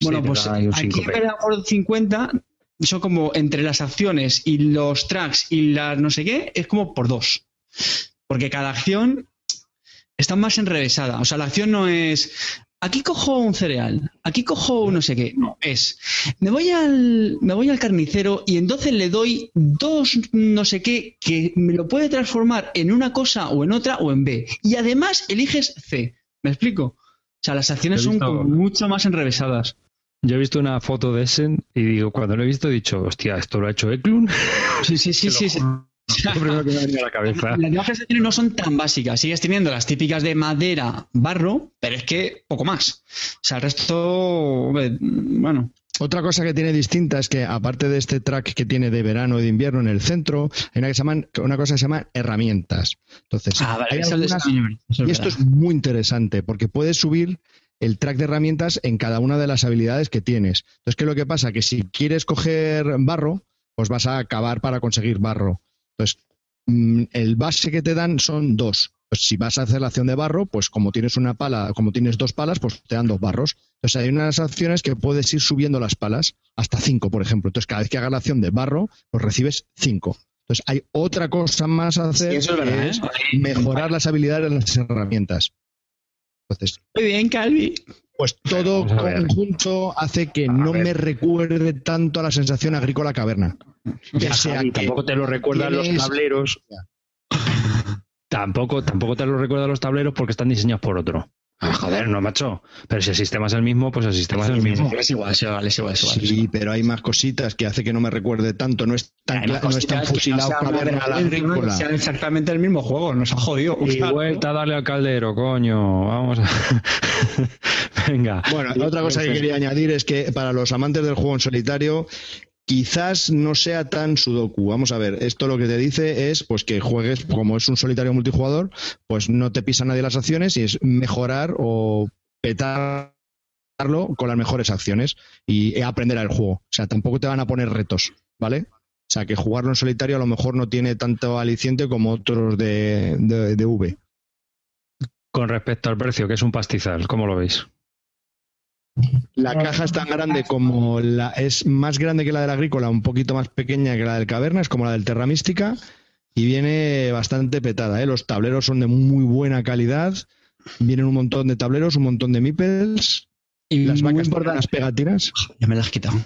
Bueno, pues aquí por 50 son como entre las acciones y los tracks y las no sé qué, es como por dos. Porque cada acción está más enrevesada. O sea, la acción no es aquí cojo un cereal, aquí cojo un no sé qué. No, es, me voy al, me voy al carnicero y entonces le doy dos no sé qué que me lo puede transformar en una cosa o en otra o en B. Y además eliges C. ¿Me explico? O sea, las acciones son como mucho más enrevesadas. Yo he visto una foto de Essen y digo, cuando lo he visto he dicho, hostia, ¿esto lo ha hecho Eklund? *laughs* Sí, sí, sí, sí. sí. Lo primero que me ha venido a la cabeza. Las acciones no son tan básicas. Sigues teniendo las típicas de madera, barro, pero es que poco más. O sea, el resto, bueno, Otra cosa que tiene distinta es que, aparte de este track que tiene de verano y de invierno en el centro, hay una, que se llaman, una cosa que se llama herramientas. Entonces, Ah, vale, hay eso es algunas- eso es y esto es muy interesante porque puedes subir el track de herramientas en cada una de las habilidades que tienes. Entonces, ¿qué es lo que pasa? Que si quieres coger barro, pues vas a acabar para conseguir barro. Entonces, mm, el base que te dan son dos. Pues si vas a hacer la acción de barro, pues como tienes una pala, como tienes dos palas, pues te dan dos barros. Entonces hay unas acciones que puedes ir subiendo las palas hasta cinco, por ejemplo. Entonces cada vez que hagas la acción de barro, pues recibes cinco. Entonces hay otra cosa más a hacer Sí, eso es que verdad, es ¿eh? mejorar las habilidades de las herramientas. Entonces, Muy bien, Calvi. pues todo conjunto hace que A no ver. me recuerde tanto a la sensación agrícola caverna. Ya sea Javi, que tampoco te lo recuerdan los tableros. Tampoco, tampoco te lo recuerdan los tableros porque están diseñados por otro. Ah, joder, no, macho. Pero si el sistema es el mismo, pues el sistema es el mismo. Es igual, es igual, es igual. Es igual. Sí, pero hay más cositas que hace que no me recuerde tanto. No es tan, no es tan que no fusilado sean caverna a la agrícola. sean exactamente el mismo juego, nos ha jodido. Y vuelta a darle al caldero, coño. Vamos a... *laughs* Venga. Bueno, la otra cosa que quería añadir es que para los amantes del juego en solitario, quizás no sea tan sudoku. Vamos a ver, esto lo que te dice es pues que juegues, como es un solitario multijugador, pues no te pisa nadie las acciones y es mejorar o petarlo con las mejores acciones y aprender al juego. O sea, tampoco te van a poner retos, ¿vale? O sea, que jugarlo en solitario a lo mejor no tiene tanto aliciente como otros de, de, de V. Con respecto al precio, que es un pastizal, ¿cómo lo veis? La caja es tan grande como la es más grande que la del agrícola, un poquito más pequeña que la del caverna, es como la del Terra Mística y viene bastante petada. ¿eh? Los tableros son de muy buena calidad, vienen un montón de tableros, un montón de meeples, Y las vacas tienen unas pegatinas. Ya me las has quitado.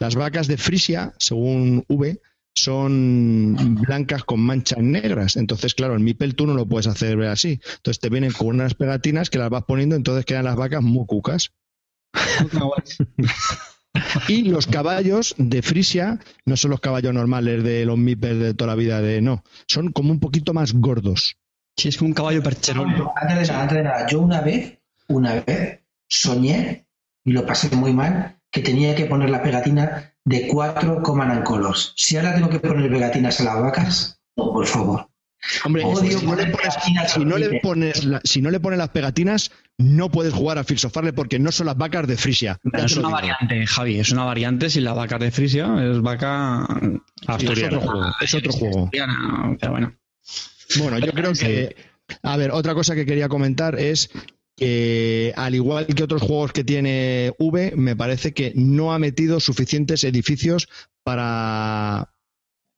Las vacas de Frisia, según V, son blancas con manchas negras. Entonces, claro, el Mipel tú no lo puedes hacer ver así. Entonces te vienen con unas pegatinas que las vas poniendo, entonces quedan las vacas muy cucas. *laughs* Y los caballos de Frisia no son los caballos normales de los Mipels de toda la vida, de no. Son como un poquito más gordos. Sí, es como un caballo percherón. Antes de nada, antes de nada, yo una vez, una vez, soñé, y lo pasé muy mal, que tenía que poner la pegatina de cuatro Command and Colors. Si ahora tengo que poner pegatinas a las vacas, no, por favor. Hombre, Odio si no, le pones, si no le pones la- si no le pones las pegatinas, no puedes jugar a Fields of Farley porque no son las vacas de Frisia. Es una digo. variante, Javi, es una variante si la vaca de Frisia es vaca Sí, es otro juego. Es otro juego. asturiana, pero bueno. Bueno, yo creo que. A ver, otra cosa que quería comentar es que, al igual que otros juegos que tiene V, me parece que no ha metido suficientes edificios para.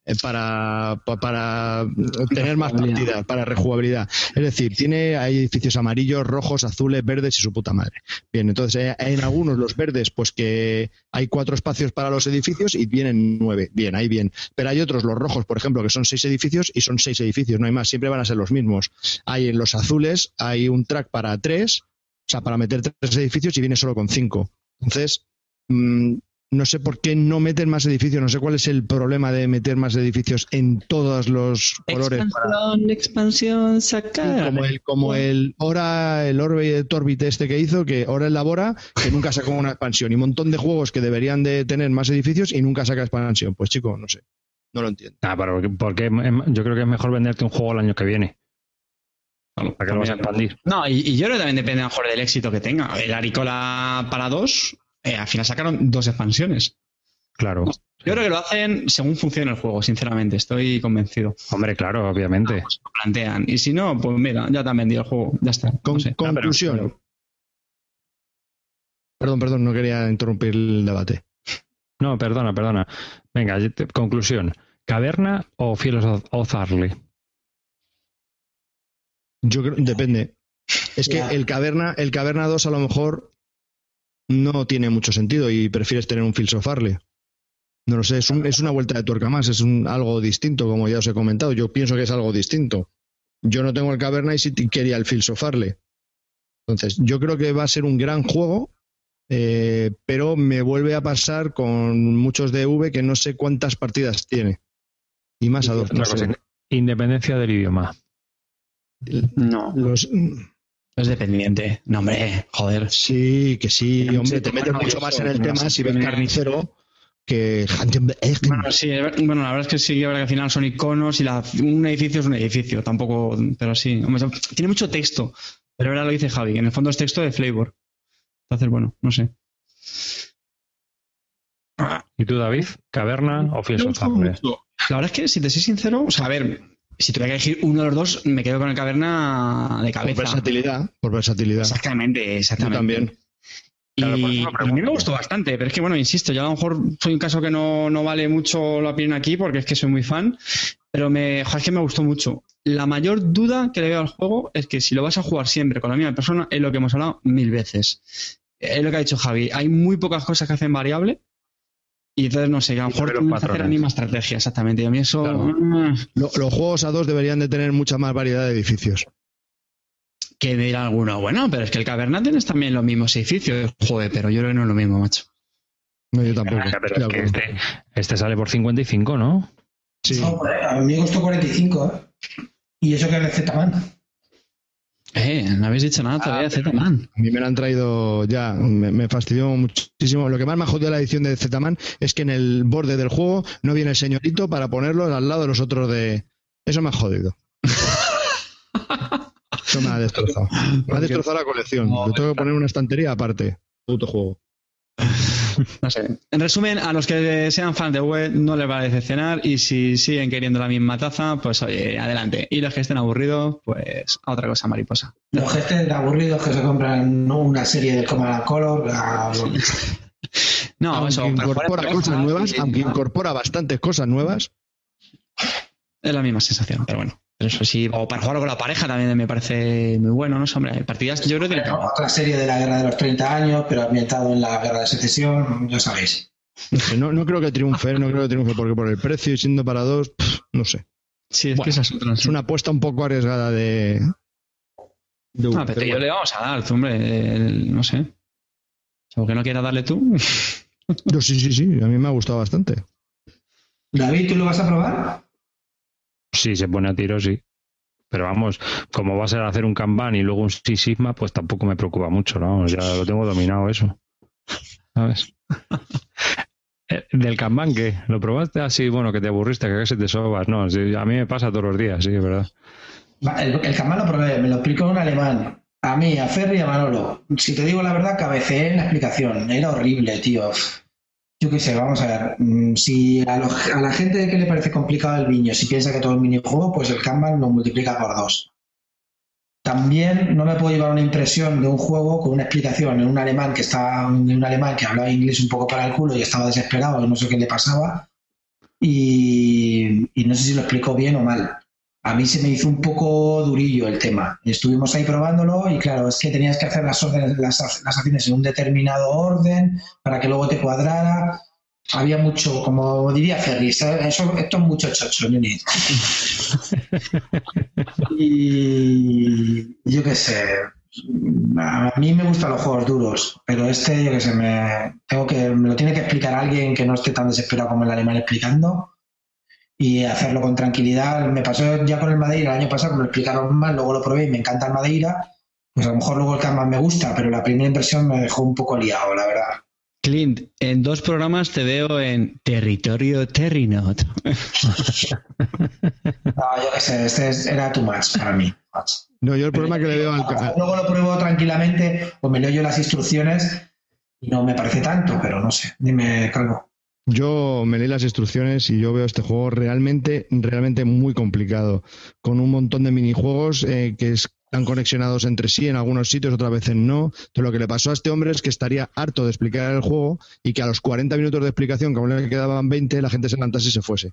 Eh, Para, pa- para tener más partidas, para rejugabilidad. Es decir, tiene hay edificios amarillos, rojos, azules, verdes y su puta madre. Bien, entonces eh, en algunos los verdes, pues que hay cuatro espacios para los edificios y vienen nueve. Bien, ahí bien. Pero hay otros, los rojos, por ejemplo, que son seis edificios y son seis edificios, no hay más, siempre van a ser los mismos. Hay en los azules, hay un track para tres, o sea, para meter tres edificios y viene solo con cinco. Entonces, mm, no sé por qué no meten más edificios, no sé cuál es el problema de meter más edificios en todos los colores. para- Expansión, expansión, sacar. como el, como el Hora, el Orbe Orbit este que hizo, que ahora elabora, que nunca sacó una expansión. Y un montón de juegos que deberían de tener más edificios y nunca saca expansión. Pues chico, no sé. No lo entiendo. Ah, pero porque, porque yo creo que es mejor venderte un juego el año que viene. ¿Para qué lo vas a expandir? No, y, y yo creo que también depende a lo mejor del éxito que tenga. El Agricola para dos, eh, al final sacaron dos expansiones. Claro. Yo creo que lo hacen según funciona el juego, sinceramente, estoy convencido. Hombre, claro, obviamente. Pues lo plantean. Y si no, pues mira, ya te han vendido el juego, ya está. Con- no sé. conclusión. pero- Perdón, perdón, no quería interrumpir el debate. No, perdona, perdona. Venga, te- conclusión. ¿Caverna o Fieles of Harley? Yo creo, depende. Es que el Caverna, el Caverna 2 a lo mejor no tiene mucho sentido y prefieres tener un Fields of Farley. No lo sé, es, un- es una vuelta de tuerca más, es un, algo distinto, como ya os he comentado. Yo pienso que es algo distinto. Yo no tengo el Caverna y t- quería el Fields of Farley. Entonces, yo creo que va a ser un gran juego, eh, pero me vuelve a pasar con muchos de V que no sé cuántas partidas tiene. Y más a dos. No independencia del idioma. No, Los- es dependiente. No, hombre, joder. Sí, que sí, Tiene hombre, te metes mucho más en el tema si ves carnicero que Bueno, sí, la verdad es que sí, que al final son iconos y la- un edificio es un edificio, tampoco, pero sí. Hombre, tiene mucho texto, pero ahora lo dice Javi, que en el fondo es texto de flavor. Entonces, bueno, no sé. ¿Y tú, David? ¿Caverna o Fields. La verdad es que, si te soy sincero, o sea, a ver, si tuviera que elegir uno de los dos, me quedo con el caverna de por cabeza. versatilidad, por versatilidad. Exactamente, Yo exactamente. también. Claro, por y a mí me gustó bastante, pero es que, bueno, insisto, yo a lo mejor soy un caso que no, no vale mucho la opinión aquí porque es que soy muy fan, pero me, joder, es que me gustó mucho. La mayor duda que le veo al juego es que si lo vas a jugar siempre con la misma persona, es lo que hemos hablado mil veces. Es lo que ha dicho Javi, hay muy pocas cosas que hacen variable y entonces, no sé, que a lo mejor que hacer la misma estrategia, exactamente. Y a mí eso... Claro. mm, Lo- los juegos a dos deberían de tener mucha más variedad de edificios. que me dirá alguno, bueno, pero es que el Caverna tienes también los mismos edificios. Joder, pero yo creo que no es lo mismo, macho. No, yo tampoco. Pero De es que este, este sale por 55, ¿no? Sí. No, a mí me costó 45, ¿eh? Y eso que es el Z-Man. Eh, no habéis dicho nada todavía de Z-Man. A mí me lo han traído ya, me, me fastidió muchísimo. Lo que más me ha jodido la edición de Z-Man es que en el borde del juego no viene el señorito para ponerlos al lado de los otros de... Eso me ha jodido. *laughs* Eso me ha destrozado. Me ha destrozado la colección. Yo tengo que poner una estantería aparte. Puto juego. No sé. En resumen, a los que sean fans de web no les va a decepcionar y si siguen queriendo la misma taza, pues oye, adelante. Y los que estén aburridos, pues a otra cosa mariposa. Los gestes aburridos que se compran una serie de Command Color. a- *laughs* No, aunque eso. incorpora cosas nuevas, y- aunque incorpora bastantes cosas nuevas, Es la misma sensación, pero bueno. Pero eso sí, o para jugarlo con la pareja también me parece muy bueno, ¿no? Hombre, partidas yo creo que... Otra serie de la Guerra de los 30 años, pero ambientado en la Guerra de Secesión, ya sabéis. no, no creo que triunfe, no creo que triunfe, porque por el precio y siendo para dos, pff, no sé. Sí, es Bueno, que esas otras... Es una apuesta un poco arriesgada de... de Ah, pero yo le vamos a dar, tú, hombre, el- no sé. O que no quieras darle tú. Yo sí, sí, sí, a mí me ha gustado bastante. David, ¿tú lo vas a probar? Si se pone a tiro, sí. Pero vamos, como va a ser hacer un Kanban y luego un Six Sigma, pues tampoco me preocupa mucho, ¿no? Ya lo tengo dominado eso. ¿Sabes? *laughs* Eh, ¿Del Kanban qué? ¿Lo probaste así? Bueno, que te aburriste, que casi te sobas. No, sí, a mí me pasa todos los días, sí, es verdad. El, el Kanban lo probé, me lo explicó un alemán. A mí, a Ferry y a Manolo. Si te digo la verdad, cabeceé en la explicación. Era horrible, tío. Yo qué sé, vamos a ver. Mm, Si a, la gente que le parece complicado el viño, si piensa que todo es minijuego, pues el Kanban lo multiplica por dos. También no me puedo llevar una impresión de un juego con una explicación en un alemán que está, de un alemán que hablaba inglés un poco para el culo y estaba desesperado y no sé qué le pasaba. Y, y no sé si lo explicó bien o mal. A mí se me hizo un poco durillo el tema. Estuvimos ahí probándolo y claro, es que tenías que hacer las, órdenes, las, las acciones en un determinado orden para que luego te cuadrara. Había mucho, como diría Ferry, ¿sabes? eso, esto es mucho chocho, Nini. *laughs* y yo qué sé, a mí me gustan los juegos duros, pero este, yo qué sé, me, tengo que, me lo tiene que explicar alguien que no esté tan desesperado como el alemán explicando y hacerlo con tranquilidad. Me pasó ya con el Madeira el año pasado, que me lo explicaron mal, luego lo probé y me encanta el Madeira. Pues a lo mejor luego el Kanban me gusta, pero la primera impresión me dejó un poco liado, la verdad. Clint, en dos programas te veo en Territorio Terrinot. *laughs* No, yo qué sé, este es- era too much para mí. No, yo el problema que le veo al... ca- Luego lo pruebo tranquilamente, pues me leo yo las instrucciones y no me parece tanto, pero no sé. Dime, Calvo. Yo me leí las instrucciones y yo veo este juego realmente, realmente muy complicado, con un montón de minijuegos eh, que están conexionados entre sí en algunos sitios, otras veces no. Entonces lo que le pasó a este hombre es que estaría harto de explicar el juego y que a los 40 minutos de explicación, que aún le quedaban 20, la gente se levantase y se fuese.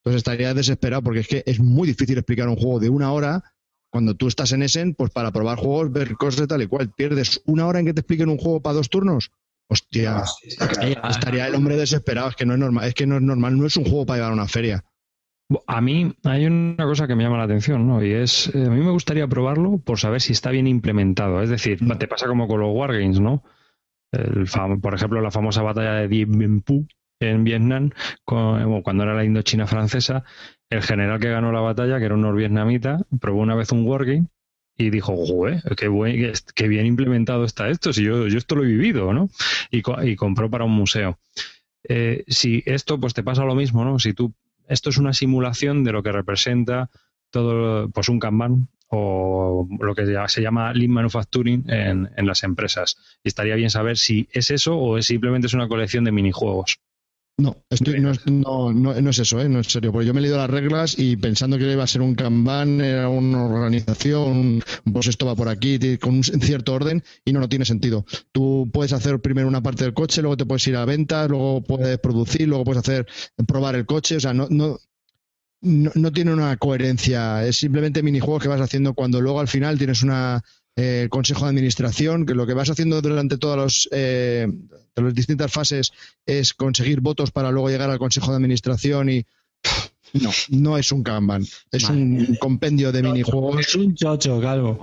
Entonces estaría desesperado porque es que es muy difícil explicar un juego de una hora cuando tú estás en Essen, pues para probar juegos, ver cosas tal y cual, pierdes una hora en que te expliquen un juego para dos turnos. Hostia, estaría el hombre desesperado, es que no es normal, es que no es normal, no es un juego para llevar a una feria. A mí hay una cosa que me llama la atención, ¿no? Y es, eh, a mí me gustaría probarlo por saber si está bien implementado. Es decir, te pasa como con los Wargames, ¿no? El por ejemplo, la famosa batalla de Dien Bien Phu en Vietnam, cuando era la Indochina francesa, el general que ganó la batalla, que era un norvietnamita, probó una vez un wargame y dijo, qué, qué, bien implementado está esto, si yo, yo esto lo he vivido, ¿no? Y, y compró para un museo. Eh, si esto, pues te pasa lo mismo, ¿no? Si tú, esto es una simulación de lo que representa todo, pues un Kanban o lo que se llama Lean Manufacturing en, en las empresas. Y estaría bien saber si es eso o es simplemente es una colección de minijuegos. No, no, no, es eso, ¿eh? no es serio. Porque yo me he leído las reglas y pensando que iba a ser un Kanban, era una organización, pues esto va por aquí, con un cierto orden, y no, no tiene sentido. Tú puedes hacer primero una parte del coche, luego te puedes ir a ventas, luego puedes producir, luego puedes hacer probar el coche, o sea, no, no, no, tiene una coherencia, es simplemente minijuegos que vas haciendo cuando luego al final tienes una eh, consejo de administración, que lo que vas haciendo durante todas los, eh, las distintas fases es conseguir votos para luego llegar al consejo de administración y no, no es un Kanban, es un compendio de minijuegos. Es un chocho, calvo.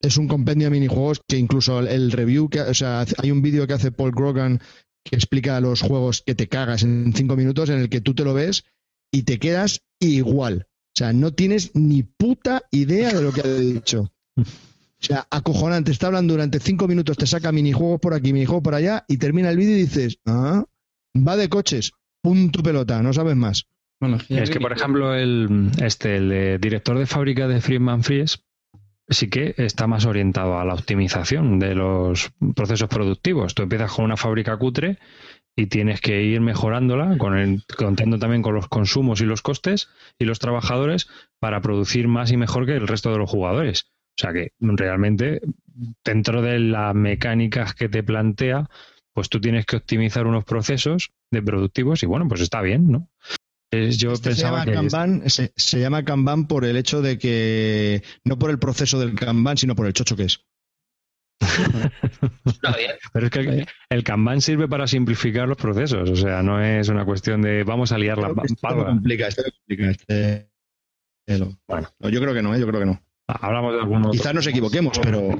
Es un compendio de minijuegos que incluso el, review, que, o sea, hay un vídeo que hace Paul Grogan que explica los juegos que te cagas en cinco minutos en el que tú te lo ves y te quedas igual. O sea, no tienes ni puta idea de lo que ha dicho. O sea, acojonante. Está hablando durante cinco minutos, te saca minijuegos por aquí, minijuegos por allá, y termina el vídeo y dices, ah, va de coches, punto pelota, no sabes más. Bueno, es que, por ejemplo, el, este, el director de fábrica de Friedman Fries sí que está más orientado a la optimización de los procesos productivos. Tú empiezas con una fábrica cutre y tienes que ir mejorándola, con el, contando también con los consumos y los costes y los trabajadores para producir más y mejor que el resto de los jugadores. O sea que realmente dentro de las mecánicas que te plantea, pues tú tienes que optimizar unos procesos de productivos y bueno, pues está bien, ¿no? yo este pensaba se llama, Kanban, se, llama Kanban por el hecho de que no por el proceso del Kanban, sino por el chocho que es. *laughs* Pero es que el, Kanban sirve para simplificar los procesos, o sea, no es una cuestión de vamos a liar la palma. complica, esto complica. Este... Bueno, yo creo que no, ¿eh? yo creo que no. Hablamos de algunos. Quizás nos equivoquemos, pero.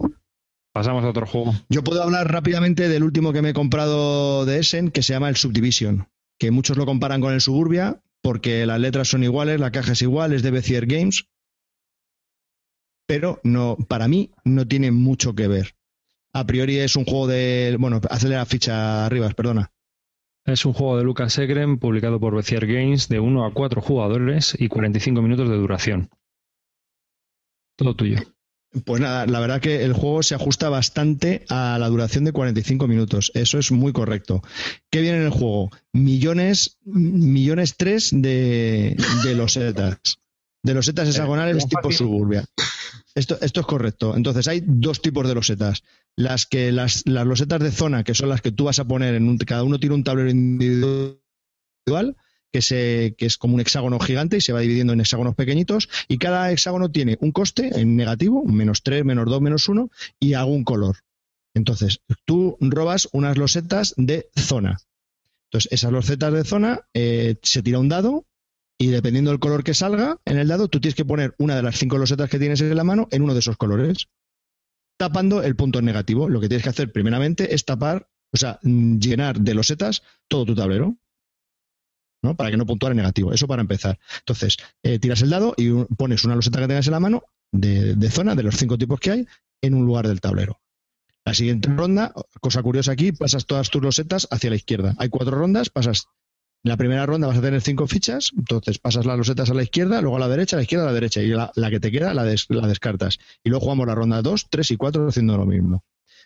Pasamos a otro juego. Yo puedo hablar rápidamente del último que me he comprado de Essen, que se llama el Subdivision, que muchos lo comparan con el Suburbia, porque las letras son iguales, la caja es igual, es de Bezier Games, pero no, para mí no tiene mucho que ver. A priori es un juego de. Bueno, hazle la ficha arriba, perdona. Es un juego de Lucas Egren publicado por Bezier Games de 1 a 4 jugadores y 45 minutos de duración. Todo tuyo. Pues nada, la verdad que el juego se ajusta bastante a la duración de 45 minutos. Eso es muy correcto. ¿Qué viene en el juego? Millones, millones tres de, de losetas. De losetas eh, hexagonales tipo suburbia. Esto, esto es correcto. Entonces hay dos tipos de losetas. Las que las, las losetas de zona, que son las que tú vas a poner en un, cada uno tiene un tablero individual que, se, que es como un hexágono gigante y se va dividiendo en hexágonos pequeñitos y cada hexágono tiene un coste en negativo, menos 3, menos 2, menos 1 y algún color. Entonces, tú robas unas losetas de zona. Entonces, esas losetas de zona eh, se tira un dado y dependiendo del color que salga en el dado, tú tienes que poner una de las cinco losetas que tienes en la mano en uno de esos colores, tapando el punto negativo. Lo que tienes que hacer primeramente es tapar, o sea, llenar de losetas todo tu tablero. ¿No? Para que no puntuar en negativo. Eso para empezar. Entonces, eh, tiras el dado y pones una loseta que tengas en la mano de, zona, de los cinco tipos que hay, en un lugar del tablero. La siguiente ronda, cosa curiosa aquí, pasas todas tus losetas hacia la izquierda. Hay cuatro rondas, pasas. En la primera ronda vas a tener cinco fichas, entonces pasas las losetas a la izquierda, luego a la derecha, a la izquierda, a la derecha, y la, que te queda la, la descartas. Y luego jugamos la ronda 2, 3 y 4 haciendo lo mismo.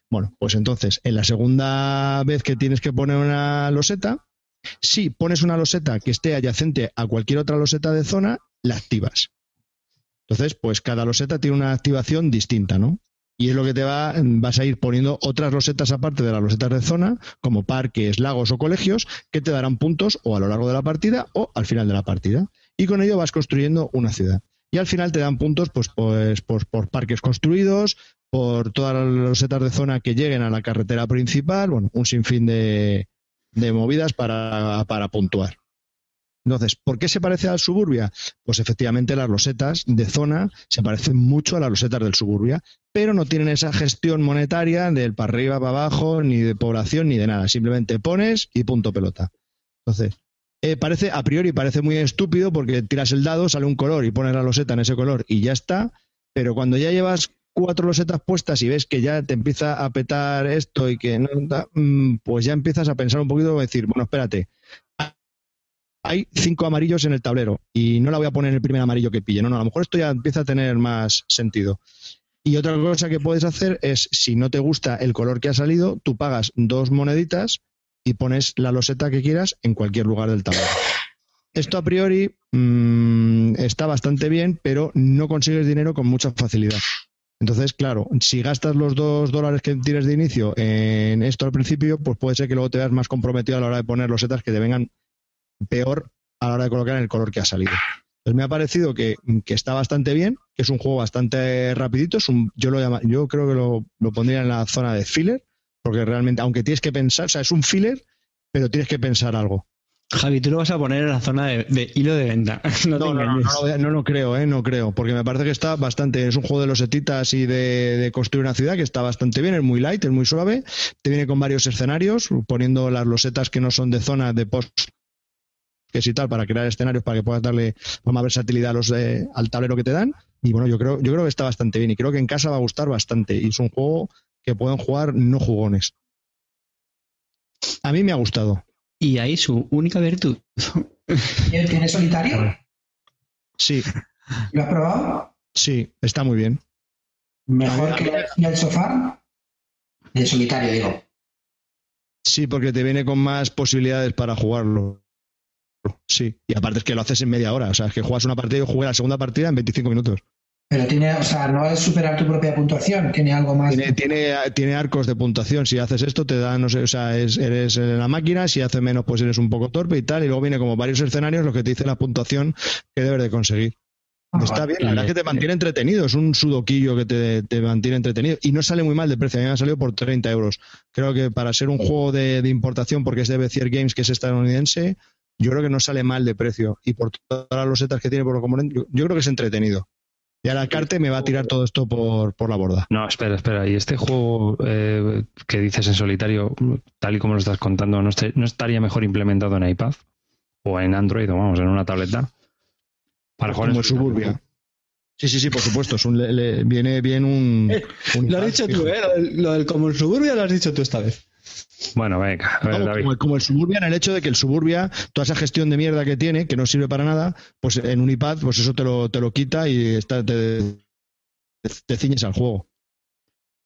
Bueno, pues entonces, en la segunda vez que tienes que poner una loseta, si pones una loseta que esté adyacente a cualquier otra loseta de zona, la activas. Entonces, pues cada loseta tiene una activación distinta, ¿no? Y es lo que te va, vas a ir poniendo otras losetas aparte de las losetas de zona, como parques, lagos o colegios, que te darán puntos o a lo largo de la partida o al final de la partida. Y con ello vas construyendo una ciudad. Y al final te dan puntos pues, pues, pues por parques construidos, por todas las losetas de zona que lleguen a la carretera principal, bueno, un sinfín de, de movidas para, para puntuar. Entonces, ¿por qué se parece al suburbia? Pues efectivamente las losetas de zona se parecen mucho a las losetas del suburbia, pero no tienen esa gestión monetaria del para arriba, para abajo, ni de población, ni de nada. Simplemente pones y punto pelota. Entonces, eh, parece, a priori parece muy estúpido porque tiras el dado, sale un color y pones la loseta en ese color y ya está, pero cuando ya llevas cuatro losetas puestas y ves que ya te empieza a petar esto y que no mm, pues ya empiezas a pensar un poquito decir, bueno, espérate, hay cinco amarillos en el tablero y no la voy a poner en el primer amarillo que pille. No, no, a lo mejor esto ya empieza a tener más sentido. Y otra cosa que puedes hacer es, si no te gusta el color que ha salido, tú pagas dos moneditas y pones la loseta que quieras en cualquier lugar del tablero. Esto a priori mm, está bastante bien, pero no consigues dinero con mucha facilidad. Entonces, claro, si gastas los dos dólares que tienes de inicio en esto al principio, pues puede ser que luego te veas más comprometido a la hora de poner los setas que te vengan peor a la hora de colocar en el color que ha salido. Entonces me ha parecido que, está bastante bien, que es un juego bastante rapidito. Es un, yo, lo llamo, yo creo que lo, lo, pondría en la zona de filler, porque realmente, aunque tienes que pensar, o sea, es un filler, pero tienes que pensar algo. Javi, tú lo vas a poner en la zona de, hilo de venta. *laughs* No, no, no, no, no, lo creo, ¿eh? no creo, porque me parece que está bastante, es un juego de los setitas y de, construir una ciudad que está bastante bien, es muy light, es muy suave, te viene con varios escenarios, poniendo las losetas que no son de zona de post que y tal para crear escenarios para que puedas darle más versatilidad a los, eh, al tablero que te dan. Y bueno yo creo yo creo que está bastante bien y creo que en casa va a gustar bastante. Y es un juego que pueden jugar no jugones. A mí me ha gustado y ahí su única virtud. ¿Tiene solitario? Sí. ¿Lo has probado? Sí, está muy bien. ¿Mejor que el sofá? El solitario, digo. Sí, porque te viene con más posibilidades para jugarlo. Sí, y aparte es que lo haces en media hora. O sea, es que juegas una partida y juegas la segunda partida en 25 minutos. Pero tiene, o sea, no es superar tu propia puntuación, tiene algo más. Tiene, tiene, arcos de puntuación. Si haces esto, te da, no sé, o sea, eres en la máquina. Si haces menos, pues eres un poco torpe y tal. Y luego viene como varios escenarios lo que te dice la puntuación que debes de conseguir. Ah, Está bien, la verdad es que te mantiene entretenido. Es un sudoquillo que te, mantiene entretenido. Y no sale muy mal de precio. A mí me ha salido por 30 euros. Creo que para ser un juego de, importación, porque es de Bezier Games, que es estadounidense, yo creo que no sale mal de precio. Y por todas las losetas que tiene por lo común, yo creo que es entretenido. Y a la carta me va a tirar todo esto por, la borda. No, espera, espera. ¿Y este juego eh, que dices en solitario, tal y como lo estás contando, ¿no, ¿no, estaría mejor implementado en iPad? ¿O en Android, o vamos, en una tableta? Para jugar Como en Suburbia. Sí, sí, sí, por supuesto. viene bien un, eh, lo has dicho tú, ¿eh? Lo del, como el Suburbia lo has dicho tú esta vez. Bueno, venga. Como, el Suburbia, en el hecho de que el Suburbia, toda esa gestión de mierda que tiene, que no sirve para nada, pues en un iPad, pues eso te lo, te lo quita y está, te, te ciñes al juego.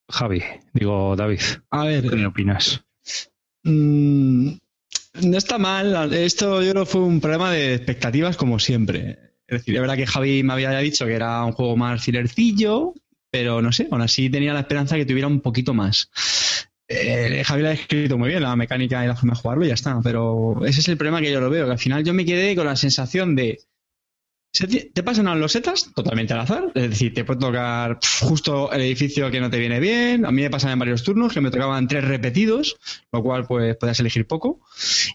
Javi, digo David. A ver. ¿Qué opinas? Mm, no está mal. Esto yo creo fue un problema de expectativas, como siempre. Es decir, es verdad que Javi me había dicho que era un juego más filercillo, pero no sé, aún así tenía la esperanza que tuviera un poquito más. Eh, Javi lo ha escrito muy bien, la mecánica y la forma de jugarlo y ya está. Pero ese es el problema que yo lo veo, que al final yo me quedé con la sensación de. Te pasan las losetas totalmente al azar, es decir, te puede tocar justo el edificio que no te viene bien. A mí me pasan en varios turnos que me tocaban tres repetidos, lo cual pues puedes elegir poco.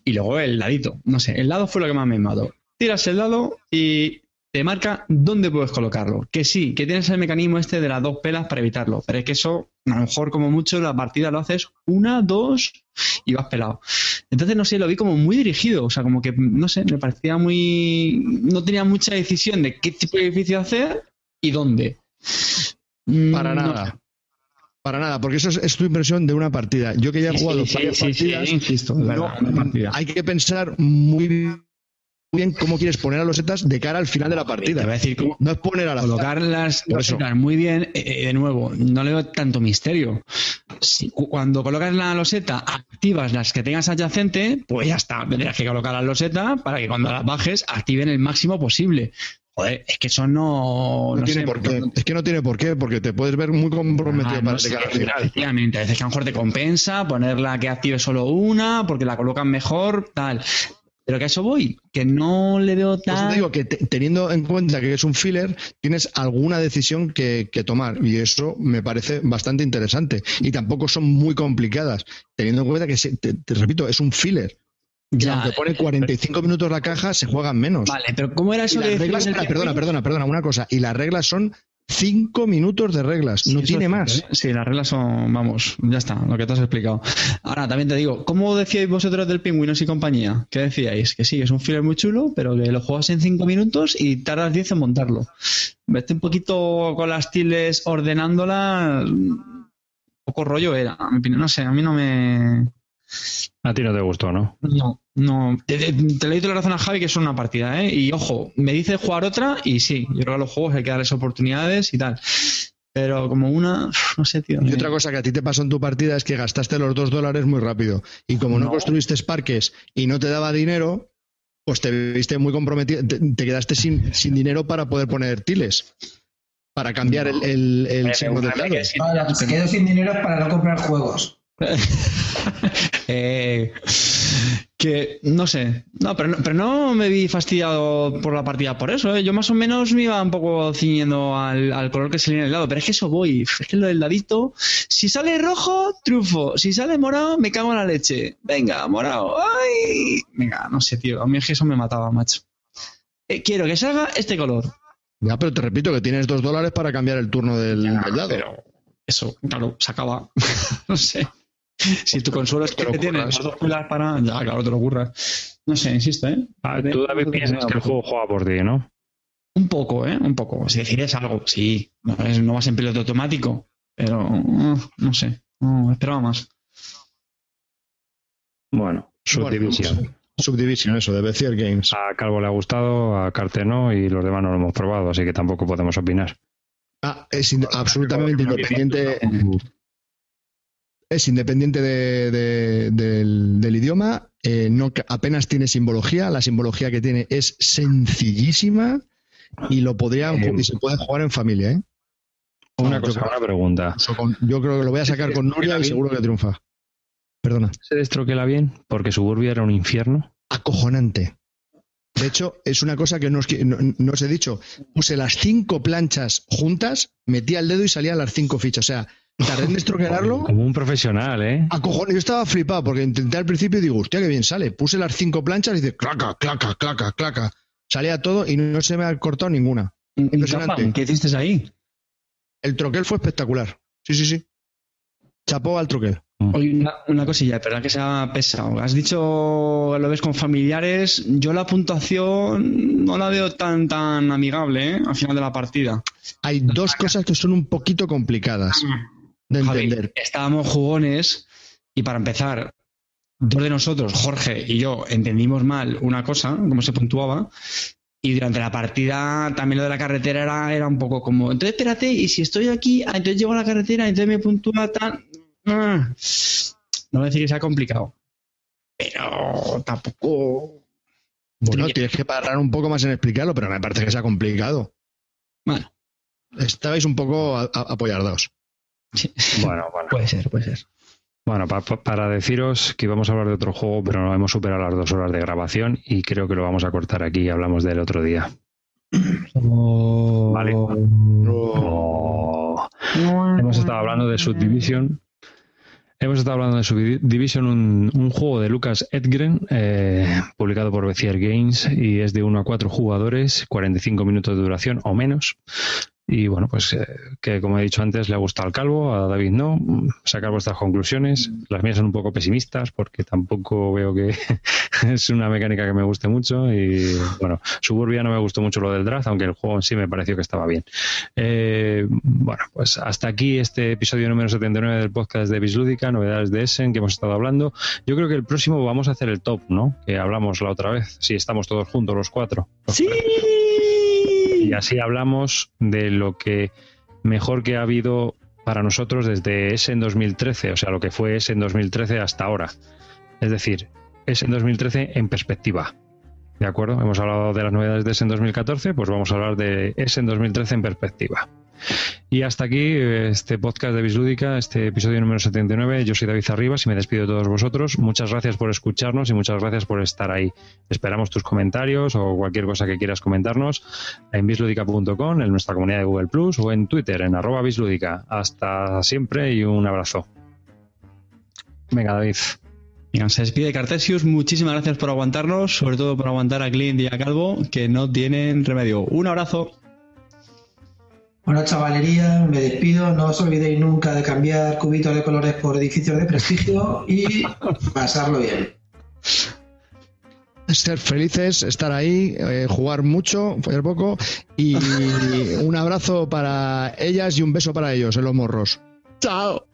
Y luego el ladito, no sé, el lado fue lo que más me mató. Tiras el lado y te marca dónde puedes colocarlo. Que sí, que tienes el mecanismo este de las dos pelas para evitarlo, pero es que eso, a lo mejor como mucho, la partida lo haces una, dos y vas pelado. Entonces, no sé, lo vi como muy dirigido, o sea, como que, no sé, me parecía muy... no tenía mucha decisión de qué tipo de edificio hacer y dónde. Mm, Para nada. Para nada, porque eso es, tu impresión de una partida. Yo que ya he jugado varias partidas, insisto, hay que pensar muy bien bien cómo quieres poner a los setas de cara al final de la partida. Te a decir no es poner a la colocar las losetas muy bien. Eh, eh, de nuevo, no le veo tanto misterio. Si, cuando colocas la loseta, activas las que tengas adyacente, pues ya está. Tendrías que colocar la loseta para que cuando las bajes activen el máximo posible. Joder, es que eso no. No, tiene por qué. Es que no tiene por qué, porque te puedes ver muy comprometido ah, para llegar al final. Efectivamente, a veces que a lo mejor te compensa ponerla que active solo una, porque la colocan mejor, tal Pero que a eso voy, que no le veo Pues tan... te digo que te- teniendo en cuenta que es un filler, tienes alguna decisión que, que tomar y eso me parece bastante interesante. Y tampoco son muy complicadas, teniendo en cuenta que, se- te, te repito, es un filler. Ya, aunque pone 45 minutos la caja, se juegan menos. Vale, pero ¿cómo era Y eso las de reglas, perdona, perdona, perdona, una cosa. Y las reglas son 5 minutos de reglas, no tiene es más. cierto, ¿eh? Sí, las reglas son, vamos, ya está, lo que te has explicado. Ahora, también te digo, ¿cómo decíais vosotros del Pingüinos y compañía? ¿Qué decíais? Que sí, es un filler muy chulo, pero que lo juegas en 5 minutos y tardas 10 en montarlo. Vete un poquito con las tiles ordenándolas, poco rollo era, a mi opinión. No sé, a mí no me... A ti no te gustó, ¿no? No, no. Te, te- te le doy la razón a Javi que es una partida, ¿eh? Y ojo, me dice jugar otra y sí, yo creo que a los juegos hay que darles oportunidades y tal. Pero como una, no sé, tío. Y otra cosa que a ti te pasó en tu partida es que gastaste los 2 dólares muy rápido. Y como no, No. construiste parques y no te daba dinero, pues te viste muy comprometido, te, te quedaste sin, sin dinero para poder poner tiles. Para cambiar el, el, el Me- signo me- del me- dado. que- se quedó sin dinero para no comprar juegos. *laughs* Eh, que no sé, no pero, no, pero no me vi fastidiado por la partida por eso. ¿eh? Yo más o menos me iba un poco ciñendo al, al color que salía en el lado, pero es que eso voy. Es que lo del ladito, si sale rojo, trufo. Si sale morado, me cago en la leche. Venga, morado. ¡Ay! Venga, no sé, tío. A mí es que eso me mataba, macho. Eh, quiero que salga este color. Ya, pero te repito que tienes 2 dólares para cambiar el turno del, del dado. Pero eso, claro, se acaba. *laughs* no sé. Si tu consuelo es que Te lo te las dos pilas para. Ya, claro, te lo ocurras. No sé, insisto, ¿eh? Ah, tú, David, piensas que el juego juega por ti, ¿no? Un poco, ¿eh? Un poco. Si decides algo, sí. No, es- no vas en piloto automático, pero uh, no sé. Esperaba más. Bueno, Subdivision. Bueno, Subdivision, eso, de Bezier Games. A Calvo le ha gustado, a Carte no, y los demás no lo hemos probado, así que tampoco podemos opinar. Ah, es in- absolutamente independiente. Es independiente de- de- del, del idioma. eh, no, apenas tiene simbología. La simbología que tiene es sencillísima y lo podría Eh, y se puede jugar en familia. ¿eh? Una cosa, creo- una pregunta. Yo creo que lo voy a sacar con Nuria y seguro que triunfa. Perdona. ¿Se destroquela bien? Porque Suburbia era un infierno. Acojonante. De hecho, es una cosa que no os, qui- no- no os he dicho. Puse las cinco planchas juntas, metía el dedo y salían las cinco fichas. O sea, tardé en destroquelarlo. Como un profesional, ¿eh? Acojonante. Yo estaba flipado porque intenté al principio y digo, hostia, qué bien sale. Puse las cinco planchas y dice, claca, claca, claca, claca. Salía todo y no se me ha cortado ninguna. Impresionante. ¿Qué hiciste ahí? El troquel fue espectacular. Sí, sí, sí. Chapó al troquel. Oye, una, una cosilla, perdón que sea pesado. Has dicho lo ves con familiares. Yo la puntuación no la veo tan tan amigable ¿eh? al final de la partida. Hay dos cosas que son un poquito complicadas de Javi, entender. estábamos jugones y para empezar, dos de nosotros, Jorge y yo, entendimos mal una cosa, cómo se puntuaba. Y durante la partida también lo de la carretera era, era un poco como, entonces espérate, y si estoy aquí, ah, entonces llego a la carretera, entonces me puntúa tan... Ah. No voy a decir que sea complicado, pero tampoco... Bueno, tienes que parar un poco más en explicarlo, pero me parece que sea complicado. Bueno, Estabais un poco a- a- apoyardaos. Sí. *laughs* Bueno, bueno. puede ser, puede ser. Bueno, pa- pa- para deciros que íbamos a hablar de otro juego, pero no hemos superado las dos horas de grabación y creo que lo vamos a cortar aquí y hablamos del otro día. Vale. Oh. Hemos estado hablando de Subdivision. Hemos estado hablando de Subdivision, un, un juego de Lucas Edgren, eh, publicado por Bezier Games, y es de 1 a 4 jugadores, 45 minutos de duración o menos. Y bueno, pues eh, que como he dicho antes, le ha gustado al calvo, a David no. Sacar vuestras conclusiones. Las mías son un poco pesimistas porque tampoco veo que *laughs* es una mecánica que me guste mucho. Y bueno, Suburbia no me gustó mucho lo del draft, aunque el juego en sí me pareció que estaba bien. Eh, bueno, pues hasta aquí este episodio número 79 del podcast de Bislúdica, novedades de Essen que hemos estado hablando. Yo creo que el próximo vamos a hacer el top, ¿no? Que hablamos la otra vez, si estamos todos juntos los cuatro. ¡Sí! Y así hablamos de lo que mejor que ha habido para nosotros desde ese en 2013, o sea, lo que fue ese en 2013 hasta ahora. Es decir, ese en 2013 en perspectiva. ¿De acuerdo? Hemos hablado de las novedades de ese en 2014, pues vamos a hablar de ese en 2013 en perspectiva. Y hasta aquí este podcast de Bislúdica, este episodio número 79. Yo soy David Arribas y me despido de todos vosotros. Muchas gracias por escucharnos y muchas gracias por estar ahí. Esperamos tus comentarios o cualquier cosa que quieras comentarnos en bislúdica.com, en nuestra comunidad de Google Plus o en Twitter, en arroba bislúdica. Hasta siempre y un abrazo. Venga, David. Se despide Cartesius. Muchísimas gracias por aguantarnos, sobre todo por aguantar a Clint y a Calvo, que no tienen remedio. Un abrazo. Bueno, chavalería, me despido. No os olvidéis nunca de cambiar cubitos de colores por edificios de prestigio y *laughs* pasarlo bien. Ser felices, estar ahí, eh, jugar mucho, fallar poco y *laughs* un abrazo para ellas y un beso para ellos en los morros. Chao.